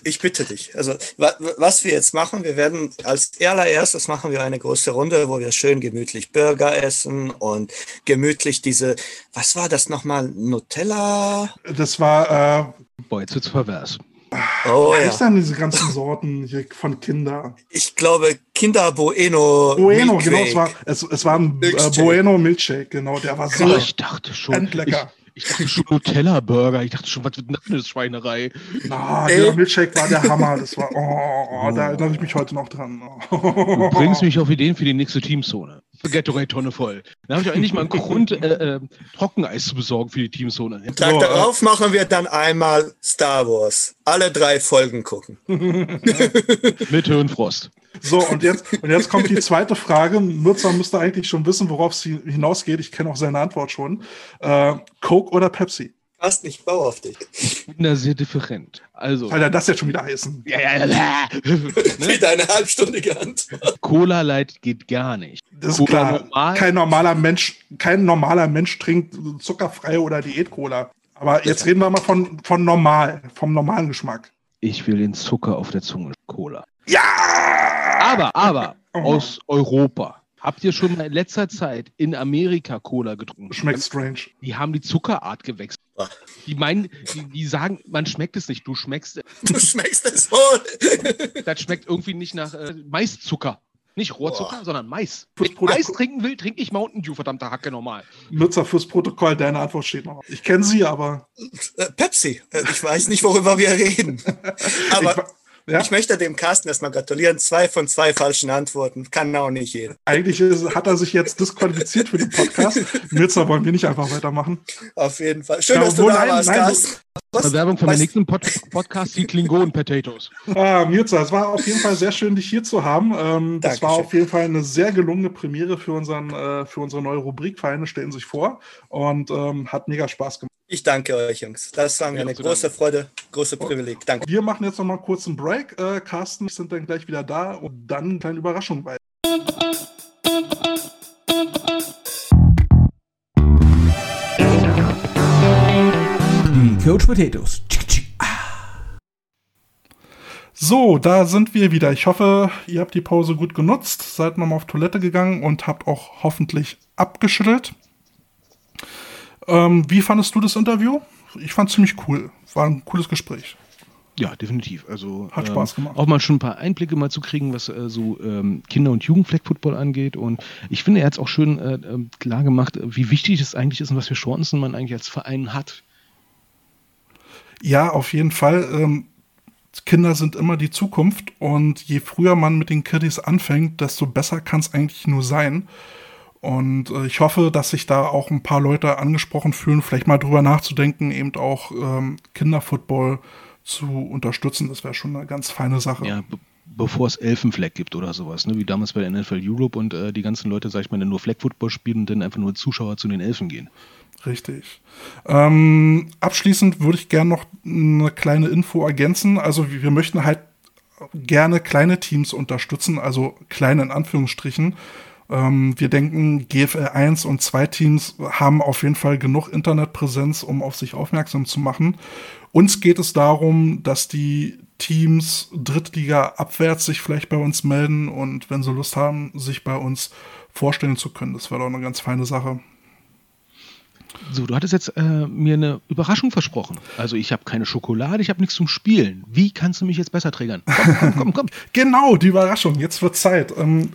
Ich bitte dich. Also wa was wir jetzt machen, wir werden als allererstes machen wir eine große Runde, wo wir schön gemütlich Burger essen und gemütlich diese, was war das nochmal, Nutella? Das war, äh, Boah, jetzt wird's pervers. Oh was ja. ist denn diese ganzen Sorten hier von Kinder? Ich glaube Kinder Bueno. Bueno, Milkshake. genau, es war, es, es war ein äh. Bueno Milkshake, genau, der war so ich dachte schon. endlecker. Ich, dachte schon Nutella-Burger. Ich dachte schon, was wird denn das für eine Schweinerei? Na, Ey. dieser Milkshake war der Hammer. Das war, oh, oh, da erinnere ich mich heute noch dran. Du bringst mich auf Ideen für die nächste Teamzone. Gatorade-Tonne voll. Da habe ich auch endlich mal einen Grund, äh, äh, Trockeneis zu besorgen für die Teamzone. Tag So, äh, darauf machen wir dann einmal Star Wars. Alle drei Folgen gucken. Mit Hirnfrost. So, und jetzt, und jetzt kommt die zweite Frage. Nutzer müsste eigentlich schon wissen, worauf es hinausgeht. Ich kenne auch seine Antwort schon. Äh, Coke oder Pepsi? Passt nicht, bau auf dich. Ich bin da sehr different. Also. Der das jetzt schon wieder heißen? Ja, ja, ja. ne? Wieder eine halbstündige Antwort. Cola Light geht gar nicht. Das ist Cola klar. normal? Kein normaler Mensch, kein normaler Mensch trinkt zuckerfreie oder Diät-Cola. Aber jetzt reden wir mal von, von normal, vom normalen Geschmack. Ich will den Zucker auf der Zunge. Cola. Ja! Aber, aber, Oh. aus Europa. Habt ihr schon mal in letzter Zeit in Amerika Cola getrunken? Schmeckt strange. Die haben die Zuckerart gewechselt. Ah. Die meinen, die, die sagen, man schmeckt es nicht. Du schmeckst, Du schmeckst es wohl. das schmeckt irgendwie nicht nach äh, Maiszucker. Nicht Rohrzucker, Boah. sondern Mais. Wenn ich Mais trinken will, trinke ich Mountain Dew, verdammte Hacke normal. Nutzer fürs Protokoll, deine Antwort steht noch. Ich kenne sie, aber Äh, Pepsi. Äh, Ich weiß nicht, worüber wir reden. Aber ich, ja, ich möchte dem Carsten erstmal gratulieren. Zwei von zwei falschen Antworten. Kann auch nicht jeder. eigentlich ist, hat er sich jetzt disqualifiziert für den Podcast. Nutzer wollen wir nicht einfach weitermachen. Auf jeden Fall. Schön, Ja, dass du da nein, warst, nein, Carsten. Was? Werbung von meinem Weißt- nächsten Pod Podcast, die Klingonen Potatoes. Ah, Mirza, es war auf jeden Fall sehr schön, dich hier zu haben. Ähm, das war auf jeden Fall eine sehr gelungene Premiere für, unseren, äh, für unsere neue Rubrik. Vereine stellen sich vor und ähm, hat mega Spaß gemacht. Ich danke euch, Jungs. Das war mir Ja, eine große Freude, große Privileg. Danke. Wir machen jetzt noch mal kurz einen Break. Äh, Carsten sind dann gleich wieder da und dann eine kleine Überraschung bei. Die Coach Potatoes. So, da sind wir wieder. Ich hoffe, ihr habt die Pause gut genutzt, seid nochmal auf Toilette gegangen und habt auch hoffentlich abgeschüttelt. Ähm, wie fandest du das Interview? Ich fand ziemlich cool. War ein cooles Gespräch. Ja, definitiv. Also Hat Spaß gemacht. Auch mal schon ein paar Einblicke mal zu kriegen, was äh, so ähm, Kinder- und Jugendfleckfootball angeht. Und ich finde, er hat es auch schön äh, äh, klar gemacht, äh, wie wichtig es eigentlich ist und was für Chancen man eigentlich als Verein hat. Ja, auf jeden Fall. Ähm, Kinder sind immer die Zukunft und je früher man mit den Kiddies anfängt, desto besser kann es eigentlich nur sein. Und äh, ich hoffe, dass sich da auch ein paar Leute angesprochen fühlen, vielleicht mal drüber nachzudenken, eben auch ähm, Kinderfootball zu unterstützen. Das wäre schon eine ganz feine Sache. Ja, be bevor es Elfenfleck gibt oder sowas, ne? wie damals bei der NFL Europe und äh, die ganzen Leute, sag ich mal, dann nur Fleckfootball spielen und dann einfach nur Zuschauer zu den Elfen gehen. Richtig. Ähm, abschließend würde ich gerne noch eine kleine Info ergänzen. Also wir wir möchten halt gerne kleine Teams unterstützen, also kleine in Anführungsstrichen. Ähm, wir denken, GFL 1 und 2 Teams haben auf jeden Fall genug Internetpräsenz, um auf sich aufmerksam zu machen. Uns geht es darum, dass die Teams Drittliga abwärts sich vielleicht bei uns melden und wenn sie Lust haben, sich bei uns vorstellen zu können. Das wäre doch eine ganz feine Sache. So, du hattest jetzt äh, mir eine Überraschung versprochen. Also ich habe keine Schokolade, ich habe nichts zum Spielen. Wie kannst du mich jetzt besser triggern? Komm, komm, komm, komm. Genau, die Überraschung. Jetzt wird Zeit. Ähm,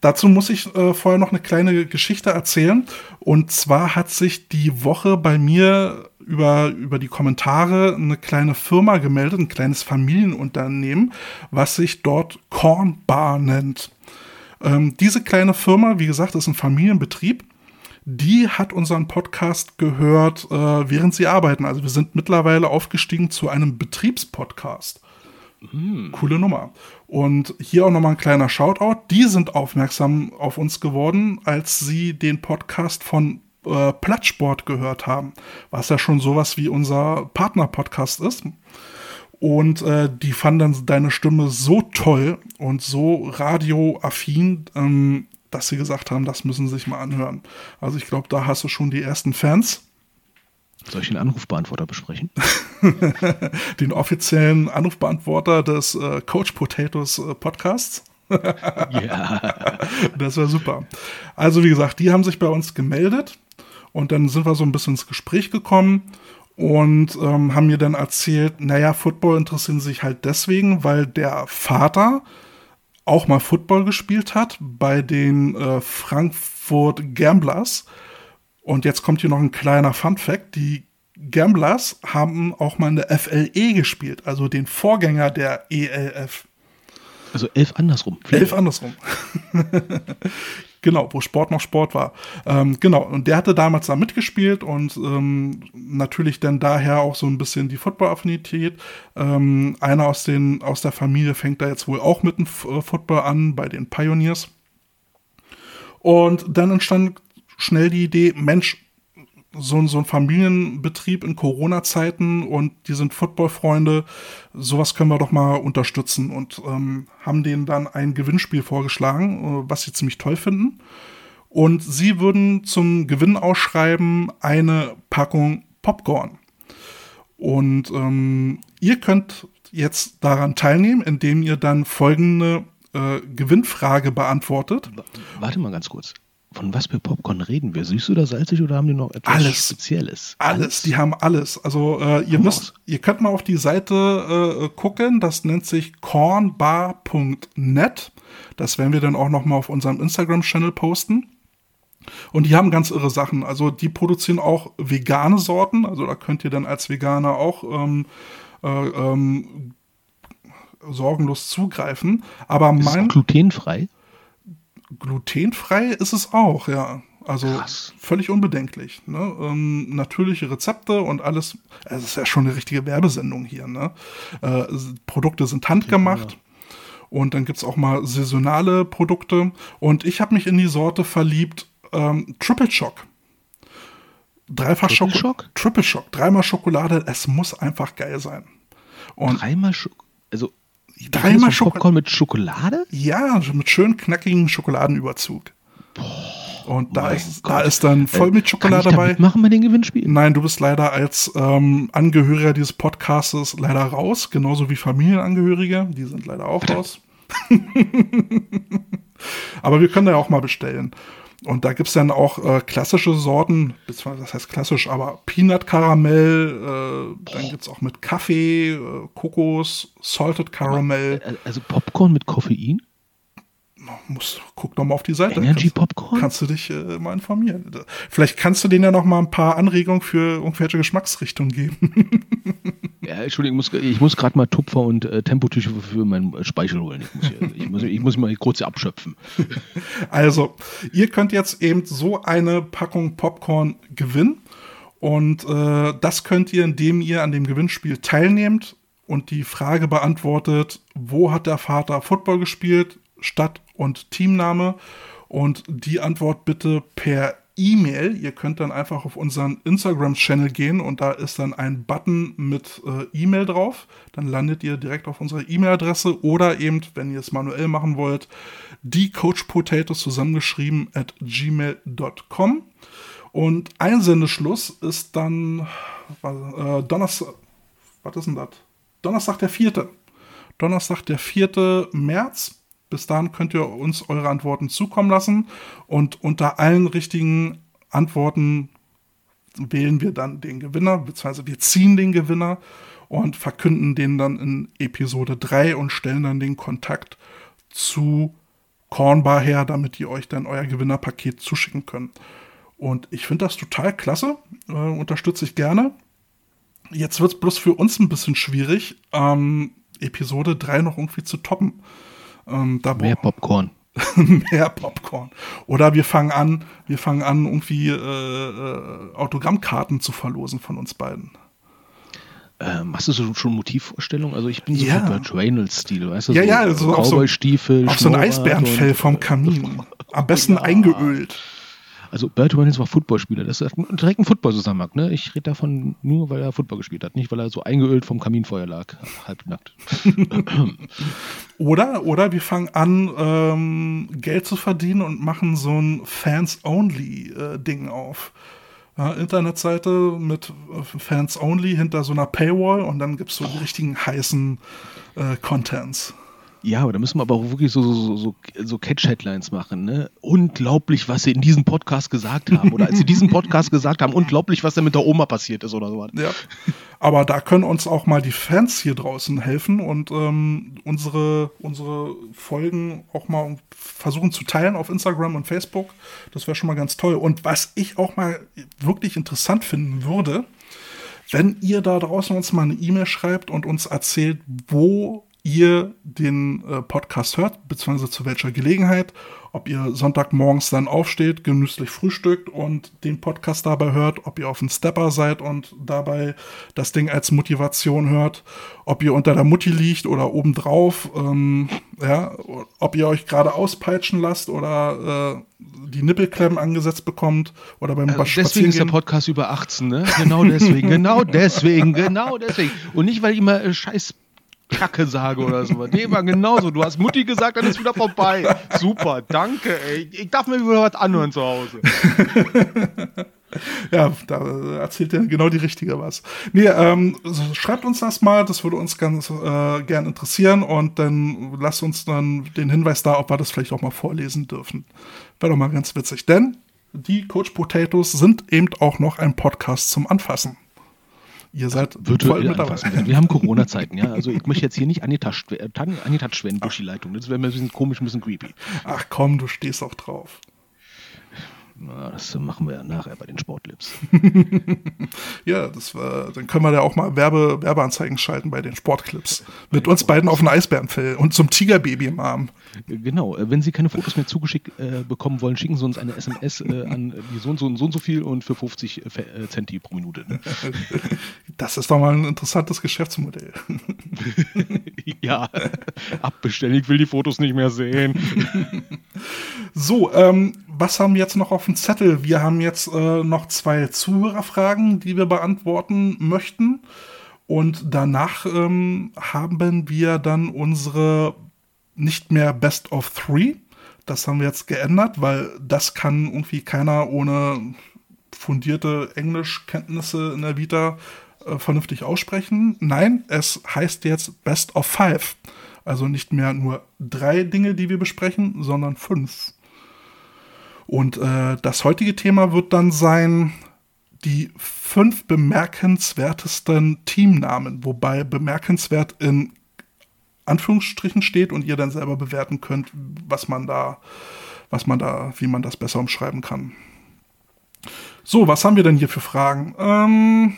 dazu muss ich äh, vorher noch eine kleine Geschichte erzählen. Und zwar hat sich die Woche bei mir über, über die Kommentare eine kleine Firma gemeldet, ein kleines Familienunternehmen, was sich dort Corn Bar nennt. Ähm, diese kleine Firma, wie gesagt, ist ein Familienbetrieb. Die hat unseren Podcast gehört, äh, während sie arbeiten. Also wir sind mittlerweile aufgestiegen zu einem Betriebspodcast. Coole Nummer. Und hier auch nochmal ein kleiner Shoutout. Die sind aufmerksam auf uns geworden, als sie den Podcast von äh, Plattsport gehört haben, was ja schon sowas wie unser Partner-Podcast ist. Und äh, die fanden deine Stimme so toll und so radioaffin, ähm, dass sie gesagt haben, das müssen sie sich mal anhören. Also ich glaube, da hast du schon die ersten Fans. Soll ich den Anrufbeantworter besprechen? den offiziellen Anrufbeantworter des äh, Coach Potatoes äh, Podcasts. ja. Das war super. Also wie gesagt, die haben sich bei uns gemeldet und dann sind wir so ein bisschen ins Gespräch gekommen und ähm, haben mir dann erzählt, naja, Football interessieren sich halt deswegen, weil der Vater auch mal Football gespielt hat bei den äh, Frankfurt Gamblers. Und jetzt kommt hier noch ein kleiner Fun Fact. Die Gamblers haben auch mal in der FLE gespielt, also den Vorgänger der ELF. Also elf andersrum. Elf andersrum. genau, wo Sport noch Sport war. Ähm, genau, und der hatte damals da mitgespielt und ähm, natürlich dann daher auch so ein bisschen die Football-Affinität. Ähm, einer aus, den, aus der Familie fängt da jetzt wohl auch mit dem äh, Football an, bei den Pioneers. Und dann entstand schnell die Idee, Mensch, so, so ein Familienbetrieb in Corona-Zeiten und die sind Football-Freunde, sowas können wir doch mal unterstützen und ähm, haben denen dann ein Gewinnspiel vorgeschlagen, äh, was sie ziemlich toll finden. Und sie würden zum Gewinn ausschreiben eine Packung Popcorn. Und ähm, ihr könnt jetzt daran teilnehmen, indem ihr dann folgende äh, Gewinnfrage beantwortet. Warte mal ganz kurz. Von was für Popcorn reden wir? Süß oder salzig oder haben die noch etwas Alles. Spezielles? Alles, die haben alles. Also äh, ihr müsst, ihr könnt mal auf die Seite äh, gucken. Das nennt sich cornbar.net. Das werden wir dann auch noch mal auf unserem Instagram-Channel posten. Und die haben ganz irre Sachen. Also die produzieren auch vegane Sorten. Also da könnt ihr dann als Veganer auch ähm, äh, ähm, sorgenlos zugreifen. Aber Ist mein glutenfrei? Glutenfrei ist es auch, ja. Also Krass. völlig unbedenklich. Ne? Ähm, natürliche Rezepte und alles. Es ist ja schon eine richtige Werbesendung hier. Ne? Äh, Produkte sind handgemacht. Und dann gibt's auch mal saisonale Produkte. Und ich habe mich in die Sorte verliebt, ähm, Triple Shock. Dreifach Triple Schoko Shock? Triple Shock. Dreimal Schokolade. Es muss einfach geil sein. Und Dreimal Schok Also Dreimal so Popcorn mit Schokolade? Ja, mit schön knackigen Schokoladenüberzug. Und da ist, Gott. da ist dann Äh, Vollmilchschokolade Kann ich da dabei. mitmachen bei den Gewinnspielen? Nein, du bist leider als ähm, Angehöriger dieses Podcastes leider raus, genauso wie Familienangehörige, die sind leider auch raus. Aber wir können da ja auch mal bestellen. Und da gibt's dann auch äh, klassische Sorten, beziehungsweise das heißt klassisch, aber Peanut Karamell, äh, dann gibt's auch mit Kaffee, äh, Kokos, Salted Caramel. Äh, Also Popcorn mit Koffein? Muss, guck doch mal auf die Seite. Energy Kannst- Popcorn? Kannst du dich äh, mal informieren. Vielleicht kannst du denen ja noch mal ein paar Anregungen für irgendwelche Geschmacksrichtungen geben. Ja, Entschuldigung, ich muss, ich muss gerade mal Tupfer und äh, Tempotücher für, meinen äh, Speichel holen. Ich muss, ich, muss, ich muss mal kurz abschöpfen. Also, ihr könnt jetzt eben so eine Packung Popcorn gewinnen. Und äh, das könnt ihr, indem ihr an dem Gewinnspiel teilnehmt und die Frage beantwortet, wo hat der Vater Football gespielt, Stadt und Teamname. Und die Antwort bitte per E-Mail. Ihr könnt dann einfach auf unseren Instagram-Channel gehen und da ist dann ein Button mit äh, E-Mail drauf. Dann landet ihr direkt auf unserer E-Mail-Adresse oder eben, wenn ihr es manuell machen wollt, die Coach Potatoes zusammengeschrieben at gmail.com. Und Einsendeschluss ist dann äh, Donnerstag, was ist denn das? Donnerstag der 4. Donnerstag der 4. März. Bis dahin könnt ihr uns eure Antworten zukommen lassen und unter allen richtigen Antworten wählen wir dann den Gewinner, beziehungsweise wir ziehen den Gewinner und verkünden den dann in Episode 3 und stellen dann den Kontakt zu Cornbar her, damit ihr euch dann euer Gewinnerpaket zuschicken könnt. Und ich finde das total klasse, äh, unterstütze ich gerne. Jetzt wird es bloß für uns ein bisschen schwierig, ähm, Episode 3 noch irgendwie zu toppen. Ähm, Mehr Popcorn. mehr Popcorn. Oder wir fangen an, wir fangen an, irgendwie äh, äh, Autogrammkarten zu verlosen von uns beiden. Ähm, hast du so schon Motivvorstellungen? Also ich bin so Ja. Burt Reynolds-Stil, weißt du? Ja, so, ja, so auf so- Cowboy-Stiefel, Auf so ein Eisbärenfell vom Kamin. Am besten eingeölt. Also Burt Reynolds war Footballspieler. Das ist direkt ein Football-Zusammenhang. Ne? Ich rede davon nur, weil er Football gespielt hat. Nicht, weil er so eingeölt vom Kaminfeuer lag. Halbnackt. Oder, oder wir fangen an, ähm, Geld zu verdienen und machen so ein Fans-Only-Ding auf. ja, Internetseite mit äh, Fans only hinter so einer Paywall und dann gibt es so die richtigen heißen äh, Contents. Ja, aber da müssen wir aber auch wirklich so, so, so, so Catch-Headlines machen. Ne? Unglaublich, was sie in diesem Podcast gesagt haben. Oder als sie diesen Podcast gesagt haben, unglaublich, was da mit der Oma passiert ist oder so. Ja, aber da können uns auch mal die Fans hier draußen helfen und ähm, unsere, unsere Folgen auch mal versuchen zu teilen auf Instagram und Facebook. Das wäre schon mal ganz toll. Und was ich auch mal wirklich interessant finden würde, wenn ihr da draußen uns mal eine E-Mail schreibt und uns erzählt, wo ihr den äh, Podcast hört, beziehungsweise zu welcher Gelegenheit, ob ihr Sonntagmorgens dann aufsteht, genüsslich frühstückt und den Podcast dabei hört, ob ihr auf dem Stepper seid und dabei das Ding als Motivation hört, ob ihr unter der Mutti liegt oder obendrauf, ähm, ja, ob ihr euch gerade auspeitschen lasst oder äh, die Nippelklemmen angesetzt bekommt oder beim also Deswegen ist der Podcast über 18, ne? Genau deswegen, genau deswegen, genau deswegen. Und nicht, weil ich immer äh, scheiß Kacke sage oder so. Nee, war genauso. Du hast Mutti gesagt, dann ist wieder vorbei. Super, danke, ey. Ich darf mir wieder was anhören zu Hause. ja, da erzählt er genau die Richtige was. Nee, ähm, schreibt uns das mal, das würde uns ganz äh, gern interessieren und dann lasst uns dann den Hinweis da, ob wir das vielleicht auch mal vorlesen dürfen. Wäre doch mal ganz witzig, denn die Coach Potatoes sind eben auch noch ein Podcast zum Anfassen. Ihr seid virtuell mit dabei. Wir haben Corona-Zeiten, ja. Also ich möchte jetzt hier nicht angetouched, äh, werden durch die Leitung. Das wäre mir ein bisschen komisch, ein bisschen creepy. Ach komm, du stehst auch drauf. Na, das machen wir ja nachher bei den Sportlips. ja, das war, dann können wir ja auch mal Werbe, Werbeanzeigen schalten bei den Sportclips. Mit uns beiden auf dem Eisbärenfell und zum Tigerbaby im Arm. Genau, äh, wenn Sie keine Fotos mehr zugeschickt äh, bekommen wollen, schicken Sie uns eine SMS äh, an die so und so und so und so viel und für 50 äh, Centi pro Minute. Ne? Das ist doch mal ein interessantes Geschäftsmodell. ja, abbestellen, ich will die Fotos nicht mehr sehen. So, ähm, was haben wir jetzt noch auf dem Zettel? Wir haben jetzt äh, noch zwei Zuhörerfragen, die wir beantworten möchten. Und danach ähm, haben wir dann unsere nicht mehr Best of Three. Das haben wir jetzt geändert, weil das kann irgendwie keiner ohne fundierte Englischkenntnisse in der Vita äh, vernünftig aussprechen. Nein, es heißt jetzt Best of Five. Also nicht mehr nur drei Dinge, die wir besprechen, sondern fünf. Und äh, das heutige Thema wird dann sein die fünf bemerkenswertesten Teamnamen, wobei bemerkenswert in Anführungsstrichen steht und ihr dann selber bewerten könnt, was man da, was man da, wie man das besser umschreiben kann. So, was haben wir denn hier für Fragen? Ähm,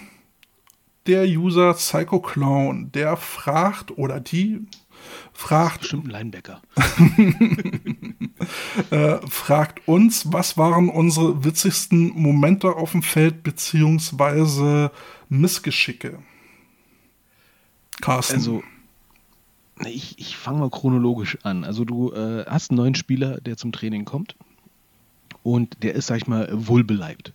der User Psycho Clown, der fragt oder die fragt. Bestimmt ein Linebacker. äh, fragt uns, was waren unsere witzigsten Momente auf dem Feld beziehungsweise Missgeschicke? Carsten. Also, ich, ich fange mal chronologisch an. Also, du äh, hast einen neuen Spieler, der zum Training kommt und der ist, sag ich mal, wohlbeleibt.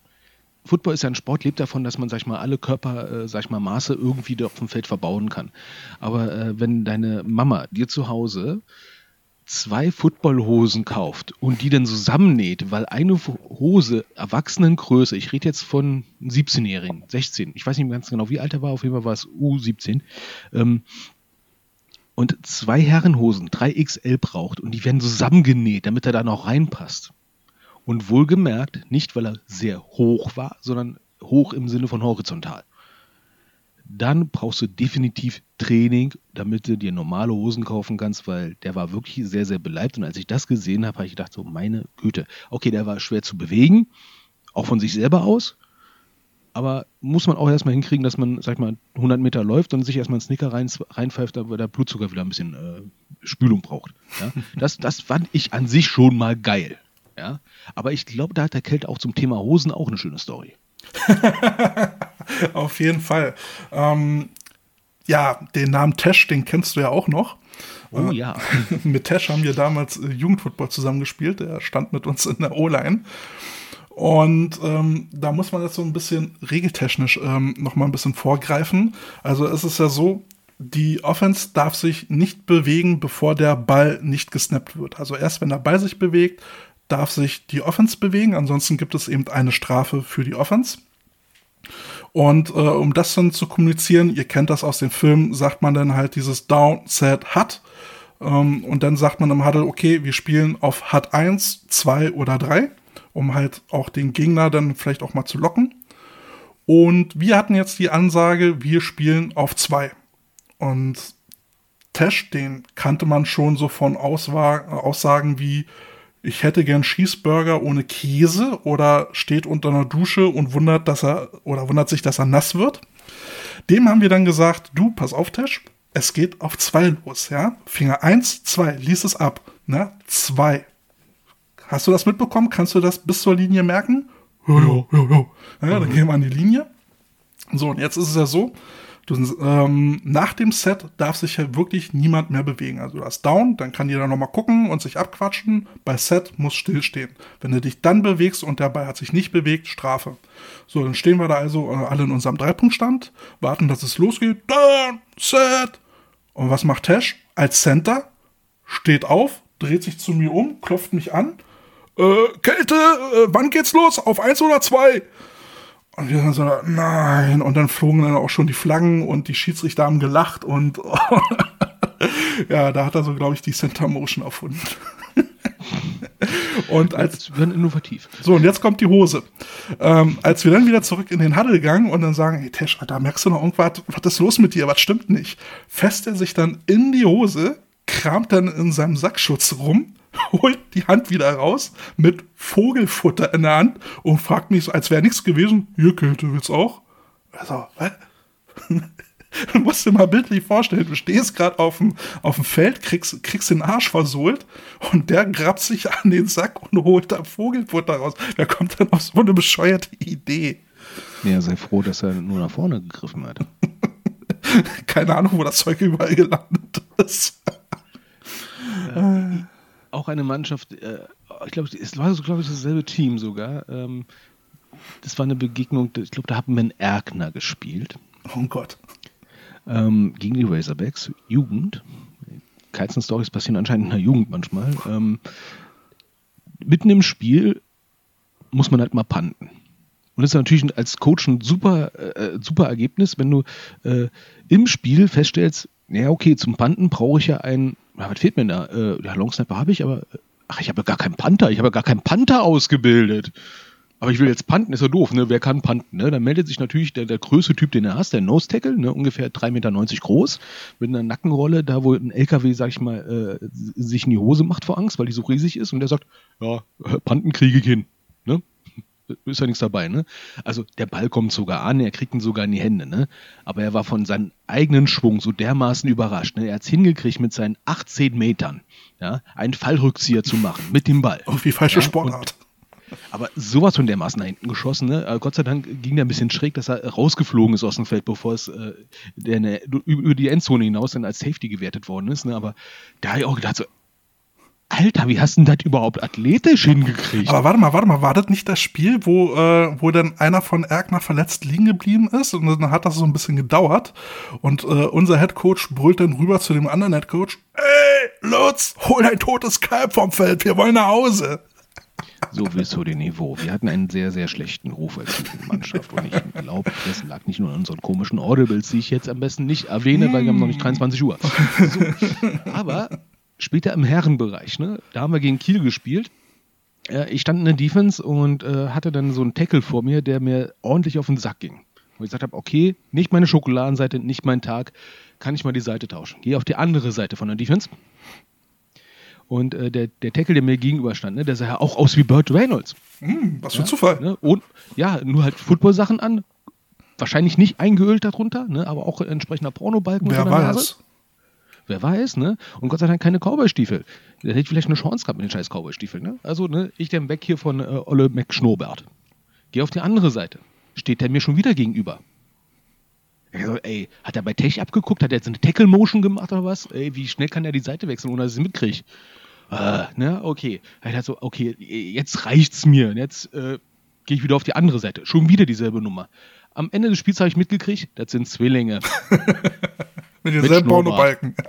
Football ist ja ein Sport, lebt davon, dass man, sag ich mal, alle Körper, äh, sag ich mal, Maße irgendwie auf dem Feld verbauen kann. Aber äh, wenn deine Mama dir zu Hause zwei Footballhosen kauft und die dann zusammennäht, weil eine Hose Erwachsenengröße, ich rede jetzt von 17-Jährigen, 16, ich weiß nicht ganz genau, wie alt er war, auf jeden Fall war es U17, ähm, und zwei Herrenhosen, 3XL braucht und die werden zusammengenäht, damit er da noch reinpasst. Und wohlgemerkt, nicht weil er sehr hoch war, sondern hoch im Sinne von horizontal. Dann brauchst du definitiv Training, damit du dir normale Hosen kaufen kannst, weil der war wirklich sehr, sehr beleibt. Und als ich das gesehen habe, habe ich gedacht, so meine Güte. Okay, der war schwer zu bewegen, auch von sich selber aus. Aber muss man auch erstmal hinkriegen, dass man, sag mal, 100 Meter läuft und sich erstmal einen Snicker rein, reinpfeift, weil der Blutzucker wieder ein bisschen äh, Spülung braucht. Ja? Das, das fand ich an sich schon mal geil. Ja? Aber ich glaube, da hat der Kälte auch zum Thema Hosen auch eine schöne Story. Auf jeden Fall. Ähm, ja, den Namen Tesch, den kennst du ja auch noch. Oh ja. mit Tesch haben wir damals äh, Jugendfootball zusammengespielt. Der stand mit uns in der O-Line. Und ähm, da muss man jetzt so ein bisschen regeltechnisch ähm, noch mal ein bisschen vorgreifen. Also es ist ja so, die Offense darf sich nicht bewegen, bevor der Ball nicht gesnappt wird. Also erst wenn der Ball sich bewegt, darf sich die Offense bewegen, ansonsten gibt es eben eine Strafe für die Offense. Und äh, um das dann zu kommunizieren, ihr kennt das aus dem Film, sagt man dann halt dieses Down, Set, Hut. Ähm, und dann sagt man im Huddle, okay, wir spielen auf Hut 1, 2 oder 3, um halt auch den Gegner dann vielleicht auch mal zu locken. Und wir hatten jetzt die Ansage, wir spielen auf 2. Und Tesh, den kannte man schon so von Aussagen wie, ich hätte gern Cheeseburger ohne Käse oder steht unter einer Dusche und wundert, dass er oder wundert sich, dass er nass wird. Dem haben wir dann gesagt, du, pass auf, Tesh, es geht auf zwei los, ja? Finger eins, zwei, lies es ab, ne? Zwei. Hast du das mitbekommen? Kannst du das bis zur Linie merken? Ja, ja, ja, ja. dann gehen wir an die Linie. So, und jetzt ist es ja so, Du, ähm, nach dem Set darf sich ja wirklich niemand mehr bewegen. Also du hast Down, dann kann jeder nochmal gucken und sich abquatschen. Bei Set muss stillstehen. Wenn du dich dann bewegst und der Ball hat sich nicht bewegt, Strafe. So, dann stehen wir da also äh, alle in unserem Dreipunktstand, warten, dass es losgeht. Down, Set. Und was macht Tash? Als Center steht auf, dreht sich zu mir um, klopft mich an. Äh, Kälte, äh, wann geht's los? Auf eins oder zwei? Und wir dann so, nein. Und dann flogen dann auch schon die Flaggen und die Schiedsrichter haben gelacht und ja, da hat er so, glaube ich, die Center Motion erfunden. und als wir innovativ. So, und jetzt kommt die Hose. Ähm, als wir dann wieder zurück in den Huddle gegangen und dann sagen, hey Tesh, da merkst du noch irgendwas, was ist los mit dir, was stimmt nicht? Fässt er sich dann in die Hose, kramt dann in seinem Sackschutz rum holt die Hand wieder raus mit Vogelfutter in der Hand und fragt mich als wäre nichts gewesen, hier Kälte willst auch? Also, was? Du musst dir mal bildlich vorstellen, du stehst gerade auf dem, auf dem Feld, kriegst, kriegst den Arsch versohlt und der grabt sich an den Sack und holt da Vogelfutter raus. Wer kommt dann auf so eine bescheuerte Idee? Ja, sei froh, dass er nur nach vorne gegriffen hat. Keine Ahnung, wo das Zeug überall gelandet ist. Äh, auch eine Mannschaft, äh, ich glaube, es war so, glaube ich, dasselbe Team sogar. Ähm, das war eine Begegnung, ich glaube, da hat Ben Erkner gespielt. Oh Gott. Ähm, gegen die Razorbacks, Jugend. Keizen Stories passieren anscheinend in der Jugend manchmal. Ähm, mitten im Spiel muss man halt mal panten. Und das ist natürlich als Coach ein super, äh, super Ergebnis, wenn du äh, im Spiel feststellst, ja, okay, zum Panten brauche ich ja ein ja, was fehlt mir da? Äh, ja, Longsnapper habe ich, aber ach, ich habe ja gar keinen Panther. Ich habe ja gar keinen Panther ausgebildet. Aber ich will jetzt panten, ist ja doof, ne? Wer kann panten, ne? Dann meldet sich natürlich der, der größte Typ, den er hast, der Nose Tackle, ne? Ungefähr 3,90 Meter groß, mit einer Nackenrolle, da wo ein LKW, sag ich mal, äh, sich in die Hose macht vor Angst, weil die so riesig ist und der sagt, ja, Panten kriege ich hin? Ist ja nichts dabei, ne? Also der Ball kommt sogar an, er kriegt ihn sogar in die Hände, ne? Aber er war von seinem eigenen Schwung so dermaßen überrascht. Ne? Er hat es hingekriegt, mit seinen 18 Metern ja, einen Fallrückzieher zu machen mit dem Ball. Irgendwie falsche ja? Sportart. Und, aber sowas von dermaßen nach hinten geschossen. Ne? Gott sei Dank ging der ein bisschen schräg, dass er rausgeflogen ist aus dem Feld, bevor es äh, der, der, über die Endzone hinaus dann als Safety gewertet worden ist. Ne? Aber da habe ich auch gedacht, so, Alter, wie hast du denn das überhaupt athletisch hingekriegt? Aber warte mal, warte mal, war das nicht das Spiel, wo, äh, wo dann einer von Erkner verletzt liegen geblieben ist und dann hat das so ein bisschen gedauert und äh, unser Headcoach brüllt dann rüber zu dem anderen Headcoach, ey, Lutz, hol dein totes Kalb vom Feld, wir wollen nach Hause. So bis zu dem Niveau. Wir hatten einen sehr, sehr schlechten Ruf als Mannschaft und ich glaube, das lag nicht nur an unseren komischen Audibles, die ich jetzt am besten nicht erwähne, weil wir haben noch nicht 23 Uhr. So. Aber später im Herrenbereich, ne? Da haben wir gegen Kiel gespielt. Äh, ich stand in der Defense und äh, hatte dann so einen Tackle vor mir, der mir ordentlich auf den Sack ging. Wo ich gesagt habe, okay, nicht meine Schokoladenseite, nicht mein Tag, kann ich mal die Seite tauschen. Gehe auf die andere Seite von der Defense. Und äh, der, der Tackle, der mir gegenüber stand, ne, der sah ja auch aus wie Burt Reynolds. Hm, was für ja, Zufall. Ne? Und ja, nur halt Football-Sachen an. Wahrscheinlich nicht eingeölt darunter, ne? aber auch entsprechender Pornobalken. Wer weiß. Wer weiß, ne? Und Gott sei Dank keine Cowboy-Stiefel. Der hätte vielleicht eine Chance gehabt mit den scheiß Cowboy-Stiefeln, ne? Also, ne, ich den Weg hier von äh, Olle McSchnobert. Geh auf die andere Seite. Steht der mir schon wieder gegenüber. Ich so, ey, hat er bei Tech abgeguckt? Hat er jetzt eine Tackle-Motion gemacht oder was? Ey, wie schnell kann er die Seite wechseln, ohne dass ich es mitkriege? Äh, ne, okay. Er hat so, okay, jetzt reicht's mir. Jetzt äh, gehe ich wieder auf die andere Seite. Schon wieder dieselbe Nummer. Am Ende des Spiels habe ich mitgekriegt, das sind Zwillinge. Mit denselben Pornobalken.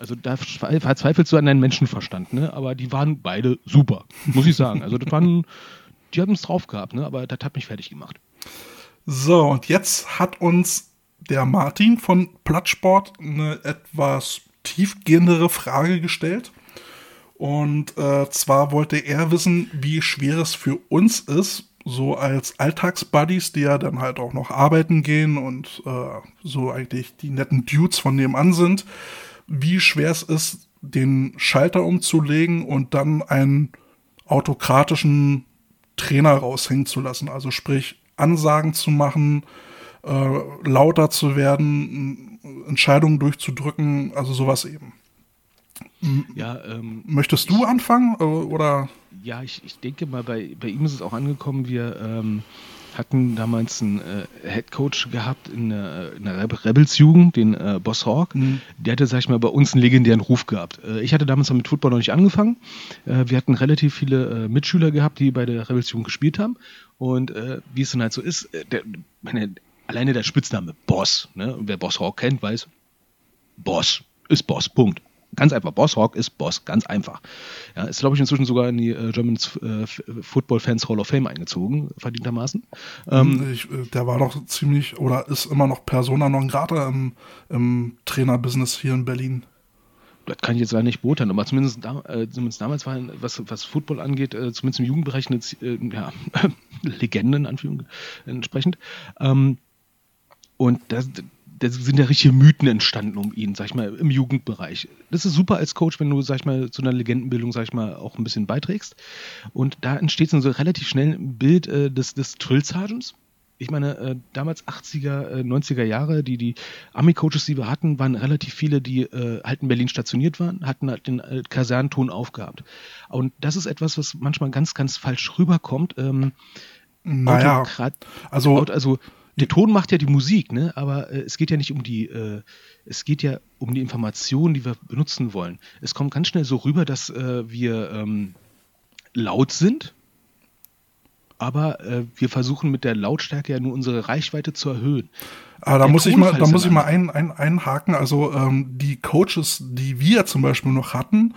Also da verzweifelst du an deinen Menschenverstand, ne? Aber die waren beide super, muss ich sagen. Also das waren, die haben es drauf gehabt, ne? Aber das hat mich fertig gemacht. So, und jetzt hat uns der Martin von Plattsport eine etwas tiefgehendere Frage gestellt. Und äh, zwar wollte er wissen, wie schwer es für uns ist, so als Alltagsbuddies, die ja dann halt auch noch arbeiten gehen und äh, so eigentlich die netten Dudes von nebenan sind, wie schwer es ist, den Schalter umzulegen und dann einen autokratischen Trainer raushängen zu lassen. Also sprich, Ansagen zu machen, äh, lauter zu werden, Entscheidungen durchzudrücken, also sowas eben. Ja, ähm, Möchtest du anfangen äh, oder? Ja, ich, ich denke mal, bei, bei ihm ist es auch angekommen. Wir ähm, hatten damals einen äh, Head Coach gehabt in der, in der Rebels-Jugend, den äh, Boss Hawk. Mhm. Der hatte, sag ich mal, bei uns einen legendären Ruf gehabt. Äh, ich hatte damals mit Football noch nicht angefangen. Äh, wir hatten relativ viele äh, Mitschüler gehabt, die bei der Rebels-Jugend gespielt haben. Und äh, wie es dann halt so ist, der, meine, alleine der Spitzname Boss, ne? Und wer Boss Hawk kennt, weiß, Boss ist Boss, Punkt. Ganz einfach. Boss Hawk ist Boss, ganz einfach. Ja, ist, glaube ich, inzwischen sogar in die äh, German äh, Football Fans Hall of Fame eingezogen, verdientermaßen. Ähm, ich, äh, der war doch ziemlich oder ist immer noch Persona non grata im, im Trainerbusiness hier in Berlin. Das kann ich jetzt leider nicht beurteilen, aber zumindest, äh, zumindest damals war, was, was Football angeht, äh, zumindest im Jugendbereich eine äh, ja, Legende in Anführungszeichen entsprechend. Ähm, und das, da sind ja richtige Mythen entstanden um ihn, sag ich mal, im Jugendbereich. Das ist super als Coach, wenn du, sag ich mal, zu einer Legendenbildung, sag ich mal, auch ein bisschen beiträgst. Und da entsteht so relativ schnell ein Bild äh, des, des Drill Sergeants. Ich meine, äh, damals 80er, äh, 90er Jahre, die, die Army-Coaches, die wir hatten, waren relativ viele, die äh, halt in Berlin stationiert waren, hatten halt den äh, Kasernton aufgehabt. Und das ist etwas, was manchmal ganz, ganz falsch rüberkommt. Ähm, naja, also, also der Ton macht ja die Musik, ne? aber äh, es geht ja nicht um die, äh, es geht ja um die Informationen, die wir benutzen wollen. Es kommt ganz schnell so rüber, dass äh, wir ähm, laut sind, aber äh, wir versuchen mit der Lautstärke ja nur unsere Reichweite zu erhöhen. Aber da muss ich mal, da muss ich mal ein, ein, einhaken. Also ähm, die Coaches, die wir zum Beispiel noch hatten,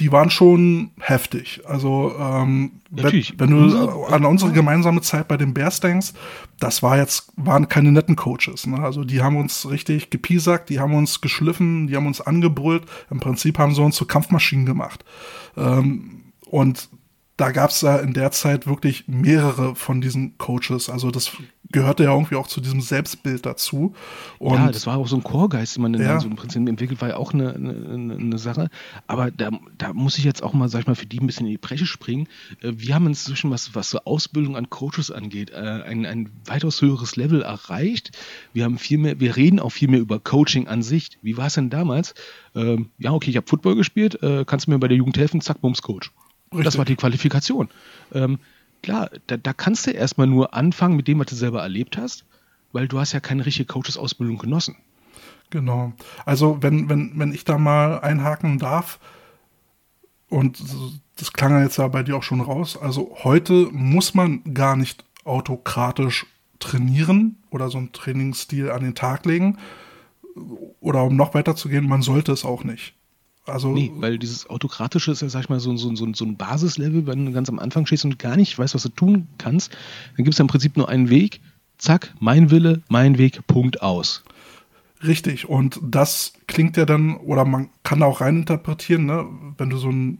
die waren schon heftig. Also ähm, wenn, wenn, du an unsere gemeinsame Zeit bei den Bears denkst, das war jetzt, waren keine netten Coaches. Ne? Also die haben uns richtig gepiesackt, die haben uns geschliffen, die haben uns angebrüllt. Im Prinzip haben sie uns zu Kampfmaschinen gemacht. Ähm, und da gab es ja in der Zeit wirklich mehrere von diesen Coaches. Also das gehörte ja irgendwie auch zu diesem Selbstbild dazu. Und ja, das war auch so ein Chorgeist, den man ja. dann so im Prinzip entwickelt, war ja auch eine, eine, eine, Sache. Aber da, da muss ich jetzt auch mal, sag ich mal, für die ein bisschen in die Bresche springen. Äh, wir haben inzwischen, was, was so Ausbildung an Coaches angeht, äh, ein, ein weitaus höheres Level erreicht. Wir haben viel mehr, wir reden auch viel mehr über Coaching an sich. Wie war es denn damals? Ähm, ja, okay, ich habe Football gespielt, äh, kannst du mir bei der Jugend helfen? Zack, Bums, Coach. Richtig. Das war die Qualifikation. Ähm, klar, da, da, kannst du erstmal nur anfangen mit dem, was du selber erlebt hast, weil du hast ja keine richtige Coaches-Ausbildung genossen. Genau. Also wenn, wenn, wenn ich da mal einhaken darf, und das klang ja jetzt ja bei dir auch schon raus, also heute muss man gar nicht autokratisch trainieren oder so einen Trainingsstil an den Tag legen. Oder um noch weiter zu gehen, man sollte es auch nicht. Also, nee, weil dieses Autokratische ist ja, sag ich mal, so, so, so, so ein Basislevel, wenn du ganz am Anfang stehst und gar nicht weißt, was du tun kannst, dann gibt es im Prinzip nur einen Weg. Zack, mein Wille, mein Weg, Punkt aus. Richtig, und das klingt ja dann, oder man kann auch reininterpretieren, ne? wenn du so einen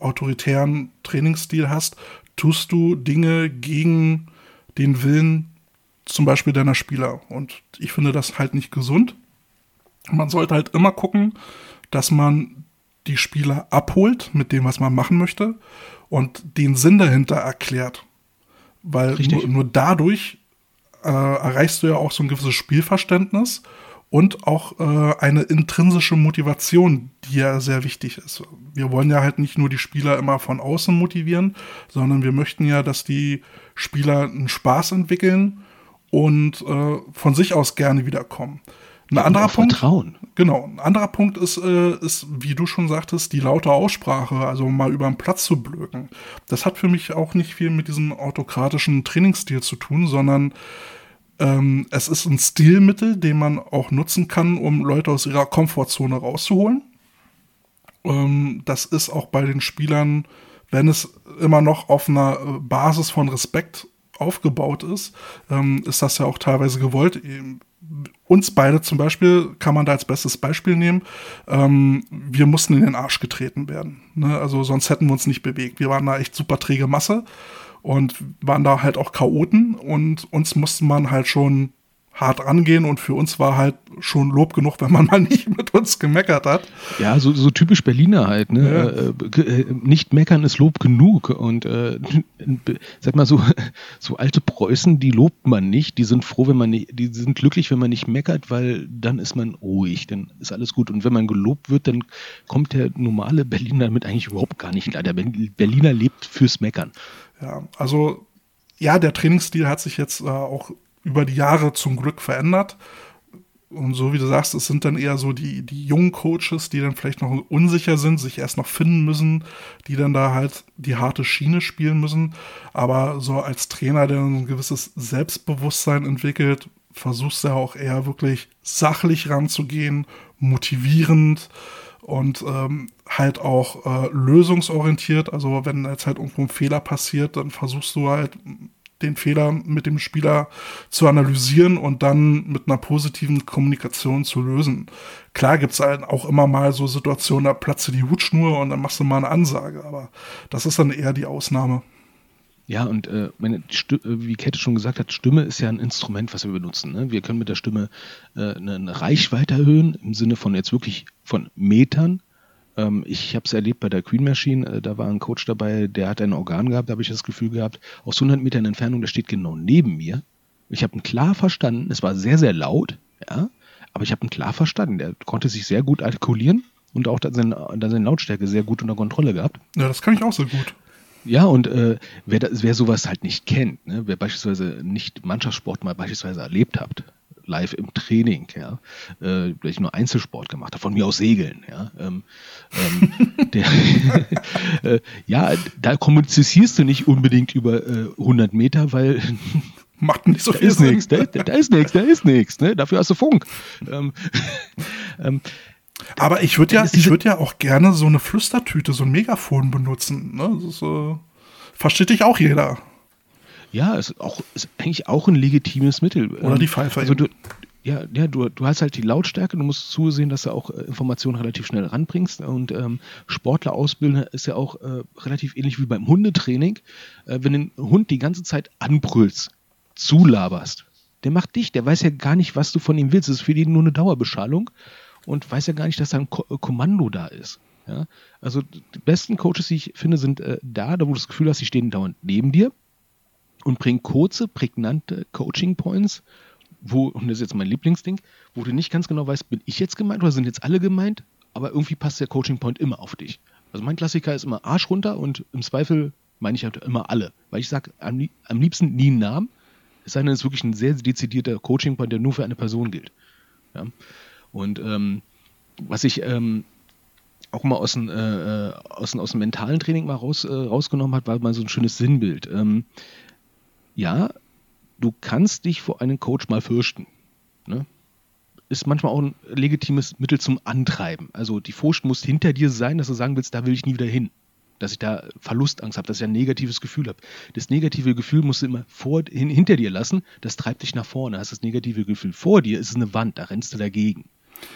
autoritären Trainingsstil hast, tust du Dinge gegen den Willen zum Beispiel deiner Spieler. Und ich finde das halt nicht gesund. Man sollte halt immer gucken, dass man die Spieler abholt mit dem, was man machen möchte und den Sinn dahinter erklärt. Weil nur, nur, dadurch äh, erreichst du ja auch so ein gewisses Spielverständnis und auch äh, eine intrinsische Motivation, die ja sehr wichtig ist. Wir wollen ja halt nicht nur die Spieler immer von außen motivieren, sondern wir möchten ja, dass die Spieler einen Spaß entwickeln und äh, von sich aus gerne wiederkommen. Ein anderer Punkt. Vertrauen. Genau. Ein anderer Punkt ist, äh, ist, wie du schon sagtest, die laute Aussprache, also mal über den Platz zu blöken. Das hat für mich auch nicht viel mit diesem autokratischen Trainingsstil zu tun, sondern ähm, es ist ein Stilmittel, den man auch nutzen kann, um Leute aus ihrer Komfortzone rauszuholen. Ähm, das ist auch bei den Spielern, wenn es immer noch auf einer äh, Basis von Respekt aufgebaut ist, ähm, ist das ja auch teilweise gewollt. Uns beide zum Beispiel kann man da als bestes Beispiel nehmen. Ähm, wir mussten in den Arsch getreten werden. Ne? Also sonst hätten wir uns nicht bewegt. Wir waren da echt super träge Masse und waren da halt auch Chaoten und uns musste man halt schon hart rangehen und für uns war halt schon Lob genug, wenn man mal nicht mit uns gemeckert hat. Ja, so, so typisch Berliner halt, ne? Ja. Äh, äh, nicht meckern ist Lob genug und äh, sag mal so, so alte Preußen, die lobt man nicht, die sind froh, wenn man nicht, die sind glücklich, wenn man nicht meckert, weil dann ist man ruhig, dann ist alles gut und wenn man gelobt wird, dann kommt der normale Berliner damit eigentlich überhaupt gar nicht klar. Der Berliner lebt fürs Meckern. Ja, also ja, der Trainingsstil hat sich jetzt äh, auch über die Jahre zum Glück verändert. Und so wie du sagst, es sind dann eher so die, die jungen Coaches, die dann vielleicht noch unsicher sind, sich erst noch finden müssen, die dann da halt die harte Schiene spielen müssen. Aber so als Trainer, der ein gewisses Selbstbewusstsein entwickelt, versuchst du ja auch eher wirklich sachlich ranzugehen, motivierend und ähm, halt auch äh, lösungsorientiert. Also wenn jetzt halt irgendwo ein Fehler passiert, dann versuchst du halt den Fehler mit dem Spieler zu analysieren und dann mit einer positiven Kommunikation zu lösen. Klar gibt's halt auch immer mal so Situationen, da platzt die Hutschnur und dann machst du mal eine Ansage, aber das ist dann eher die Ausnahme. Ja, und äh, meine, wie Kette schon gesagt hat, Stimme ist ja ein Instrument, was wir benutzen. Ne? Wir können mit der Stimme äh, eine Reichweite erhöhen, im Sinne von jetzt wirklich von Metern, ähm, ich habe es erlebt bei der Queen Machine, äh, da war ein Coach dabei, der hat ein Organ gehabt, da habe ich das Gefühl gehabt, aus 100 Metern Entfernung, der steht genau neben mir. Ich habe ihn klar verstanden, es war sehr, sehr laut, ja, aber ich habe ihn klar verstanden. Der konnte sich sehr gut artikulieren und auch dann seine, dann seine Lautstärke sehr gut unter Kontrolle gehabt. Ja, das kann ich auch so gut. Ja, und äh, wer, wer sowas halt nicht kennt, ne, wer beispielsweise nicht Mannschaftssport mal beispielsweise erlebt habt, live im Training, ja, äh, weil ich nur Einzelsport gemacht habe, von mir aus Segeln, ja. Ähm, ähm, der, äh, ja, da kommunizierst du nicht unbedingt über äh, 100 Meter, weil macht nicht so da viel ist Sinn. Nix, da, da ist nichts, da ist nichts, ne? Dafür hast du Funk. Ähm, ähm, aber ich würde ja, ich würde ja auch gerne so eine Flüstertüte, so ein Megafon benutzen. Ne? Das ist, äh, versteht dich auch jeder. Ja, ist, auch, ist eigentlich auch ein legitimes Mittel. Oder die Pfeife. Also du, ja, ja du, du hast halt die Lautstärke, du musst zusehen, dass du auch äh, Informationen relativ schnell ranbringst. Und ähm, Sportler ausbilden ist ja auch äh, relativ ähnlich wie beim Hundetraining. Äh, wenn den Hund die ganze Zeit anbrüllst, zulaberst, der macht dich, der weiß ja gar nicht, was du von ihm willst. Das ist für ihn nur eine Dauerbeschallung und weiß ja gar nicht, dass da ein Ko äh, Kommando da ist. Ja? Also die besten Coaches, die ich finde, sind äh, da, da wo du das Gefühl hast, sie stehen dauernd neben dir und bringt kurze, prägnante Coaching-Points, wo, und das ist jetzt mein Lieblingsding, wo du nicht ganz genau weißt, bin ich jetzt gemeint oder sind jetzt alle gemeint, aber irgendwie passt der Coaching-Point immer auf dich. Also mein Klassiker ist immer Arsch runter und im Zweifel meine ich halt immer alle, weil ich sage am, am liebsten nie einen Namen, es sei denn, es ist wirklich ein sehr dezidierter Coaching-Point, der nur für eine Person gilt. Ja? Und ähm, was ich ähm, auch mal aus dem, äh, äh aus, dem, aus dem mentalen Training mal raus, äh, rausgenommen hat, war mal so ein schönes Sinnbild. Ähm, ja, du kannst dich vor einem Coach mal fürchten. Ne? Ist manchmal auch ein legitimes Mittel zum Antreiben. Also die Furcht muss hinter dir sein, dass du sagen willst, da will ich nie wieder hin. Dass ich da Verlustangst habe, dass ich ein negatives Gefühl habe. Das negative Gefühl musst du immer vor, hin, hinter dir lassen, das treibt dich nach vorne. Hast das negative Gefühl vor dir, ist es eine Wand, da rennst du dagegen.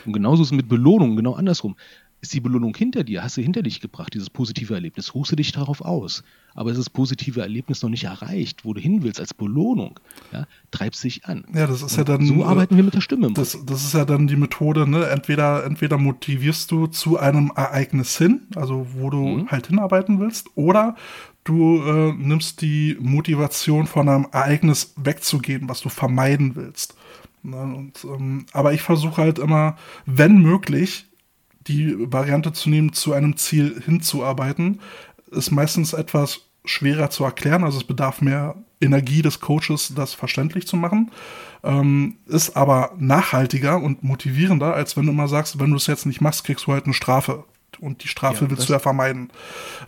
Und genauso ist es mit Belohnungen, genau andersrum ist die Belohnung hinter dir, hast du hinter dich gebracht, dieses positive Erlebnis, ruhst du dich darauf aus. Aber ist das positive Erlebnis noch nicht erreicht, wo du hin willst als Belohnung, ja, treibst dich an. Ja, das ist Und ja dann. So arbeiten wir mit der Stimme. Das, das ist ja dann die Methode, ne? Entweder, entweder motivierst du zu einem Ereignis hin, also wo du mhm. halt hinarbeiten willst, oder du äh, nimmst die Motivation von einem Ereignis wegzugehen, was du vermeiden willst. Ne? Und, ähm, aber ich versuche halt immer, wenn möglich, die Variante zu nehmen, zu einem Ziel hinzuarbeiten, ist meistens etwas schwerer zu erklären. Also es bedarf mehr Energie des Coaches, das verständlich zu machen. Ähm, ist aber nachhaltiger und motivierender, als wenn du immer sagst, wenn du es jetzt nicht machst, kriegst du halt eine Strafe. Und die Strafe ja, willst du ja vermeiden.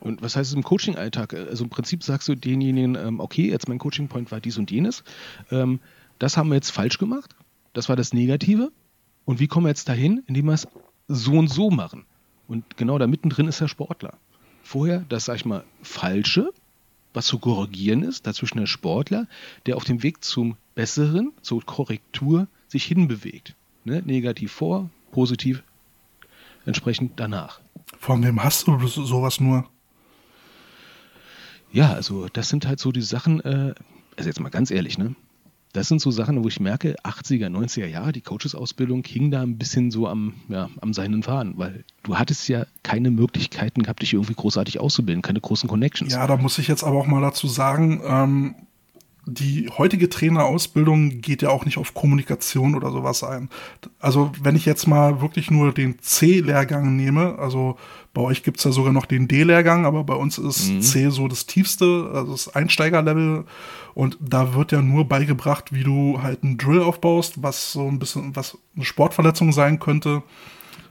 Und was heißt es im Coaching-Alltag? Also im Prinzip sagst du denjenigen, ähm, okay, jetzt mein Coaching-Point war dies und jenes. Ähm, das haben wir jetzt falsch gemacht. Das war das Negative. Und wie kommen wir jetzt dahin? Indem wir es so und so machen. Und genau da mittendrin ist der Sportler. Vorher das, sag ich mal, Falsche, was zu korrigieren ist, dazwischen der Sportler, der auf dem Weg zum Besseren, zur Korrektur sich hinbewegt. Ne? Negativ vor, positiv entsprechend danach. Von wem hast du sowas nur? Ja, also das sind halt so die Sachen, äh, also jetzt mal ganz ehrlich, ne? Das sind so Sachen, wo ich merke, 80er, 90er Jahre, die Coaches-Ausbildung hing da ein bisschen so am, ja, am seinen Faden, weil du hattest ja keine Möglichkeiten gehabt, dich irgendwie großartig auszubilden, keine großen Connections. Ja, da muss ich jetzt aber auch mal dazu sagen, ähm, die heutige Trainerausbildung geht ja auch nicht auf Kommunikation oder sowas ein. Also wenn ich jetzt mal wirklich nur den C-Lehrgang nehme, also bei euch gibt's ja sogar noch den D-Lehrgang, aber bei uns ist mhm. C so das tiefste, also das Einsteigerlevel. Und da wird ja nur beigebracht, wie du halt einen Drill aufbaust, was so ein bisschen, was eine Sportverletzung sein könnte.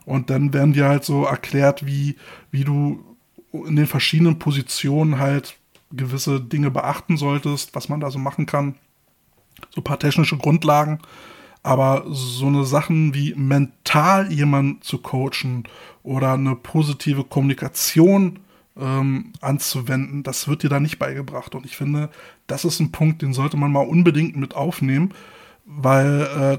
Und dann werden dir halt so erklärt, wie, wie du in den verschiedenen Positionen halt gewisse Dinge beachten solltest, was man da so machen kann. So ein paar technische Grundlagen. Aber so eine Sachen wie mental jemanden zu coachen oder eine positive Kommunikation ähm, anzuwenden, das wird dir da nicht beigebracht. Und ich finde, das ist ein Punkt, den sollte man mal unbedingt mit aufnehmen, weil äh,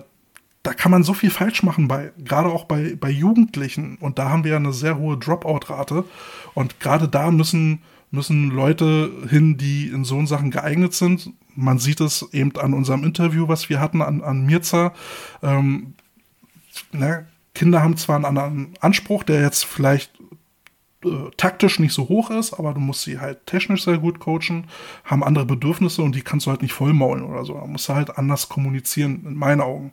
da kann man so viel falsch machen bei, gerade auch bei, bei Jugendlichen. Und da haben wir ja eine sehr hohe Dropout-Rate. Und gerade da müssen müssen Leute hin, die in so Sachen geeignet sind. Man sieht es eben an unserem Interview, was wir hatten, an, an Mirza. Ähm, ne, Kinder haben zwar einen anderen Anspruch, der jetzt vielleicht äh, taktisch nicht so hoch ist, aber du musst sie halt technisch sehr gut coachen, haben andere Bedürfnisse und die kannst du halt nicht vollmaulen oder so. Da musst du halt anders kommunizieren, in meinen Augen.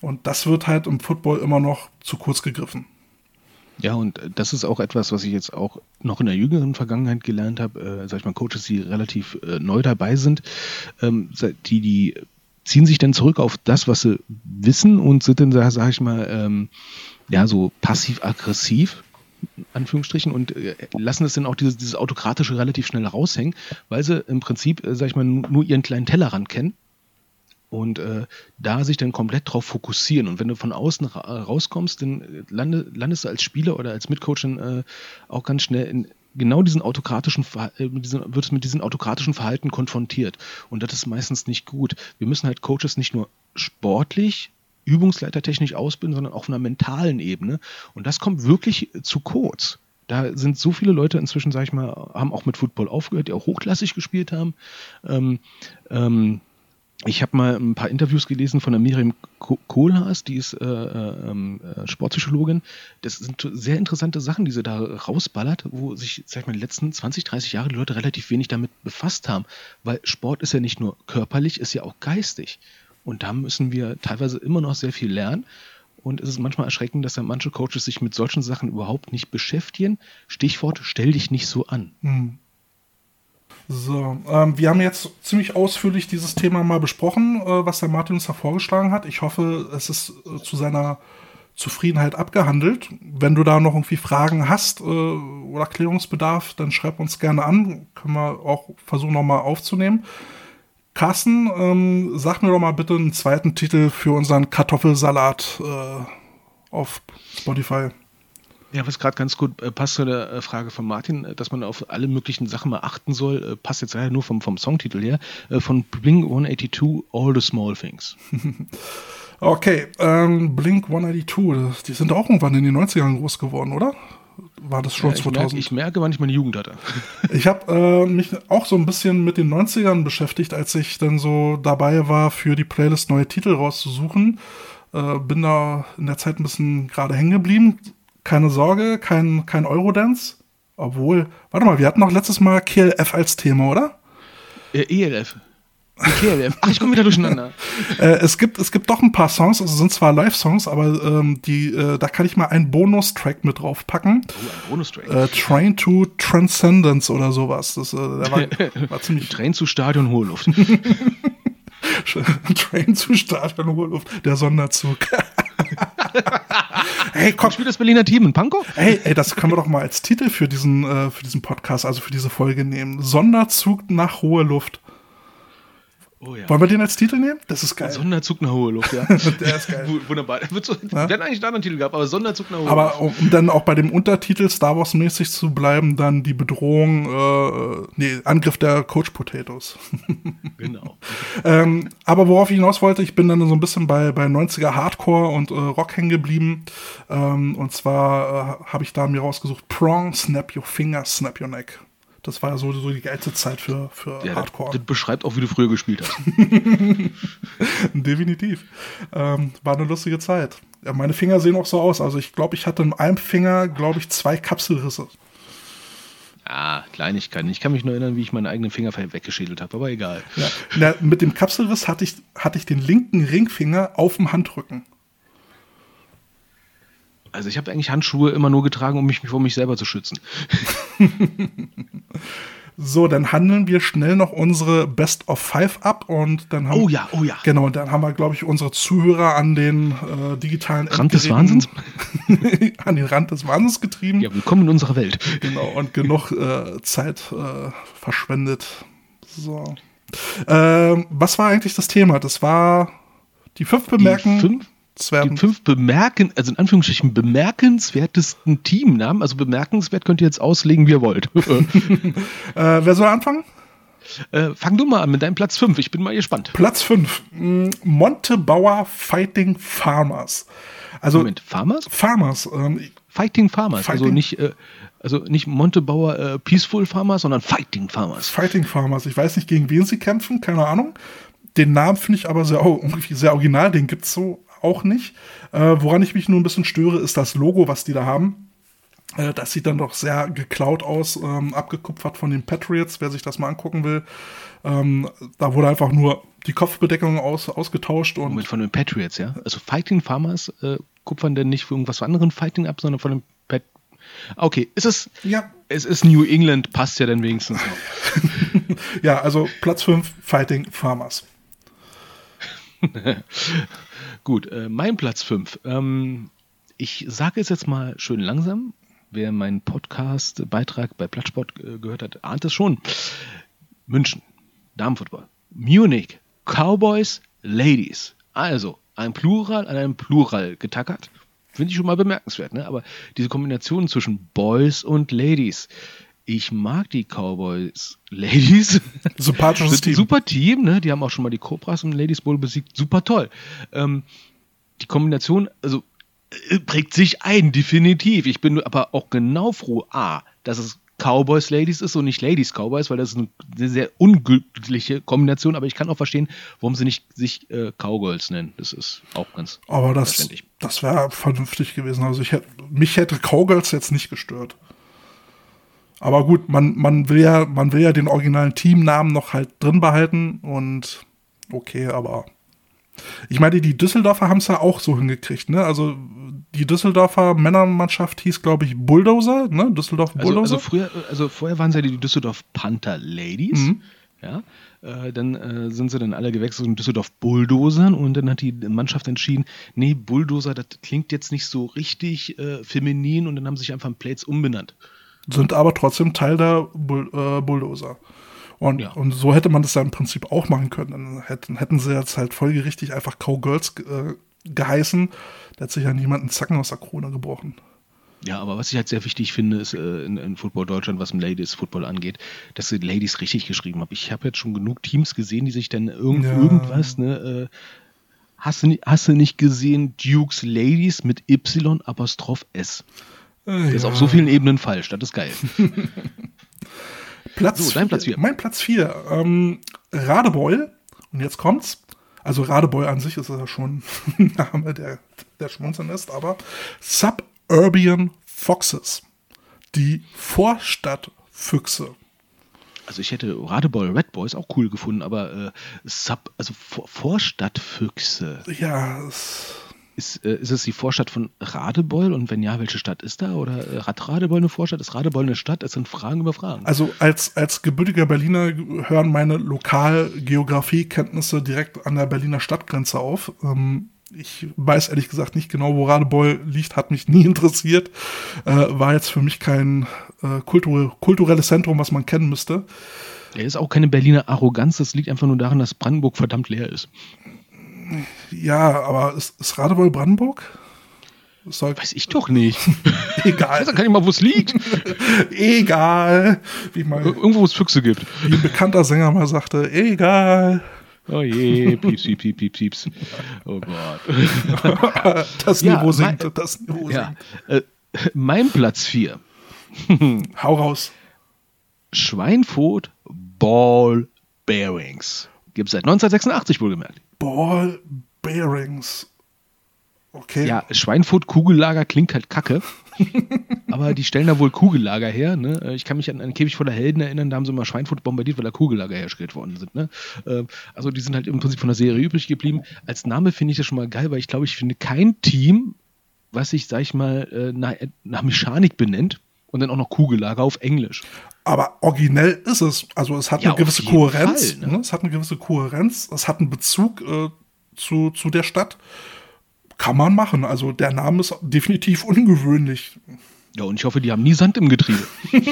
Und das wird halt im Football immer noch zu kurz gegriffen. Ja, und das ist auch etwas, was ich jetzt auch noch in der jüngeren Vergangenheit gelernt habe, äh, sag ich mal, Coaches, die relativ äh, neu dabei sind, ähm, die, die ziehen sich dann zurück auf das, was sie wissen und sind dann, sag, sag ich mal, ähm, ja, so passiv-aggressiv, Anführungsstrichen, und äh, lassen es dann auch dieses, dieses Autokratische relativ schnell raushängen, weil sie im Prinzip, äh, sag ich mal, nur ihren kleinen Tellerrand kennen und äh, da sich dann komplett drauf fokussieren. Und wenn du von außen ra rauskommst, dann äh, lande, landest du als Spieler oder als Mitcoach äh, auch ganz schnell in genau diesen autokratischen äh, diesen, wird es mit diesem autokratischen Verhalten konfrontiert. Und das ist meistens nicht gut. Wir müssen halt Coaches nicht nur sportlich, übungsleitertechnisch ausbilden, sondern auch auf einer mentalen Ebene. Und das kommt wirklich zu kurz. Da sind so viele Leute inzwischen, sag ich mal, haben auch mit Football aufgehört, die auch hochklassig gespielt haben. Ähm, ähm, ich habe mal ein paar Interviews gelesen von der Miriam Kohlhaas, die ist äh, äh, ähm, äh, Sportpsychologin. Das sind sehr interessante Sachen, die sie da rausballert, wo sich, sag ich mal, die letzten 20, 30 Jahre die Leute relativ wenig damit befasst haben. Weil Sport ist ja nicht nur körperlich, ist ja auch geistig. Und da müssen wir teilweise immer noch sehr viel lernen. Und es ist manchmal erschreckend, dass ja manche Coaches sich mit solchen Sachen überhaupt nicht beschäftigen. Stichwort, stell dich nicht so an. Hm. So, ähm, wir haben jetzt ziemlich ausführlich dieses Thema mal besprochen, äh, was der Martin uns da vorgeschlagen hat. Ich hoffe, es ist äh, zu seiner Zufriedenheit abgehandelt. Wenn du da noch irgendwie Fragen hast äh, oder Klärungsbedarf, dann schreib uns gerne an. Können wir auch versuchen, nochmal aufzunehmen. Carsten, ähm, sag mir doch mal bitte einen zweiten Titel für unseren Kartoffelsalat äh, auf Spotify. Ja, was gerade ganz gut äh, passt zu der äh, Frage von Martin, äh, dass man auf alle möglichen Sachen mal achten soll, äh, passt jetzt leider nur vom, vom Songtitel her, äh, von Blink 182, All the Small Things. okay, ähm, Blink 182, die sind auch irgendwann in den 90ern groß geworden, oder? War das schon ja, ich 2000? Merke, ich merke, wann ich meine Jugend hatte. ich habe äh, mich auch so ein bisschen mit den 90ern beschäftigt, als ich dann so dabei war, für die Playlist neue Titel rauszusuchen. bin da in der Zeit ein bisschen gerade hängen geblieben keine Sorge, kein, kein Eurodance. Obwohl, warte mal, wir hatten noch letztes Mal KLF als Thema, oder? Äh, ELF. KLF. Ach, ich komme wieder durcheinander. äh, es, gibt, es gibt doch ein paar Songs, also sind zwar Live-Songs, aber ähm, die, äh, da kann ich mal einen Bonustrack mit draufpacken. Oh, ein Bonustrack. Äh, Train to Transcendence oder sowas. Das, äh, der war, war ziemlich. Train zu Stadion Hohe Luft. Train zu Stadion Hohe Luft. Der Sonderzug. Hey, komm. Spielt das Berliner Team in Pankow? Hey, ey, das können wir doch mal als Titel für diesen, äh, für diesen Podcast, also für diese Folge nehmen. Sonderzug nach hohe Luft. Oh ja. Wollen wir den als Titel nehmen? Das ist geil. Sonderzug nach hohe Luft, ja. Der ist geil. Wunderbar. Wird so, Wir hätten eigentlich einen anderen Titel gehabt, aber Sonderzug nach hohe Luft. Aber um um dann auch bei dem Untertitel Star Wars mäßig zu bleiben, dann die Bedrohung, äh, nee, Angriff der Coach Potatoes. Genau. ähm, aber worauf ich hinaus wollte, ich bin dann so ein bisschen bei, bei 90er Hardcore und äh, Rock hängen geblieben. Ähm, und zwar äh, habe ich da mir rausgesucht, Prong, Snap Your Finger, Snap Your Neck. Das war so, so die geilste Zeit für, für Ja, das, Hardcore. das beschreibt auch, wie du früher gespielt hast. Definitiv. Ähm, war eine lustige Zeit. Ja, meine Finger sehen auch so aus. Also ich glaube, ich hatte in einem Finger, glaube ich, zwei Kapselrisse. Ah, Kleinigkeiten. Ich kann mich nur erinnern, wie ich meinen eigenen Finger weggeschädelt habe, aber egal. Ja. Na, mit dem Kapselriss hatte ich, hatte ich den linken Ringfinger auf dem Handrücken. Also ich habe eigentlich Handschuhe immer nur getragen, um mich vor mich selber zu schützen. So, dann handeln wir schnell noch unsere Best of Five ab und dann haben Oh ja, oh ja. Genau, dann haben wir, glaube ich, unsere Zuhörer an den äh, digitalen Rand des Wahnsinns? an den Rand des Wahnsinns getrieben. Ja, willkommen in unserer Welt. Genau, und genug äh, Zeit äh, verschwendet. So. Ähm, was war eigentlich das Thema? Das war die fünf bemerken. Die fünf. Die fünf bemerken, also in Anführungsstrichen bemerkenswertesten Teamnamen. Also bemerkenswert könnt ihr jetzt auslegen, wie ihr wollt. Äh, wer soll anfangen? äh, fang du mal an mit deinem Platz 5. Ich bin mal gespannt. Platz 5. Montebauer Fighting Farmers. Also Moment, Farmers? Farmers. Ähm, Fighting Farmers. Also Fighting- nicht, äh, also nicht Montebauer äh, Peaceful Farmers, sondern Fighting Farmers. Fighting Farmers. Ich weiß nicht, gegen wen sie kämpfen, keine Ahnung. Den Namen finde ich aber sehr, irgendwie sehr original, den gibt's so auch nicht. Äh, woran ich mich nur ein bisschen störe, ist das Logo, was die da haben. Äh, das sieht dann doch sehr geklaut aus, ähm, abgekupfert von den Patriots, wer sich das mal angucken will. Ähm, da wurde einfach nur die Kopfbedeckung aus, ausgetauscht und Moment, von den Patriots, ja? Also Fighting Farmers äh, kupfern denn nicht für irgendwas von anderen Fighting ab, sondern von den Pat Okay, es ist, ja, es ist New England, passt ja dann wenigstens noch. ja, also Platz 5, Fighting Farmers. Gut, äh, mein Platz 5. Ähm, ich sage es jetzt mal schön langsam. Wer meinen Podcast-Beitrag bei Plattsport äh, gehört hat, ahnt es schon. München, Damenfootball. Munich, Cowboys, Ladies. Also ein Plural an einem Plural getackert. Finde ich schon mal bemerkenswert, ne? Aber diese Kombination zwischen Boys und Ladies. Ich mag die Cowboys Ladies. Sympathisches Sind Team. super Team, ne? Die haben auch schon mal die Cobras im Ladies Bowl besiegt. Super toll. Ähm, die Kombination, also äh, prägt sich ein, definitiv. Ich bin aber auch genau froh, A, dass es Cowboys Ladies ist und nicht Ladies Cowboys, weil das ist eine sehr, unglückliche Kombination, aber ich kann auch verstehen, warum sie nicht sich äh, Cowgirls nennen. Das ist auch ganz Aber das, das wäre vernünftig gewesen. Also ich hätte, mich hätte Cowgirls jetzt nicht gestört. Aber gut, man, man will ja, man will ja den originalen Teamnamen noch halt drin behalten und okay, aber ich meine, die Düsseldorfer haben es ja auch so hingekriegt, ne? Also die Düsseldorfer Männermannschaft hieß, glaube ich, Bulldozer, ne? Düsseldorf Also, Bulldozer. also, früher, also vorher waren es ja die Düsseldorf Panther Ladies. Mhm. Ja, äh, dann äh, sind sie dann alle gewechselt den Düsseldorf Bulldozern und dann hat die Mannschaft entschieden, nee, Bulldozer, das klingt jetzt nicht so richtig äh, feminin und dann haben sie sich einfach in Plates umbenannt. Sind aber trotzdem Teil der Bull, äh, Bulldozer. Und, Ja. und so hätte man das ja im Prinzip auch machen können. Dann hätten, hätten sie jetzt halt folgerichtig einfach Cowgirls äh, geheißen. Da hat sich ja niemand einen Zacken aus der Krone gebrochen. Ja, aber was ich halt sehr wichtig finde, ist äh, in, in Football Deutschland, was im Ladies Football angeht, dass sie Ladies richtig geschrieben haben. Ich habe jetzt schon genug Teams gesehen, die sich dann irgend, Ja. irgendwas, ne, äh, hast, du, hast du nicht gesehen, Dukes Ladies mit Y Apostroph S. Das ist auf so vielen Ebenen falsch, das ist geil. Platz So, dein Platz vier. Mein Platz 4. Ähm, Radebeul. Und jetzt kommt's. Also Radebeul an sich ist ja schon ein Name, der, der schmunzeln ist, aber Suburban Foxes. Die Vorstadtfüchse. Also ich hätte Radebeul Red Boys auch cool gefunden, aber äh, Sub, also Vor Vorstadtfüchse. Ja, es, Ist, äh, ist es die Vorstadt von Radebeul und wenn ja, welche Stadt ist da? Oder äh, hat Radebeul eine Vorstadt? Ist Radebeul eine Stadt? Es sind Fragen über Fragen. Also als, als gebürtiger Berliner hören meine Lokalgeografiekenntnisse direkt an der Berliner Stadtgrenze auf. Ähm, ich weiß ehrlich gesagt nicht genau, wo Radebeul liegt, hat mich nie interessiert. Äh, war jetzt für mich kein äh, kultur kulturelles Zentrum, was man kennen müsste. Der ist auch keine Berliner Arroganz, das liegt einfach nur daran, dass Brandenburg verdammt leer ist. Ja, aber ist, ist Radebeul Brandenburg? Soll Weiß ich doch nicht. Egal. Dann kann ich mal, wo es liegt. Egal. Wie mal, Irgendwo, wo es Füchse gibt. Wie ein bekannter Sänger mal sagte, egal. Oh je, pieps, pieps, pieps, pieps. Oh Gott. das Niveau ja, sinkt, mein, das Niveau ja, äh, mein Platz 4. Hau raus. Schweinfurt Ball Bearings. Gibt es seit 1986 wohlgemerkt. Ball Bearings. Okay. Ja, Schweinfurt Kugellager klingt halt kacke. aber die stellen da wohl Kugellager her. Ne? Ich kann mich an einen Käfig voller Helden erinnern, da haben sie mal Schweinfurt bombardiert, weil da Kugellager hergestellt worden sind. Ne? Ähm, also die sind halt im Prinzip von der Serie übrig geblieben. Als Name finde ich das schon mal geil, weil ich glaube, ich finde kein Team, was sich, sag ich mal, äh, nach, nach Mechanik benennt und dann auch noch Kugellager auf Englisch. Aber originell ist es. Also es hat ja, eine gewisse Kohärenz. Fall, ne? Ne? Es hat eine gewisse Kohärenz. Es hat einen Bezug äh, zu, zu der Stadt kann man machen. Also der Name ist definitiv ungewöhnlich. Ja, und ich hoffe, die haben nie Sand im Getriebe.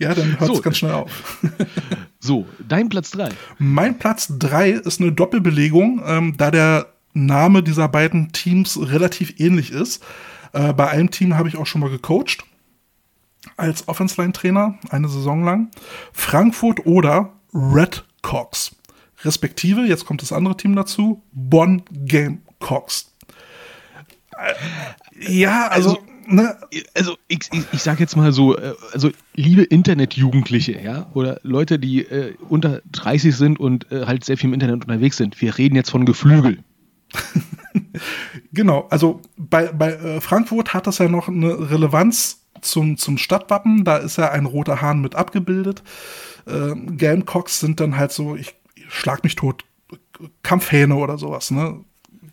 ja, dann hört es so. ganz schnell auf. so, dein Platz 3. Mein Platz 3 ist eine Doppelbelegung, ähm, da der Name dieser beiden Teams relativ ähnlich ist. Äh, bei einem Team habe ich auch schon mal gecoacht. Als Offense-Line-Trainer, eine Saison lang. Frankfurt oder Red Cox. Respektive, jetzt kommt das andere Team dazu, Bonn Game Cox. Äh, ja, also, also Ne? Also ich, ich, ich sage jetzt mal so, äh, also liebe Internetjugendliche, ja, oder Leute, die äh, unter 30 sind und äh, halt sehr viel im Internet unterwegs sind, wir reden jetzt von Geflügel. genau, also bei, bei äh, Frankfurt hat das ja noch eine Relevanz zum, zum Stadtwappen, da ist ja ein roter Hahn mit abgebildet. Äh, Gamecocks sind dann halt so, ich schlag mich tot, Kampfhähne oder sowas, ne?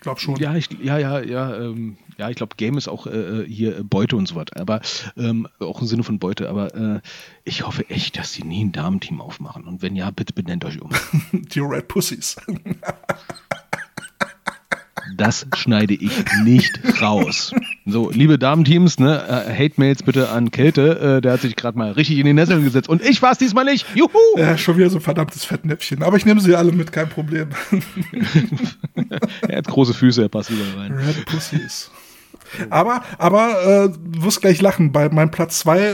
glaube schon. Ja, ich, ja, ja, ja, ähm, ja, ich glaube, Game ist auch äh, äh hier Beute und so was, aber ähm, auch im Sinne von Beute, aber äh, ich hoffe echt, dass sie nie ein Damenteam aufmachen. Und wenn ja, bitte benennt euch um. Die Red Pussies. das schneide ich nicht raus. So, liebe Damenteams, ne, äh, Hate-Mails bitte an Kälte, äh, der hat sich gerade mal richtig in die Nesseln gesetzt. Und ich war es diesmal nicht. Juhu! Ja, schon wieder so ein verdammtes Fettnäpfchen. Aber ich nehme sie alle mit, kein Problem. er hat große Füße, er passt überall rein. Red Pussies. Aber, aber äh, du wirst gleich lachen. Bei meinem Platz 2 äh,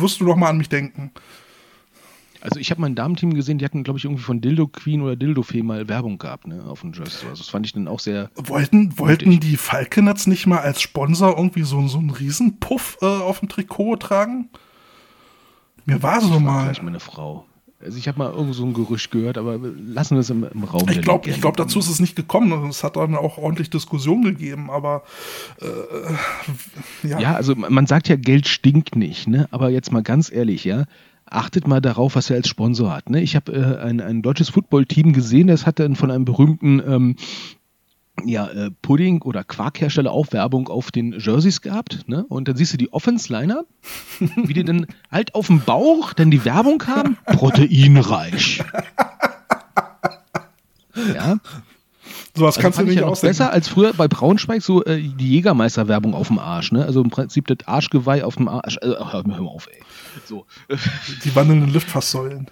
wirst du noch mal an mich denken. Also ich habe mein Damenteam gesehen, die hatten, glaube ich, irgendwie von Dildo Queen oder Dildo Fee mal Werbung gehabt, ne, auf dem Jersey. Also das fand ich dann auch sehr. Wollten, wollten die Falconets nicht mal als Sponsor irgendwie so, so einen Riesenpuff äh, auf dem Trikot tragen? Mir war so ich mal. Gleich meine Frau. Also ich habe mal irgend so ein Gerücht gehört, aber lassen wir es im, im Raum. Ich glaube, glaub, dazu ist es nicht gekommen. Es hat dann auch ordentlich Diskussion gegeben, aber äh, ja. Ja, also man sagt ja, Geld stinkt nicht, ne? Aber jetzt mal ganz ehrlich, ja, achtet mal darauf, was er als Sponsor hat. Ne? Ich habe äh, ein, ein deutsches Footballteam gesehen, das hat dann von einem berühmten ähm, ja, äh, Pudding- oder Quarkhersteller auch Werbung auf den Jerseys gehabt. Ne? Und dann siehst du die Offense-Liner, wie die dann halt auf dem Bauch dann die Werbung haben, proteinreich. Ja, Sowas also kannst du nicht ja ausdenken. Besser als früher bei Braunschweig so äh, die Jägermeister-Werbung auf dem Arsch. Ne? Also im Prinzip das Arschgeweih auf dem Arsch. Äh, hör mal auf, ey. So. Die wandelnden Liftfasssäulen.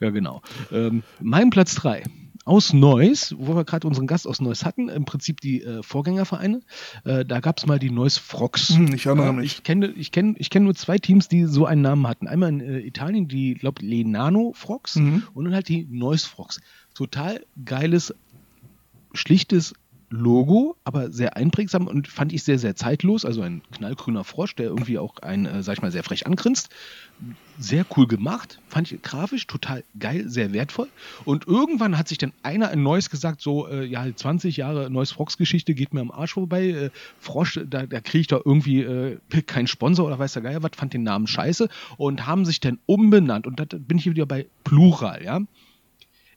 Ja, genau. Ähm, mein Platz 3 aus Neuss, wo wir gerade unseren Gast aus Neuss hatten, im Prinzip die äh, Vorgängervereine. Äh, da gab es mal die Neuss Frogs. Hm, ich erinnere mich. Ich kenne ich kenn, ich kenn nur zwei Teams, die so einen Namen hatten. Einmal in äh, Italien die, glaube Lenano Frogs mhm. und dann halt die Neuss Frogs. Total geiles schlichtes Logo, aber sehr einprägsam und fand ich sehr, sehr zeitlos. Also ein knallgrüner Frosch, der irgendwie auch ein, äh, sag ich mal, sehr frech angrinst. Sehr cool gemacht, fand ich grafisch total geil, sehr wertvoll. Und irgendwann hat sich dann einer ein Neues gesagt, so, äh, ja, 20 Jahre Neues Frogs-Geschichte geht mir am Arsch vorbei. Äh, Frosch, da, da kriege ich da irgendwie äh, keinen Sponsor oder weiß der Geier was, fand den Namen scheiße und haben sich dann umbenannt. Und da bin ich wieder bei Plural, ja.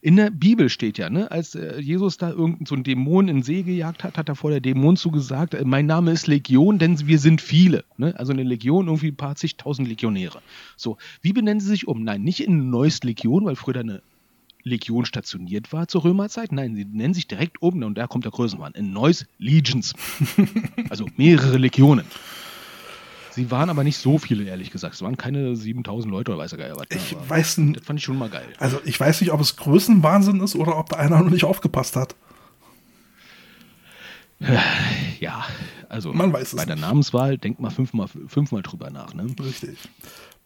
In der Bibel steht ja, ne, als äh, Jesus da irgendeinen so einen Dämon in den See gejagt hat, hat er vor der Dämon zugesagt, äh, mein Name ist Legion, denn wir sind viele. Ne? Also eine Legion, irgendwie ein paar zigtausend Legionäre. So, wie benennen sie sich um? Nein, nicht in Neues Legion, weil früher eine Legion stationiert war zur Römerzeit. Nein, sie nennen sich direkt oben, und da kommt der Größenwahn, in Neues Legions. also mehrere Legionen. Sie waren aber nicht so viele, ehrlich gesagt. Es waren keine 7000 Leute oder weiß er gar was. Ich aber weiß nicht. Das fand ich schon mal geil. Also ich weiß nicht, ob es Größenwahnsinn ist oder ob da einer noch nicht aufgepasst hat. Ja, also Man weiß es bei der nicht. Namenswahl denkt mal fünfmal, fünfmal drüber nach. Ne? Richtig.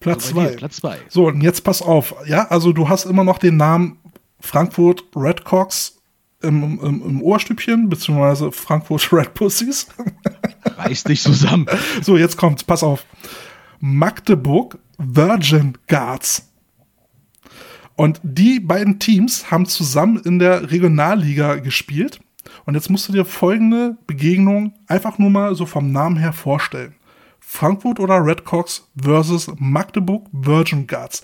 Platz So, bei dir, zwei. Platz zwei. So, und jetzt pass auf. Ja, also du hast immer noch den Namen Frankfurt Redcocks im, im, im Ohrstübchen, beziehungsweise Frankfurt Red Pussies. Reiß dich zusammen. so, jetzt kommt's, pass auf. Magdeburg Virgin Guards. Und die beiden Teams haben zusammen in der Regionalliga gespielt. Und jetzt musst du dir folgende Begegnung einfach nur mal so vom Namen her vorstellen. Frankfurt oder Redcocks versus Magdeburg Virgin Guards.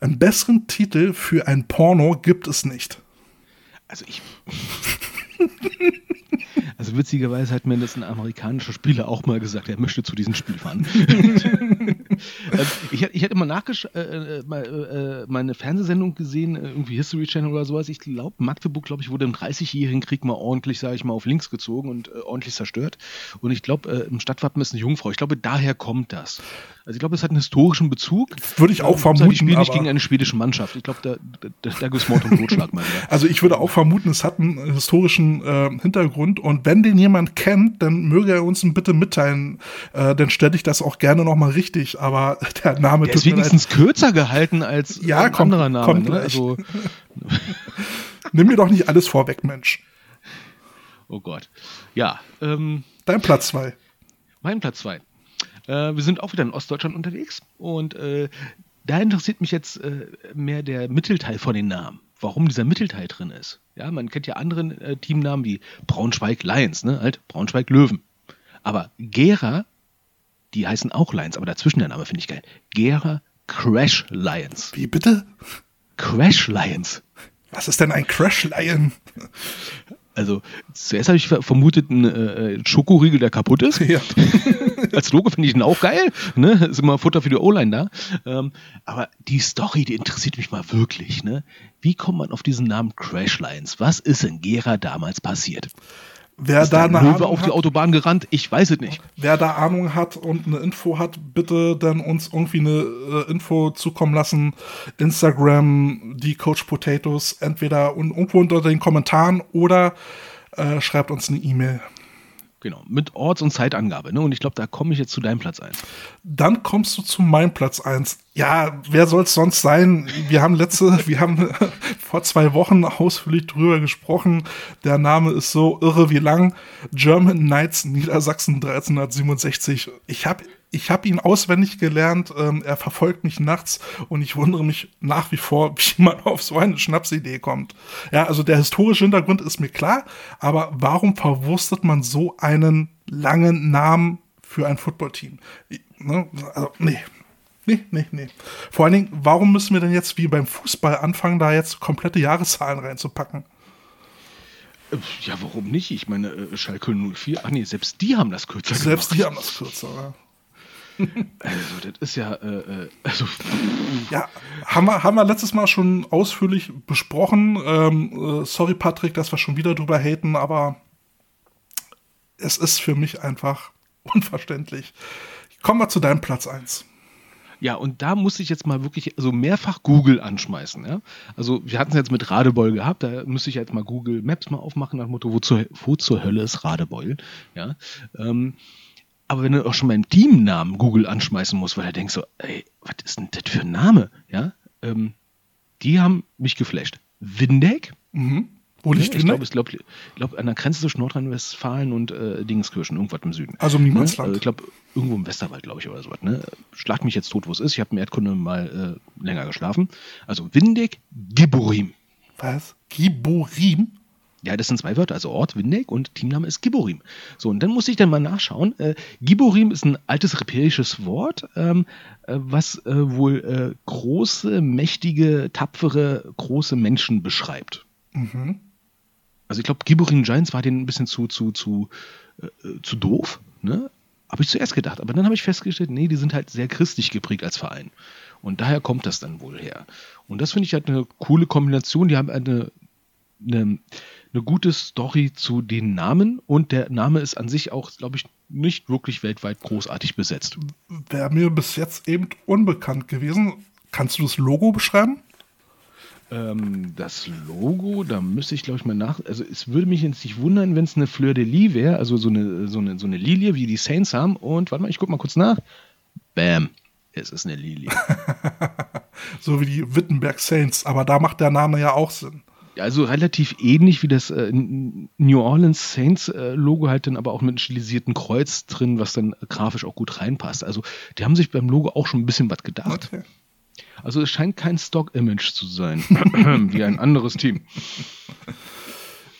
Einen besseren Titel für ein Porno gibt es nicht. Also ich. Also witzigerweise hat mir das ein amerikanischer Spieler auch mal gesagt, er möchte zu diesem Spiel fahren. Ähm, ich, hätte- ich nachgesch äh, äh, mal, äh, meine Fernsehsendung gesehen, äh, irgendwie History Channel oder sowas. Ich glaube, Magdeburg, glaube ich, wurde im 30-jährigen Krieg mal ordentlich, sage ich mal, auf links gezogen und äh, ordentlich zerstört. Und ich glaube, äh, im Stadtwappen ist eine Jungfrau. Ich glaube, daher kommt das. Also ich glaube, es hat einen historischen Bezug. Würde ich auch Die vermuten. spielen nicht gegen eine schwedische Mannschaft. Ich glaube, da, da, da gibt es Mord und Totschlag mal wieder. Also ich würde auch vermuten, es hat einen historischen äh, Hintergrund und wenn den jemand kennt, dann möge er uns bitte mitteilen, äh, dann stelle ich das auch gerne nochmal richtig, aber der Name Der ist mir leid. wenigstens kürzer gehalten als Ja, ein kommt- anderer Name. kommt ne? Also, Nimm mir doch nicht alles vorweg, Mensch. oh Gott. Ja, ähm, Dein Platz zwei. mein Platz 2. Äh, wir sind auch wieder in Ostdeutschland unterwegs und äh, da interessiert mich jetzt äh, mehr der Mittelteil von den Namen. Warum dieser Mittelteil drin ist. Ja, man kennt ja andere äh, Teamnamen wie Braunschweig Lions, ne? Halt Braunschweig Löwen. Aber Gera, die heißen auch Lions, aber dazwischen der Name finde ich geil. Gera Crash Lions. Wie bitte? Crash Lions. Was ist denn ein Crash Lion? Also zuerst habe ich ver- vermutet, ein äh, Schokoriegel, der kaputt ist. Ja. Als Logo finde ich den auch geil. Ne? Ist immer Futter für die O-Line da. Ähm, aber die Story, die interessiert mich mal wirklich. Ne? Wie kommt man auf diesen Namen Crash Lions? Was ist in Gera damals passiert? Wer Ist da, eine ein Löwe Ahnung auf die hat, Autobahn gerannt? Ich weiß es nicht. wer da Ahnung hat und eine Info hat, bitte dann uns irgendwie eine äh, Info zukommen lassen. Instagram, die Coach Potatoes, entweder un irgendwo unter den Kommentaren oder äh, schreibt uns eine E-Mail. Genau, mit Orts- und Zeitangabe. Ne? Und ich glaube, da komme ich jetzt zu deinem Platz ein. Dann kommst du zu meinem Platz eins. Ja, wer soll es sonst sein? Wir haben letzte, wir haben vor zwei Wochen ausführlich drüber gesprochen. Der Name ist so irre wie lang. German Knights Niedersachsen 1367. Ich habe ich hab ihn auswendig gelernt. Ähm, er verfolgt mich nachts und ich wundere mich nach wie vor, wie man auf so eine Schnapsidee kommt. Ja, also der historische Hintergrund ist mir klar, aber warum verwurstet man so einen langen Namen für ein Footballteam? Ne? Also, nee. Nee, nee, nee. Vor allen Dingen, warum müssen wir denn jetzt wie beim Fußball anfangen, da jetzt komplette Jahreszahlen reinzupacken? Äh, Ja, warum nicht? Ich meine, äh, Schalke 04, ach nee, selbst die haben das kürzer Selbst die gemacht. haben das kürzer. Ja. Also, das ist ja, äh, äh, also, Ja, haben wir, haben wir letztes Mal schon ausführlich besprochen. Ähm, äh, sorry, Patrick, dass wir schon wieder drüber haten, aber es ist für mich einfach unverständlich. Kommen wir zu deinem Platz 1. Ja, und da muss ich jetzt mal wirklich also mehrfach Google anschmeißen. Ja? Also wir hatten es jetzt mit Radebeul gehabt, da müsste ich jetzt mal Google Maps mal aufmachen nach dem Motto, wo zur, wo zur Hölle ist Radebeul? Ja? Ähm, aber wenn du auch schon beim Teamnamen Google anschmeißen musst, weil er denkt so, ey, was ist denn das für ein Name? Ja? Ähm, die haben mich geflasht. Windeck? Wo liegt ich glaube, ich glaube, glaub, an der Grenze zwischen Nordrhein-Westfalen und äh, Dingenskirchen, irgendwas im Süden. Also im Niemandsland. Ne? Äh, Ich glaube, irgendwo im Westerwald, glaube ich, oder sowas. Ne? Schlag mich jetzt tot, wo es ist. Ich habe im Erdkunde mal äh, länger geschlafen. Also Windeck, Giborim. Was? Giborim? Ja, das sind zwei Wörter, also Ort Windeck und Teamname ist Giborim. So, und dann musste ich dann mal nachschauen. Äh, Giborim ist ein altes repäisches Wort, ähm, äh, was äh, wohl äh, große, mächtige, tapfere, große Menschen beschreibt. Also ich glaube, Giborim Giants war denen ein bisschen zu, zu, zu, äh, zu doof, ne? Habe ich zuerst gedacht. Aber dann habe ich festgestellt, nee, die sind halt sehr christlich geprägt als Verein. Und daher kommt das dann wohl her. Und das finde ich halt eine coole Kombination. Die haben eine, eine, eine gute Story zu den Namen und der Name ist an sich auch, glaube ich, nicht wirklich weltweit großartig besetzt. Wäre mir bis jetzt eben unbekannt gewesen. Kannst du das Logo beschreiben? Ähm, das Logo, da müsste ich, glaube ich, mal nach. Also, es würde mich jetzt nicht wundern, wenn es eine Fleur de Lis wäre, also so eine, so, eine, so eine Lilie, wie die Saints haben. Und warte mal, ich gucke mal kurz nach. Bam, es ist eine Lilie. so wie die Wittenberg Saints, aber da macht der Name ja auch Sinn. Also relativ ähnlich wie das äh, New Orleans Saints äh, Logo halt dann aber auch mit einem stilisierten Kreuz drin, was dann grafisch auch gut reinpasst. Also die haben sich beim Logo auch schon ein bisschen was gedacht. Okay. Also es scheint kein Stock-Image zu sein, wie ein anderes Team.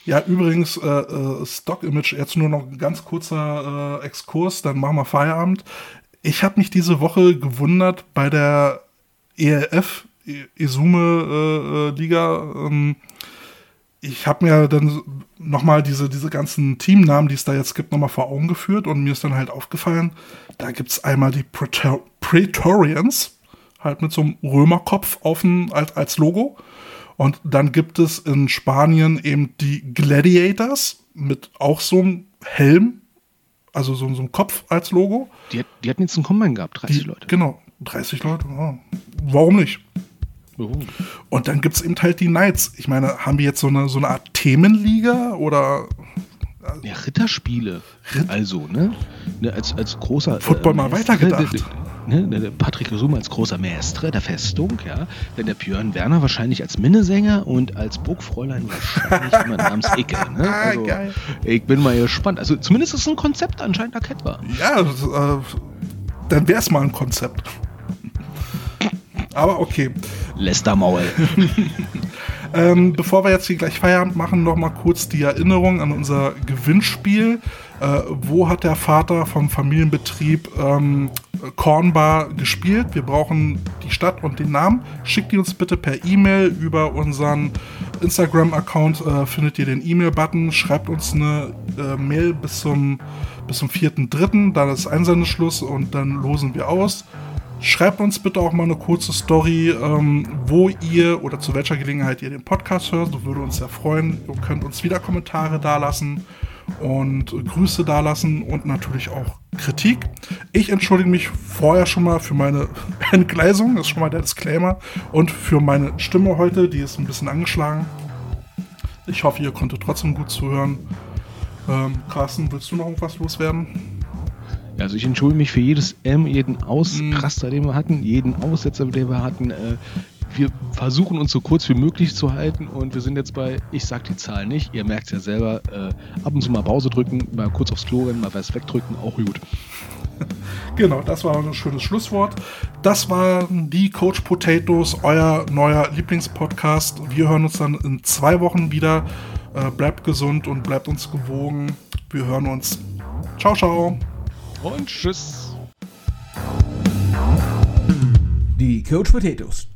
Ja, übrigens, äh, äh, Stock-Image, jetzt nur noch ein ganz kurzer äh, Exkurs, dann machen wir Feierabend. Ich habe mich diese Woche gewundert bei der ELF, Isume äh, Liga. Ähm, ich habe mir dann nochmal diese, diese ganzen Teamnamen, die es da jetzt gibt, nochmal vor Augen geführt und mir ist dann halt aufgefallen, da gibt es einmal die Praetor Praetorians, halt mit so einem Römerkopf auf als, als Logo. Und dann gibt es in Spanien eben die Gladiators mit auch so einem Helm, also so, so einem Kopf als Logo. Die, die hatten jetzt einen Combine gehabt, 30 die, Leute. Genau, 30 Leute. Ja. Warum nicht? Und dann gibt es eben halt die Knights. Ich meine, haben wir jetzt so eine, so eine Art Themenliga oder. Ja, Ritterspiele. Ritt also, ne? ne? als, als großer. Football äh, mal weitergedacht. Ne, der Patrick Resum als großer Maestre der Festung, ja. Denn der Björn Werner wahrscheinlich als Minnesänger und als Burgfräulein wahrscheinlich jemand namens Icke. Ne? Ah, also, Geil. Ich bin mal gespannt. Also zumindest ist ein Konzept anscheinend erkennbar. Ja, äh, dann wäre es mal ein Konzept. Aber okay. Lester Maul. ähm, bevor wir jetzt hier gleich Feierabend machen, noch mal kurz die Erinnerung an unser Gewinnspiel. Äh, wo hat der Vater vom Familienbetrieb ähm, Cornbar gespielt? Wir brauchen die Stadt und den Namen. Schickt die uns bitte per E-Mail über unseren Instagram-Account. Äh, findet ihr den E-Mail-Button. Schreibt uns eine äh, Mail bis zum, bis zum 4.3. Dann ist Einsendeschluss und dann losen wir aus. Schreibt uns bitte auch mal eine kurze Story, ähm, wo ihr oder zu welcher Gelegenheit ihr den Podcast hört. Das würde uns sehr freuen. Ihr könnt uns wieder Kommentare dalassen und Grüße dalassen und natürlich auch Kritik. Ich entschuldige mich vorher schon mal für meine Entgleisung, das ist schon mal der Disclaimer, und für meine Stimme heute, die ist ein bisschen angeschlagen. Ich hoffe, ihr konntet trotzdem gut zuhören. Ähm, Carsten, willst du noch irgendwas loswerden? Also ich entschuldige mich für jedes M, jeden Ausraster, den wir hatten, jeden Aussetzer, den wir hatten. Äh, wir versuchen uns so kurz wie möglich zu halten und wir sind jetzt bei, ich sag die Zahl nicht, ihr merkt es ja selber, äh, ab und zu mal Pause drücken, mal kurz aufs Klo rennen, mal was wegdrücken, auch gut. Genau, das war ein schönes Schlusswort. Das waren die Coach Potatoes, euer neuer Lieblingspodcast. Wir hören uns dann in zwei Wochen wieder. Äh, bleibt gesund und bleibt uns gewogen. Wir hören uns. Ciao, ciao und tschüss. Die Coach Potatoes.